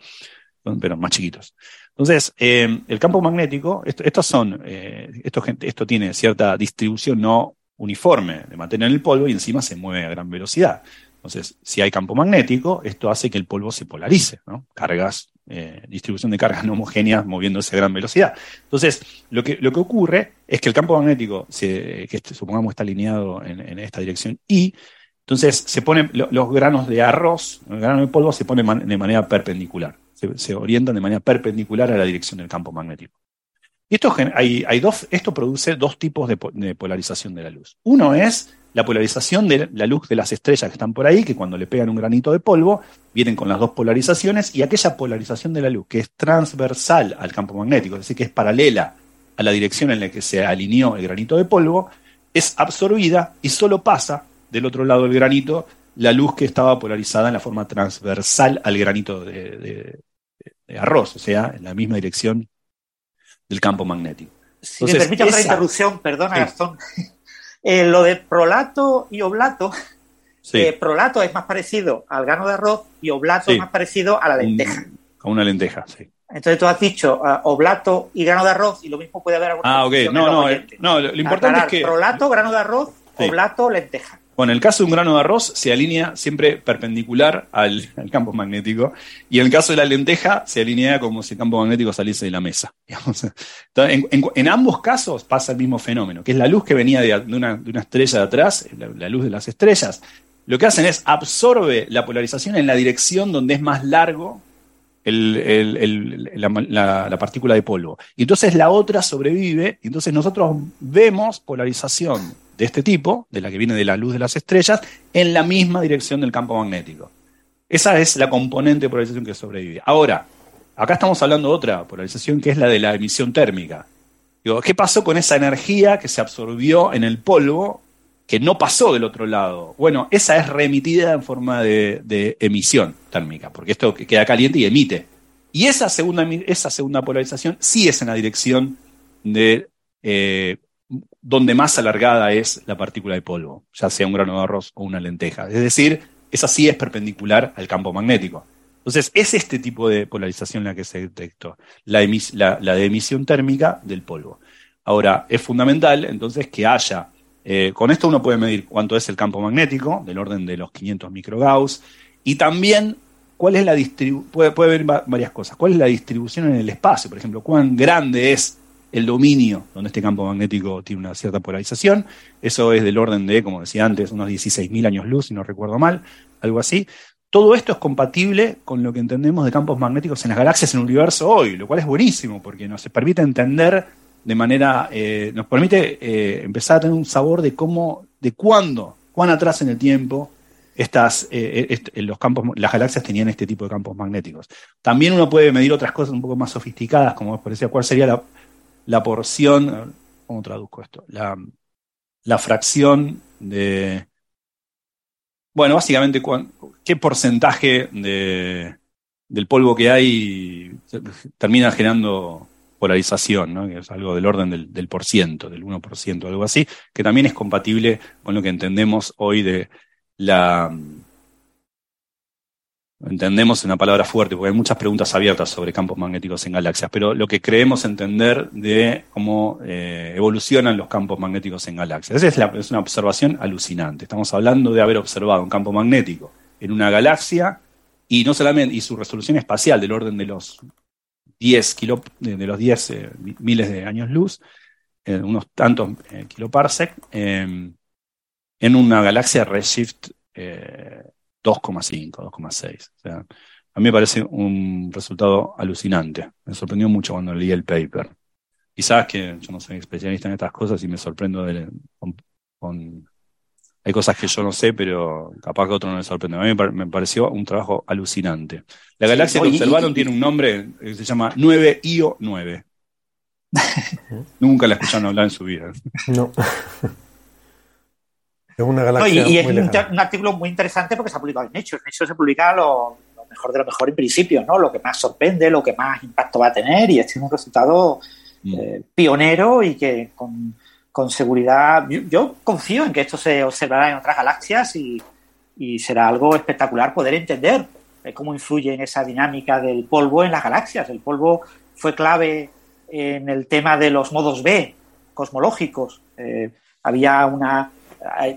pero más chiquitos. Entonces, el campo magnético, esto, estos son, esto, esto tiene cierta distribución no uniforme de materia en el polvo y encima se mueve a gran velocidad. Entonces, si hay campo magnético, esto hace que el polvo se polarice, ¿no? Cargas eh, distribución de cargas no homogéneas moviéndose a gran velocidad. Entonces, lo que, lo que ocurre es que el campo magnético, que este, supongamos está alineado en, esta dirección y, entonces se ponen los granos de arroz, los granos de polvo se ponen de manera perpendicular, se, orientan de manera perpendicular a la dirección del campo magnético. Y esto, hay, dos, esto produce dos tipos de polarización de la luz. Uno es la polarización de la luz de las estrellas que están por ahí, que cuando le pegan un granito de polvo, vienen con las dos polarizaciones, y aquella polarización de la luz que es transversal al campo magnético, es decir, que es paralela a la dirección en la que se alineó el granito de polvo, es absorbida y solo pasa del otro lado del granito la luz que estaba polarizada en la forma transversal al granito de, arroz, o sea, en la misma dirección del campo magnético. Si me permite otra interrupción, perdona Gastón. Eh, lo de prolato y oblato Sí. eh, prolato es más parecido al grano de arroz y oblato Sí. es más parecido a la lenteja. A una lenteja, sí. Entonces tú has dicho ah, oblato y grano de arroz y lo mismo puede haber alguna Ah, ok. No, no, eh, no, lo, importante Aclarar, es que. Prolato, grano de arroz, Sí. oblato, lenteja. Bueno, en el caso de un grano de arroz se alinea siempre perpendicular al, campo magnético y en el caso de la lenteja se alinea como si el campo magnético saliese de la mesa. en, ambos casos pasa el mismo fenómeno, que es la luz que venía de, una, estrella de atrás, la, luz de las estrellas. Lo que hacen es absorbe la polarización en la dirección donde es más largo la partícula de polvo. Y entonces la otra sobrevive, y entonces nosotros vemos polarización de este tipo, de la que viene de la luz de las estrellas, en la misma dirección del campo magnético. Esa es la componente de polarización que sobrevive. Ahora, acá estamos hablando de otra polarización que es la de la emisión térmica. Digo, ¿qué pasó con esa energía que se absorbió en el polvo que no pasó del otro lado? Bueno, esa es reemitida en forma de, emisión térmica, porque esto que queda caliente y emite. Y esa segunda, esa segunda polarización sí es en la dirección de eh, donde más alargada es la partícula de polvo, ya sea un grano de arroz o una lenteja. Es decir, esa sí es perpendicular al campo magnético. Entonces, es este tipo de polarización la que se detectó, la, de emisión térmica del polvo. Ahora, es fundamental entonces que haya, eh, con esto uno puede medir cuánto es el campo magnético, del orden de los 500 microgauss, y también cuál es la distribución, puede, puede ver va- varias cosas, cuál es la distribución en el espacio, por ejemplo, cuán grande es el dominio donde este campo magnético tiene una cierta polarización, eso es del orden de, como decía antes, unos 16.000 años luz, si no recuerdo mal, algo así. Todo esto es compatible con lo que entendemos de campos magnéticos en las galaxias en el universo hoy, lo cual es buenísimo porque nos permite entender de manera, eh, nos permite eh, empezar a tener un sabor de cómo, de cuándo, cuán atrás en el tiempo estas, eh, est- los campos, las galaxias tenían este tipo de campos magnéticos. También uno puede medir otras cosas un poco más sofisticadas, como por decir, cuál sería la, la porción, ¿cómo traduzco esto? La, la fracción de, bueno, básicamente, ¿qué porcentaje de, del polvo que hay termina generando polarización, ¿no? que es algo del orden del, del por ciento, del 1%, algo así, que también es compatible con lo que entendemos hoy de la... Entendemos una palabra fuerte, porque hay muchas preguntas abiertas sobre campos magnéticos en galaxias, pero lo que creemos entender de cómo eh, evolucionan los campos magnéticos en galaxias. Es, una observación alucinante. Estamos hablando de haber observado un campo magnético en una galaxia y no solamente, y su resolución espacial del orden de los 10 kilo, de, los 10 eh, mi- miles de años luz, eh, unos tantos kiloparsec, en una galaxia redshift 2,5, 2,6. O sea, a mí me parece un resultado alucinante. Me sorprendió mucho cuando leí el paper. Quizás que yo no soy especialista en estas cosas y me sorprendo de- con, con- Hay cosas que yo no sé, pero capaz que a otro no le sorprende. A mí me, par- me pareció un trabajo alucinante. La galaxia que observaron tiene un nombre que se llama 9IO9. Nunca la escucharon hablar en su vida. No. es una No, y, galaxia y es muy un, lejana. un artículo muy interesante porque se ha publicado en Nature. En Nature se publica lo, lo mejor de lo mejor en principio, ¿no? Lo que más sorprende, lo que más impacto va a tener, y este es un resultado Mm. eh, pionero y que con, con seguridad. Yo, yo confío en que esto se observará en otras galaxias y, y será algo espectacular poder entender eh, cómo influye en esa dinámica del polvo en las galaxias. El polvo fue clave en el tema de los modos B cosmológicos. Eh, había una,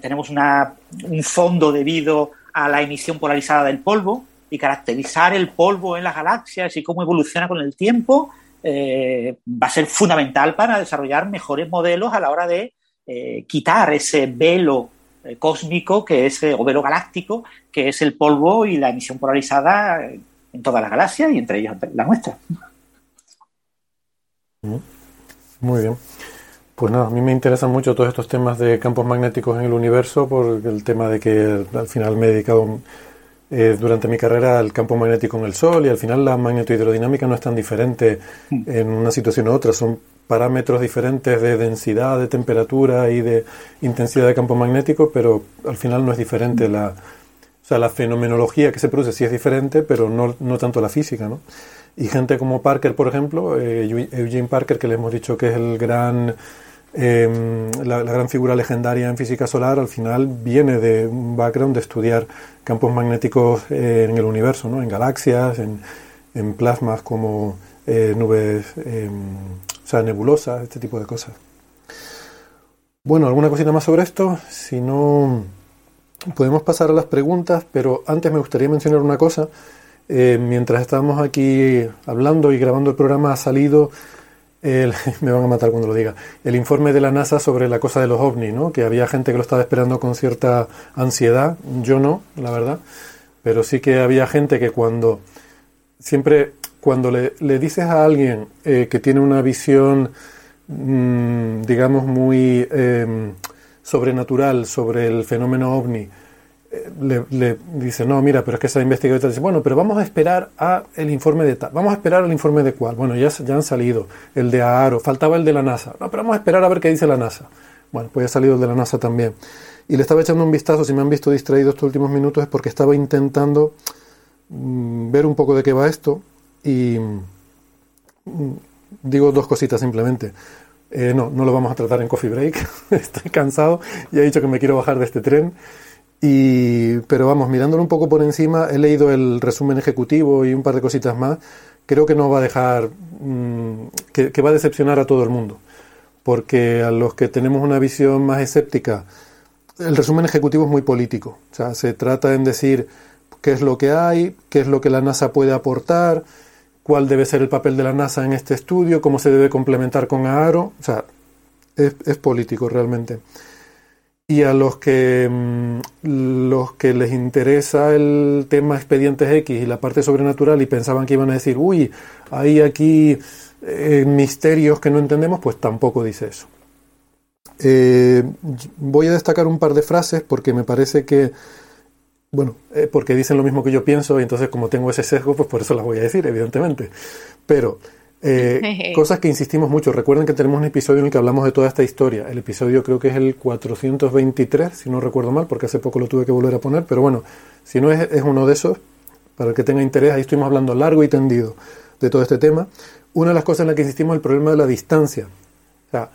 tenemos una, un fondo debido a la emisión polarizada del polvo y caracterizar el polvo en las galaxias y cómo evoluciona con el tiempo eh, va a ser fundamental para desarrollar mejores modelos a la hora de eh, quitar ese velo eh, cósmico que es, eh, o velo galáctico, que es el polvo y la emisión polarizada eh, en todas las galaxias y entre ellas la nuestra. Muy bien. Pues nada, a mí me interesan mucho todos estos temas de campos magnéticos en el universo por el tema de que al final me he dedicado eh, durante mi carrera al campo magnético en el Sol y al final la magnetohidrodinámica no es tan diferente en una situación u otra, son parámetros diferentes de densidad, de temperatura y de intensidad de campo magnético, pero al final no es diferente la, o sea, la fenomenología que se produce sí es diferente, pero no, no tanto la física, ¿no? Y gente como Parker, por ejemplo, eh, Eugene Parker, que le hemos dicho que es el gran eh, la, gran figura legendaria en física solar al final viene de un background de estudiar campos magnéticos eh, en el universo, ¿no? en galaxias, en, en plasmas como eh, nubes, o sea, nebulosas, este tipo de cosas. Bueno, ¿alguna cosita más sobre esto? Si no, podemos pasar a las preguntas, pero antes me gustaría mencionar una cosa. mientras estábamos aquí hablando y grabando el programa ha salido me van a matar cuando lo diga, el informe de la NASA sobre la cosa de los ovnis, ¿no? que había gente que lo estaba esperando con cierta ansiedad, yo no, la verdad, pero sí que había gente que cuando, siempre, cuando le, dices a alguien eh, que tiene una visión, mm, digamos, muy em, sobrenatural sobre el fenómeno ovni, le, dice, no, mira, pero es que se ha investigado y tal. Dice, bueno, pero vamos a esperar a el informe de tal. Vamos a esperar al informe de cuál. Bueno, ya, ya han salido. El de AARO, faltaba el de la NASA. No, pero vamos a esperar a ver qué dice la NASA. Bueno, pues ha salido el de la NASA también. Y le estaba echando un vistazo, si me han visto distraído estos últimos minutos, es porque estaba intentando mm, ver un poco de qué va esto. Y mm, digo dos cositas simplemente. Eh, no, no lo vamos a tratar en Coffee Break. Estoy cansado y he dicho que me quiero bajar de este tren. Y, pero vamos, mirándolo un poco por encima, he leído el resumen ejecutivo y un par de cositas más. Creo que no va a dejar, mm, que, va a decepcionar a todo el mundo. Porque a los que tenemos una visión más escéptica, el resumen ejecutivo es muy político. O sea, se trata en decir qué es lo que hay, qué es lo que la NASA puede aportar, cuál debe ser el papel de la NASA en este estudio, cómo se debe complementar con AARO. O sea, es, es político realmente y a los que, mm, los que les interesa el tema expedientes X y la parte sobrenatural y pensaban que iban a decir, uy, hay aquí eh, misterios que no entendemos, pues tampoco dice eso. Eh, voy a destacar un par de frases porque me parece que, bueno, eh, porque dicen lo mismo que yo pienso y entonces como tengo ese sesgo, pues por eso las voy a decir, evidentemente. Pero eh, cosas que insistimos mucho. Recuerden que tenemos un episodio en el que hablamos de toda esta historia. El episodio creo que es el 423, si no recuerdo mal, porque hace poco lo tuve que volver a poner. Pero bueno, si no es, es uno de esos, para el que tenga interés, ahí estuvimos hablando largo y tendido de todo este tema. Una de las cosas en las que insistimos es el problema de la distancia. O sea,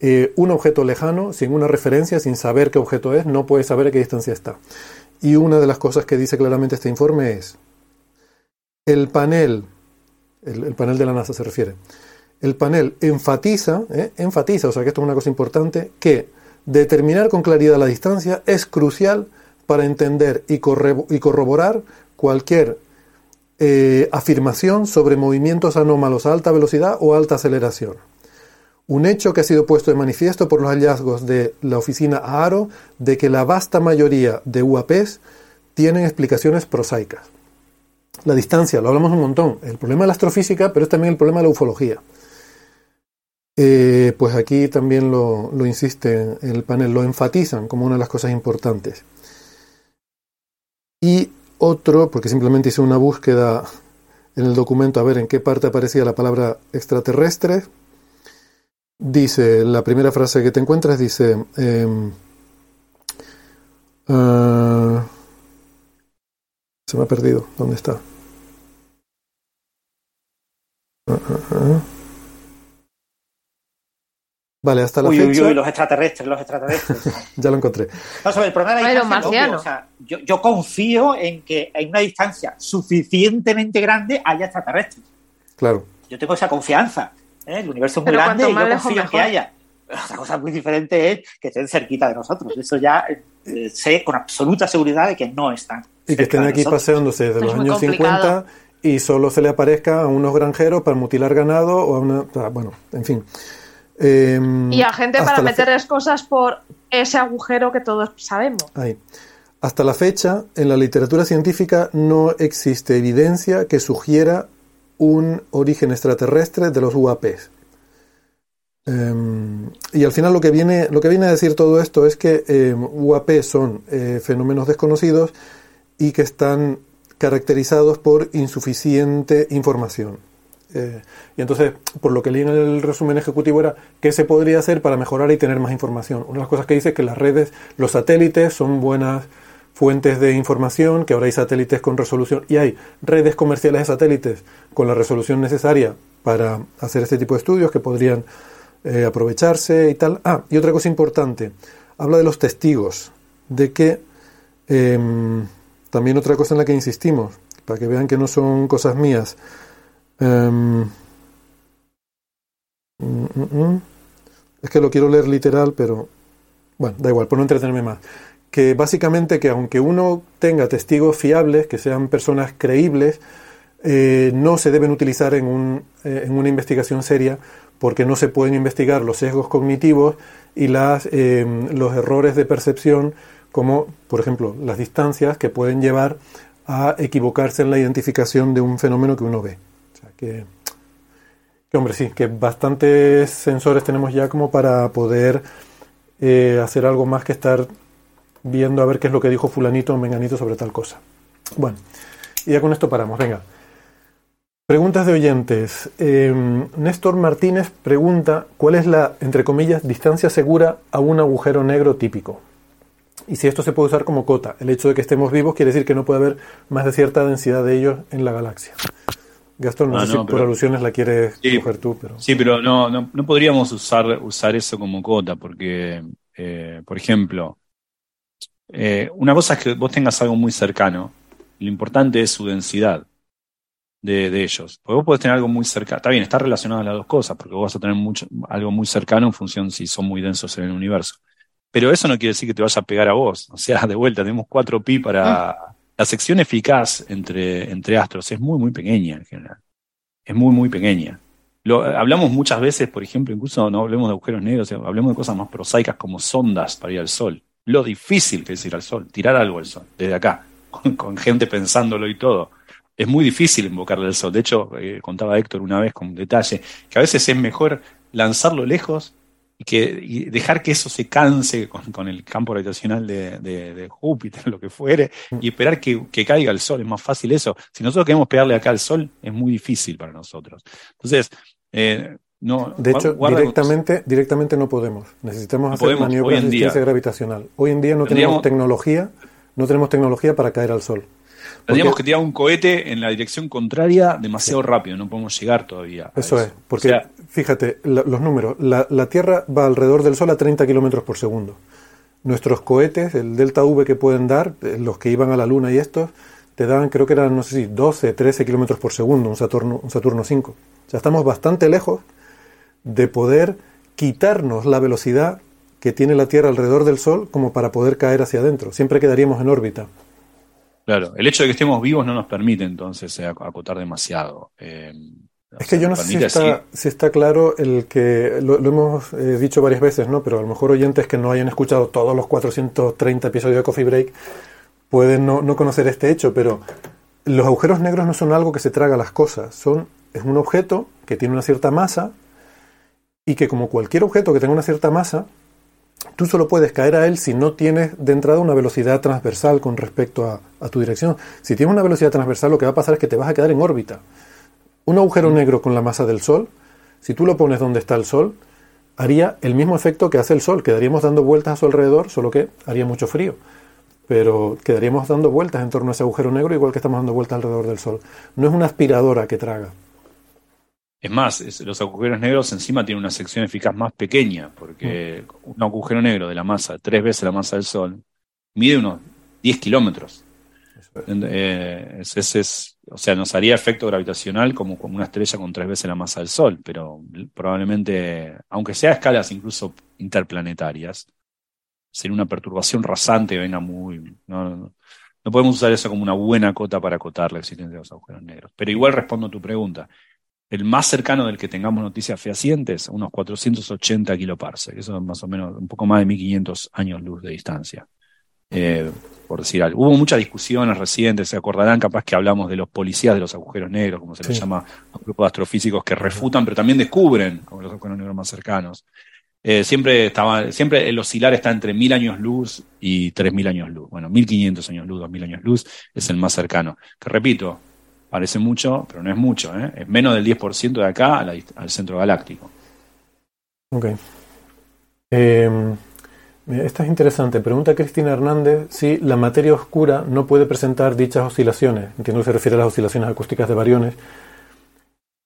eh, un objeto lejano, sin una referencia, sin saber qué objeto es, no puede saber a qué distancia está. Y una de las cosas que dice claramente este informe es, el panel el, panel de la NASA se refiere. El panel enfatiza, ¿eh? enfatiza, o sea que esto es una cosa importante, que determinar con claridad la distancia es crucial para entender y, corroborar cualquier eh, afirmación sobre movimientos anómalos a alta velocidad o alta aceleración. Un hecho que ha sido puesto de manifiesto por los hallazgos de la oficina AARO de que la vasta mayoría de UAPs tienen explicaciones prosaicas la distancia, lo hablamos un montón. El problema de la astrofísica, pero es también el problema de la ufología. Eh, pues aquí también lo, lo insiste el panel, lo enfatizan como una de las cosas importantes. Y otro, porque simplemente hice una búsqueda en el documento a ver en qué parte aparecía la palabra extraterrestre, dice, la primera frase que te encuentras dice, em, ah, se me ha perdido, ¿dónde está? Vale, hasta la fecha. Uy, uy, los extraterrestres, los extraterrestres. ya lo encontré. No, sobre el problema de la distancia, o sea, yo, yo, confío en que en una distancia suficientemente grande haya extraterrestres. Claro. Yo tengo esa confianza. ¿eh? El universo es muy grande y yo confío en que haya. Otra cosa muy diferente es que estén cerquita de nosotros. Eso ya eh, sé con absoluta seguridad de que no están. Y que estén aquí paseándose desde los años 50 y solo se le aparezca a unos granjeros para mutilar ganado o a una. bueno, en fin. Em, y a gente para meterles cosas por ese agujero que todos sabemos. Ahí. Hasta la fecha, en la literatura científica no existe evidencia que sugiera un origen extraterrestre de los UAPs. Em, y al final lo que, viene, lo que viene a decir todo esto es que eh, UAP son eh, fenómenos desconocidos y que están caracterizados por insuficiente información. Eh, y entonces, por lo que leí en el resumen ejecutivo era qué se podría hacer para mejorar y tener más información. Una de las cosas que dice es que las redes, los satélites son buenas fuentes de información, que ahora hay satélites con resolución y hay redes comerciales de satélites con la resolución necesaria para hacer este tipo de estudios que podrían eh, aprovecharse y tal. Ah, y otra cosa importante, habla de los testigos, de que em, también otra cosa en la que insistimos, para que vean que no son cosas mías. Em, mm, mm, mm. es que lo quiero leer literal, pero bueno, da igual, por no entretenerme más. Que básicamente que aunque uno tenga testigos fiables, que sean personas creíbles, eh, no se deben utilizar en, un, eh, en, una investigación seria porque no se pueden investigar los sesgos cognitivos y las, em, los errores de percepción, como por ejemplo las distancias que pueden llevar a equivocarse en la identificación de un fenómeno que uno ve. O sea, que, que hombre, sí, que bastantes sensores tenemos ya como para poder eh, hacer algo más que estar viendo a ver qué es lo que dijo fulanito o menganito sobre tal cosa. Bueno, y ya con esto paramos, venga. Preguntas de oyentes. Em, Néstor Martínez pregunta cuál es la, entre comillas, distancia segura a un agujero negro típico. Y si esto se puede usar como cota. El hecho de que estemos vivos quiere decir que no puede haber más de cierta densidad de ellos en la galaxia. Gastón, no, ah, sé si por alusiones la quieres coger tú. Pero... Sí, pero no, no, no, podríamos usar, usar eso como cota, porque, eh, por ejemplo, eh, una cosa es que vos tengas algo muy cercano. Lo importante es su densidad de, ellos. Porque vos podés tener algo muy cercano. Está bien, está relacionado a las dos cosas, porque vos vas a tener mucho, algo muy cercano en función si son muy densos en el universo. Pero eso no quiere decir que te vaya a pegar a vos. O sea, de vuelta, tenemos 4 pi para. Ah. La sección eficaz entre, entre astros es muy, muy pequeña en general. Es muy, muy pequeña. Lo, hablamos muchas veces, por ejemplo, incluso no hablemos de agujeros negros, hablemos de cosas más prosaicas como sondas para ir al Sol. Lo difícil que es ir al Sol, tirar algo al Sol, desde acá, con gente pensándolo y todo es muy difícil invocarle al sol. De hecho, eh, contaba Héctor una vez con detalle, que a veces es mejor lanzarlo lejos y, que, dejar que eso se canse con, el campo gravitacional de, Júpiter, lo que fuere, y esperar que, caiga el sol. Es más fácil eso. Si nosotros queremos pegarle acá al sol, es muy difícil para nosotros. Entonces, eh, no, de hecho, directamente, directamente no podemos. Necesitamos hacer maniobras de distancia gravitacional. Hoy en día no tenemos tecnología, no tenemos tecnología para caer al sol. Tendríamos que tirar un cohete en la dirección contraria demasiado rápido, no podemos llegar todavía. Eso, es, porque fíjate, los números, la, Tierra va alrededor del Sol a 30 kilómetros por segundo. Nuestros cohetes, el delta V que pueden dar, eh, los que iban a la Luna y estos, te dan, creo que eran, no sé si, 12, 13 kilómetros por segundo, un Saturno, un Saturno 5. O sea, estamos bastante lejos de poder quitarnos la velocidad que tiene la Tierra alrededor del Sol como para poder caer hacia adentro. Siempre quedaríamos en órbita. Claro, el hecho de que estemos vivos no nos permite entonces eh, acotar demasiado. Eh, es que yo no sé si está, si está, claro el que, lo, hemos eh, dicho varias veces, ¿no? Pero a lo mejor oyentes que no hayan escuchado todos los 430 episodios de Coffee Break pueden no, no conocer este hecho, pero los agujeros negros no son algo que se traga las cosas, son, es un objeto que tiene una cierta masa y que como cualquier objeto que tenga una cierta masa, tú solo puedes caer a él si no tienes de entrada una velocidad transversal con respecto a, tu dirección. Si tienes una velocidad transversal, lo que va a pasar es que te vas a quedar en órbita. Un agujero mm. negro con la masa del Sol, si tú lo pones donde está el Sol, haría el mismo efecto que hace el Sol. Quedaríamos dando vueltas a su alrededor, solo que haría mucho frío. Pero quedaríamos dando vueltas en torno a ese agujero negro, igual que estamos dando vueltas alrededor del Sol. No es una aspiradora que traga. Es más, los agujeros negros encima tienen una sección eficaz más pequeña, porque mm. un agujero negro de la masa, tres veces la masa del Sol, mide unos 10 kilómetros. Eh, o sea, nos haría efecto gravitacional como, como una estrella con tres veces la masa del Sol, pero probablemente, aunque sea a escalas incluso interplanetarias, sería una perturbación rasante, venga muy... No, no podemos usar eso como una buena cota para acotar la existencia de los agujeros negros. Pero igual respondo a tu pregunta el más cercano del que tengamos noticias fehacientes, unos 480 kiloparsecs, eso es más o menos un poco más de 1500 años luz de distancia. Eh, por decir algo. Hubo muchas discusiones recientes, se acordarán capaz que hablamos de los policías de los agujeros negros, como se les llama a un grupo de astrofísicos que refutan, pero también descubren como los agujeros negros más cercanos. Eh, siempre estaba, siempre el oscilar está entre 1000 años luz y 3000 años luz. Bueno, 1500 años luz, 2000 años luz es el más cercano. Que repito, Parece mucho, pero no es mucho. ¿eh? Es menos del 10% de acá al, centro galáctico. Ok. Eh, esta es interesante. Pregunta Cristina Hernández si la materia oscura no puede presentar dichas oscilaciones. Entiendo que se refiere a las oscilaciones acústicas de variones.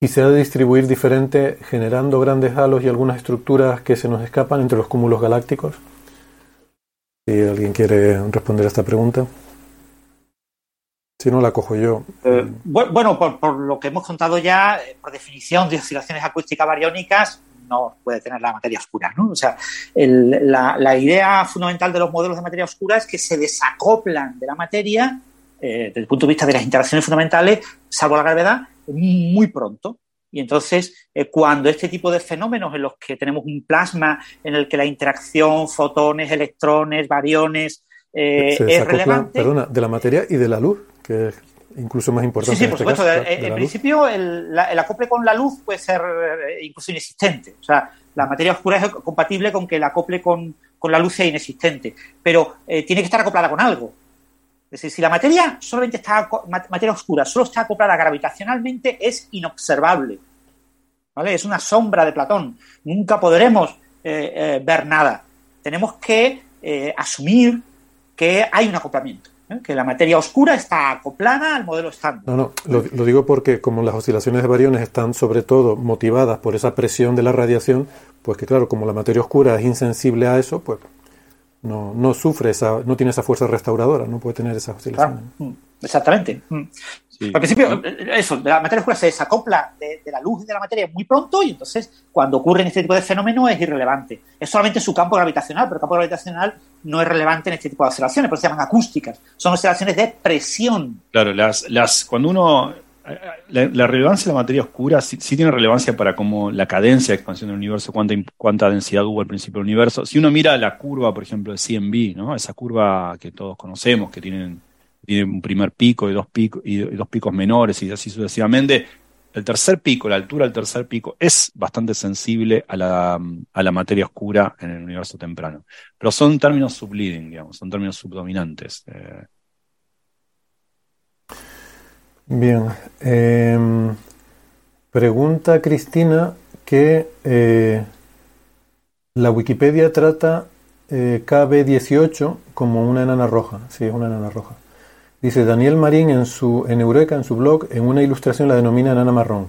y se ha de distribuir diferente, generando grandes halos y algunas estructuras que se nos escapan entre los cúmulos galácticos. Si alguien quiere responder a esta pregunta. Si no, la cojo yo. Eh, bueno, por, por, lo que hemos contado ya, eh, por definición de oscilaciones acústicas bariónicas, no puede tener la materia oscura. ¿no? O sea, el, la, la, idea fundamental de los modelos de materia oscura es que se desacoplan de la materia, eh, desde el punto de vista de las interacciones fundamentales, salvo la gravedad, muy pronto. Y entonces, eh, cuando este tipo de fenómenos en los que tenemos un plasma en el que la interacción, fotones, electrones, bariones, eh, es relevante. Perdona, de la materia y de la luz, que es incluso más importante. Sí, sí, por este supuesto. Caso, en, en principio, el, la, el, acople con la luz puede ser eh, incluso inexistente. O sea, la materia oscura es compatible con que el acople con, con la luz sea inexistente, pero eh, tiene que estar acoplada con algo. Es decir, si la materia solamente está materia oscura, solo está acoplada gravitacionalmente, es inobservable. ¿Vale? Es una sombra de Platón. Nunca podremos eh, eh, ver nada. Tenemos que eh, asumir que hay un acoplamiento. Que la materia oscura está acoplada al modelo estándar. No, no, lo, lo, digo porque como las oscilaciones de bariones están sobre todo motivadas por esa presión de la radiación, pues que claro, como la materia oscura es insensible a eso, pues no, no sufre esa, no tiene esa fuerza restauradora, no puede tener esa oscilación. Claro. Exactamente. Sí. Al principio, eso, la materia oscura se desacopla de, de, la luz y de la materia muy pronto y entonces cuando ocurren este tipo de fenómenos es irrelevante. Es solamente su campo gravitacional, pero el campo gravitacional no es relevante en este tipo de oscilaciones, por eso se llaman acústicas. Son oscilaciones de presión. Claro, las, las, cuando uno la, la, relevancia de la materia oscura sí, sí, tiene relevancia para cómo la cadencia de expansión del universo, cuánta, cuánta densidad hubo al principio del universo. Si uno mira la curva, por ejemplo, de CMB, ¿no? esa curva que todos conocemos, que tienen, tiene un primer pico y dos, pico, y dos picos menores y así sucesivamente, el tercer pico, la altura del tercer pico, es bastante sensible a la, a la materia oscura en el universo temprano. Pero son términos subleading, digamos, son términos subdominantes. Eh, Bien. Eh, pregunta Cristina que eh, la Wikipedia trata eh, KB18 como una enana roja. Sí, es una enana roja. Dice Daniel Marín en, su, en Eureka, en su blog, en una ilustración la denomina enana marrón.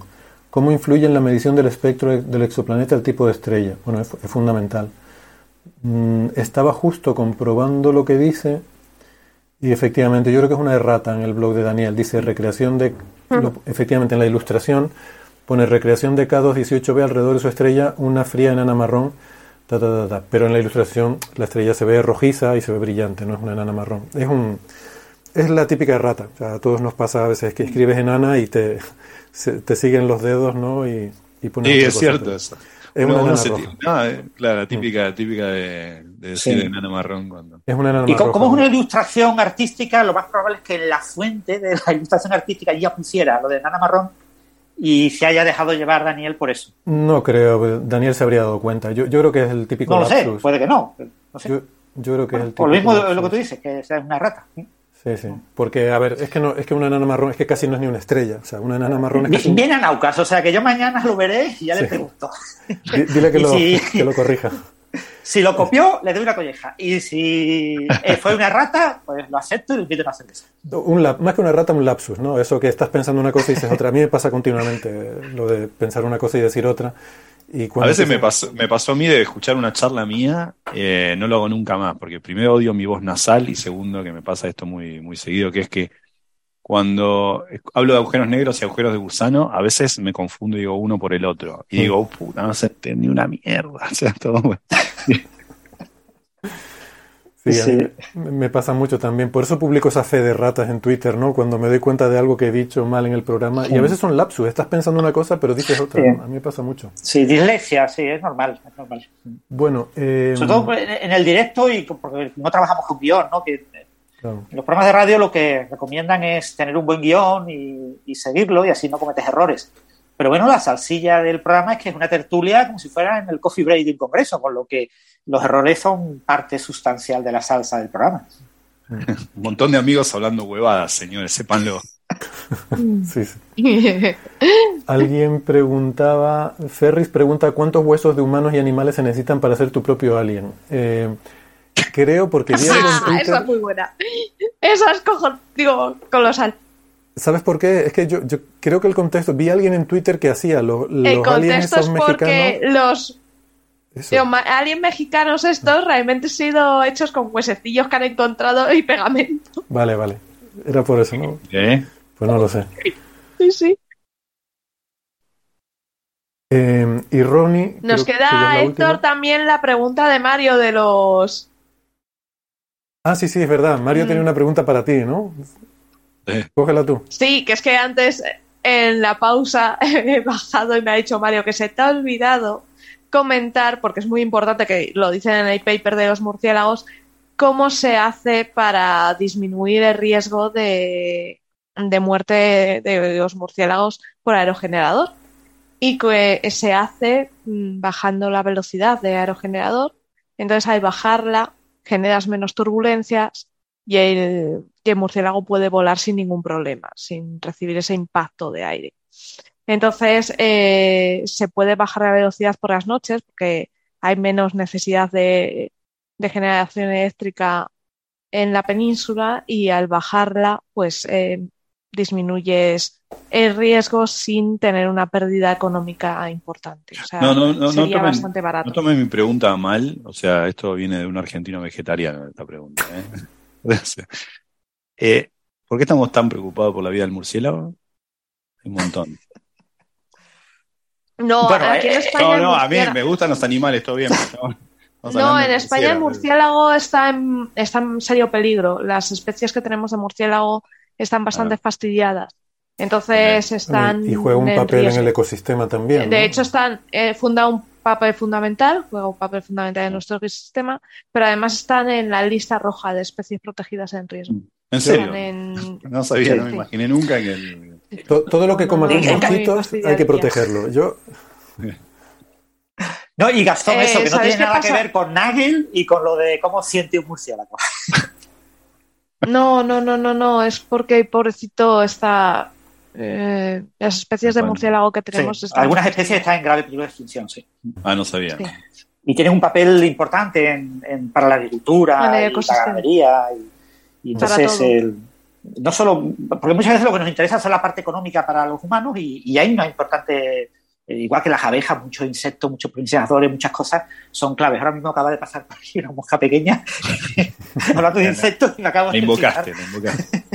¿Cómo influye en la medición del espectro del exoplaneta el tipo de estrella? Bueno, es, es fundamental. Mm, estaba justo comprobando lo que dice y efectivamente, yo creo que es una errata en el blog de Daniel. Dice recreación de. Lo, efectivamente, en la ilustración pone recreación de K218b alrededor de su estrella, una fría enana marrón. Ta, ta, ta, Pero en la ilustración la estrella se ve rojiza y se ve brillante, no es una enana marrón. Es un. Es la típica errata. O sea, a todos nos pasa a veces que escribes enana y te, se, te siguen los dedos, ¿no? Y, y pones. Sí, es cierto eso. Es una enana roja. No, eh, claro, típica, típica de, de decir sí. enana marrón cuando. Es una enana y como, como, es una ilustración artística, lo más probable es que en la fuente de la ilustración artística ya pusiera lo de enana marrón y se haya dejado llevar Daniel por eso. No creo, Daniel se habría dado cuenta. Yo, yo creo que es el típico. No lo sé, puede que no. no sé. yo, yo, creo que bueno, es el típico. Por lo mismo de lo que tú dices, que sea una rata. Sí, sí. Porque, a ver, es que, no, es que una enana marrón es que casi no es ni una estrella. O sea, una enana marrón es casi... Bien Anaucas, o sea, que yo mañana lo veré y ya sí. le pregunto. Dile que lo, si, que lo corrija. Si lo copió, le doy una colleja. Y si fue una rata, pues lo acepto y le invito a una cerveza. Un lap, más que una rata, un lapsus, ¿no? Eso que estás pensando una cosa y dices otra. A mí me pasa continuamente lo de pensar una cosa y decir otra. Y a veces me pasó, me pasó a mí de escuchar una charla mía, eh, no lo hago nunca más, porque primero odio mi voz nasal y segundo que me pasa esto muy, muy seguido, que es que cuando hablo de agujeros negros y agujeros de gusano, a veces me confundo y digo uno por el otro. Y digo, oh, puta, no se entendí una mierda. O sea, todo. Sí, sí. me pasa mucho también. Por eso publico esa fe de ratas en Twitter, ¿no? Cuando me doy cuenta de algo que he dicho mal en el programa. Sí. Y a veces son lapsus. Estás pensando una cosa, pero dices otra. A mí me pasa mucho. Sí, dislexia, sí, es normal. Es normal. Bueno. Eh... Sobre todo en el directo y porque no trabajamos con guion, ¿no? Que claro. Los programas de radio lo que recomiendan es tener un buen guion y, y seguirlo y así no cometes errores. Pero bueno, la salsilla del programa es que es una tertulia como si fuera en el coffee break de un congreso, con lo que los errores son parte sustancial de la salsa del programa. Un montón de amigos hablando huevadas, señores, sépanlo. sí, sí. Alguien preguntaba, Ferris pregunta, ¿cuántos huesos de humanos y animales se necesitan para hacer tu propio alien? Eh, creo, porque vi algo en Twitter... Esa es muy buena. Esa es cojo, digo, colosal. ¿Sabes por qué? Es que yo, yo creo que el contexto, vi a alguien en Twitter que hacía lo- los El aliens contexto es porque mexicanos. los Ma- aliens mexicanos estos realmente han sido hechos con huesecillos que han encontrado y pegamento. Vale, vale. Era por eso, ¿no? ¿Eh? Pues no lo sé. Sí, sí. Eh, y Ronnie. Nos que queda, la Héctor, última. también la pregunta de Mario de los... Ah, sí, sí, es verdad. Mario Mm. tiene una pregunta para ti, ¿no? Cógela tú. Sí, que es que antes en la pausa he bajado y me ha dicho Mario que se te ha olvidado comentar, porque es muy importante que lo dicen en el paper de los murciélagos, cómo se hace para disminuir el riesgo de, de muerte de los murciélagos por aerogenerador. Y que se hace mm, bajando la velocidad de aerogenerador. Entonces, al bajarla, generas menos turbulencias y el, y el murciélago puede volar sin ningún problema, sin recibir ese impacto de aire. Entonces, eh, se puede bajar la velocidad por las noches porque hay menos necesidad de, de generación eléctrica en la península y al bajarla, pues eh, disminuyes el riesgo sin tener una pérdida económica importante. O sea, No, no, no, no sería tomen, bastante barato. no tomen mi pregunta mal. O sea, esto viene de un argentino vegetariano, esta pregunta. ¿eh? Eh, ¿Por qué estamos tan preocupados por la vida del murciélago? Hay un montón. No, Bueno, aquí en eh, España No, el no, a mí murciélago- me gustan los animales, todo bien. No, en España el murciélago está en, está en serio peligro. Las especies que tenemos de murciélago están bastante Claro. fastidiadas. Entonces están y juega un en papel en el ecosistema también. De hecho, están eh, funda un papel fundamental, juega un papel fundamental en nuestro ecosistema, pero además están en la lista roja de especies protegidas en riesgo. ¿En serio? En- No sabía, Sí, no me sí. imaginé nunca que el... To- todo lo que coman los mosquitos hay que protegerlo. Yo, No, y Gastón, Eh, eso, que no ¿sabéis tiene nada que ver con Nagel y con lo de cómo siente un murciélago. No, no, no, no, no, es porque pobrecito está. eh, las especies de Bueno. murciélago que Sí, tenemos están. algunas especies están en grave peligro de extinción, sí. Ah, no sabía. Sí. Y tienen un papel importante en- en- para la agricultura, y la ganadería. Y, y Para entonces, todo. el- no solo, porque muchas veces lo que nos interesa es la parte económica para los humanos y, y hay una importante, eh, igual que las abejas, muchos insectos, muchos polinizadores, muchas cosas son claves. Ahora mismo acaba de pasar por aquí una mosca pequeña, hablando de insectos, y me acabo Me de invocaste, me invocaste.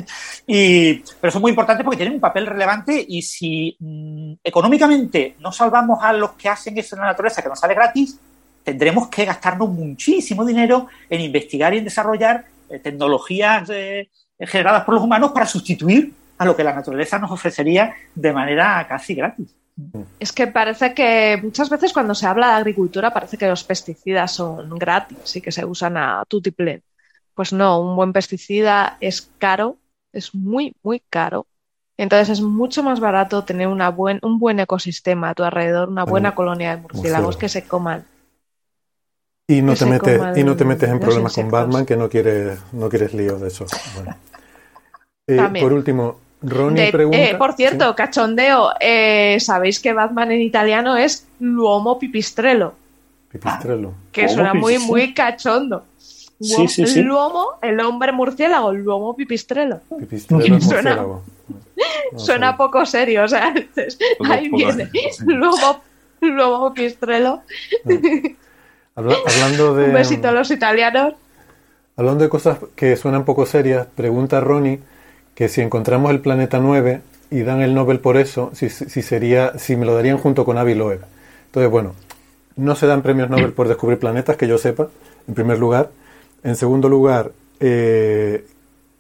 Y, pero son muy importantes porque tienen un papel relevante y si mm, económicamente no salvamos a los que hacen eso en la naturaleza, que nos sale gratis, tendremos que gastarnos muchísimo dinero en investigar y en desarrollar eh, tecnologías eh, generadas por los humanos para sustituir a lo que la naturaleza nos ofrecería de manera casi gratis. Es que parece que muchas veces cuando se habla de agricultura parece que los pesticidas son gratis y que se usan a tutiplén. Pues no, un buen pesticida es caro, es muy, muy caro. Entonces es mucho más barato tener una buen, un buen ecosistema a tu alrededor, una buena Bueno, colonia de murciélagos murciélagos. que se coman. Y no Que te metes y no te metes en problemas con. Batman que no quieres no quieres líos de eso. Bueno. Eh, por último, Ronnie De- pregunta. eh, por cierto, cachondeo, eh, sabéis que Batman en italiano es l'uomo pipistrello, Pipistrello. que ¿Cómo suena muy, muy cachondo. Sí, sí, sí. L'uomo, el hombre murciélago, l'uomo pipistrello. Pipistrello Suena- murciélago. Suena poco serio, o sea, entonces, ahí viene l'uomo, l'uomo pipistrello. Habla- hablando de Un besito a los italianos. Hablando de cosas que suenan poco serias, pregunta Ronnie que si encontramos el planeta 9 y dan el Nobel por eso, si, si sería, si me lo darían junto con Avi Loeb. Entonces, bueno, no se dan premios Nobel por descubrir planetas, que yo sepa, en primer lugar. En segundo lugar, eh,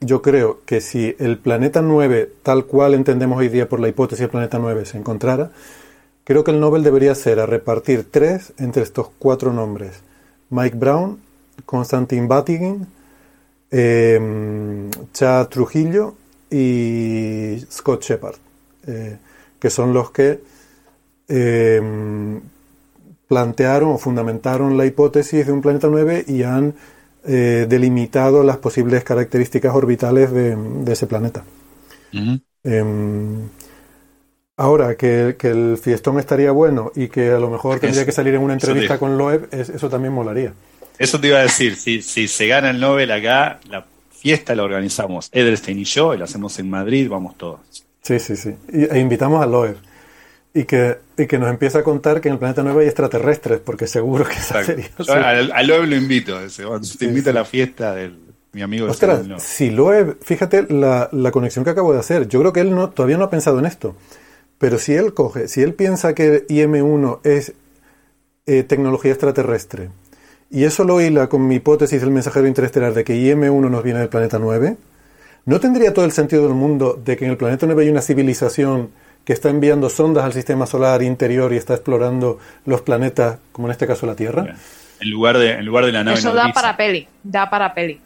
yo creo que si el planeta 9, tal cual entendemos hoy día por la hipótesis del planeta 9, se encontrara, creo que el Nobel debería ser a repartir tres entre estos cuatro nombres. Mike Brown, Konstantin Batygin, eh, Chad Trujillo y Scott Shepard, eh, que son los que eh, plantearon o fundamentaron la hipótesis de un planeta 9 y han eh, delimitado las posibles características orbitales de, de ese planeta. Em, ahora, que, que el fiestón estaría bueno y que a lo mejor tendría Eso- que salir en una entrevista te- con Loeb, es- eso también molaría. Eso te iba a decir, si, si se gana el Nobel acá, la fiesta la organizamos Edelstein y yo, y la hacemos en Madrid, vamos todos. Sí, sí, sí. Y, e invitamos a Loer. Y que, y que nos empiece a contar que en el planeta 9 hay extraterrestres, porque seguro que esa sería. Yo al Loeb lo invito, ese, te invito a la fiesta del mi amigo. Ostras, no. si Loeb, fíjate la, la, conexión que acabo de hacer. Yo creo que él no, todavía no ha pensado en esto. Pero si él coge, si él piensa que IM1 es eh, tecnología extraterrestre, y eso lo hila con mi hipótesis del mensajero interestelar de que IM1 nos viene del planeta 9, ¿no tendría todo el sentido del mundo de que en el planeta 9 hay una civilización que está enviando sondas al sistema solar interior y está explorando los planetas, como en este caso la Tierra? En lugar de, en lugar de la nave Eso da para peli, da para peli.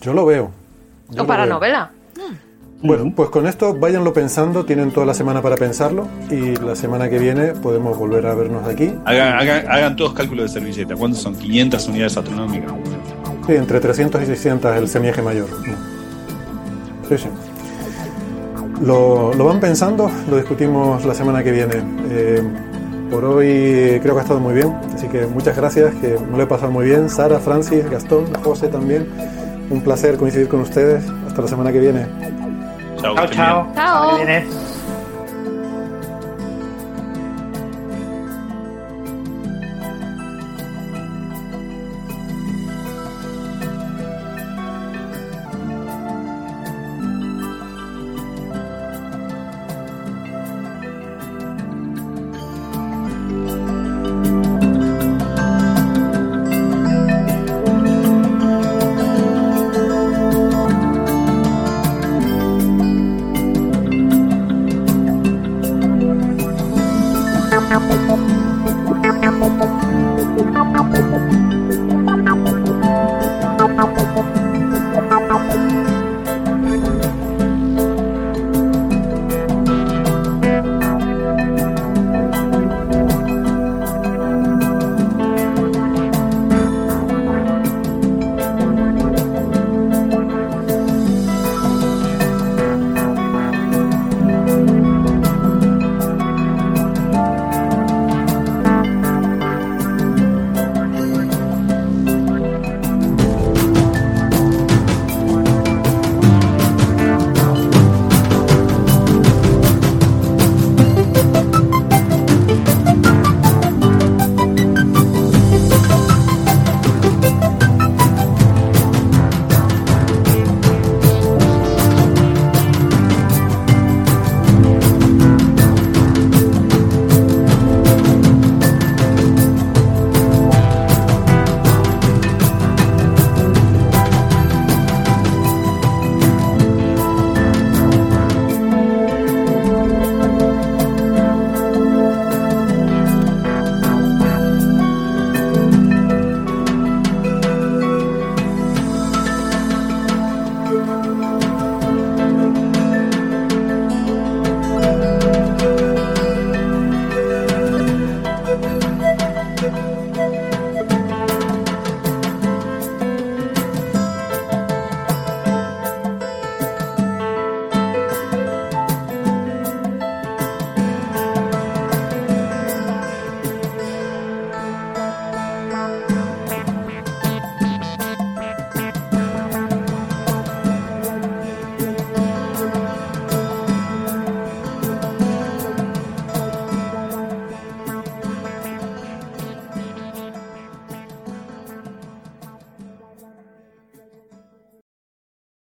Yo lo veo. Yo o para veo. novela. Bueno, pues con esto váyanlo pensando, tienen toda la semana para pensarlo y la semana que viene podemos volver a vernos aquí. Hagan, hagan, hagan todos cálculos de servilleta. ¿Cuántos son? 500 unidades astronómicas. Sí, entre 300 y 600 el semieje mayor. Sí, sí. Lo, lo, van pensando, lo discutimos la semana que viene. Eh, por hoy creo que ha estado muy bien, así que muchas gracias, que me lo he pasado muy bien. Sara, Francis, Gastón, José también. Un placer coincidir con ustedes. Hasta la semana que viene. Chao, Chao, chao. Chao.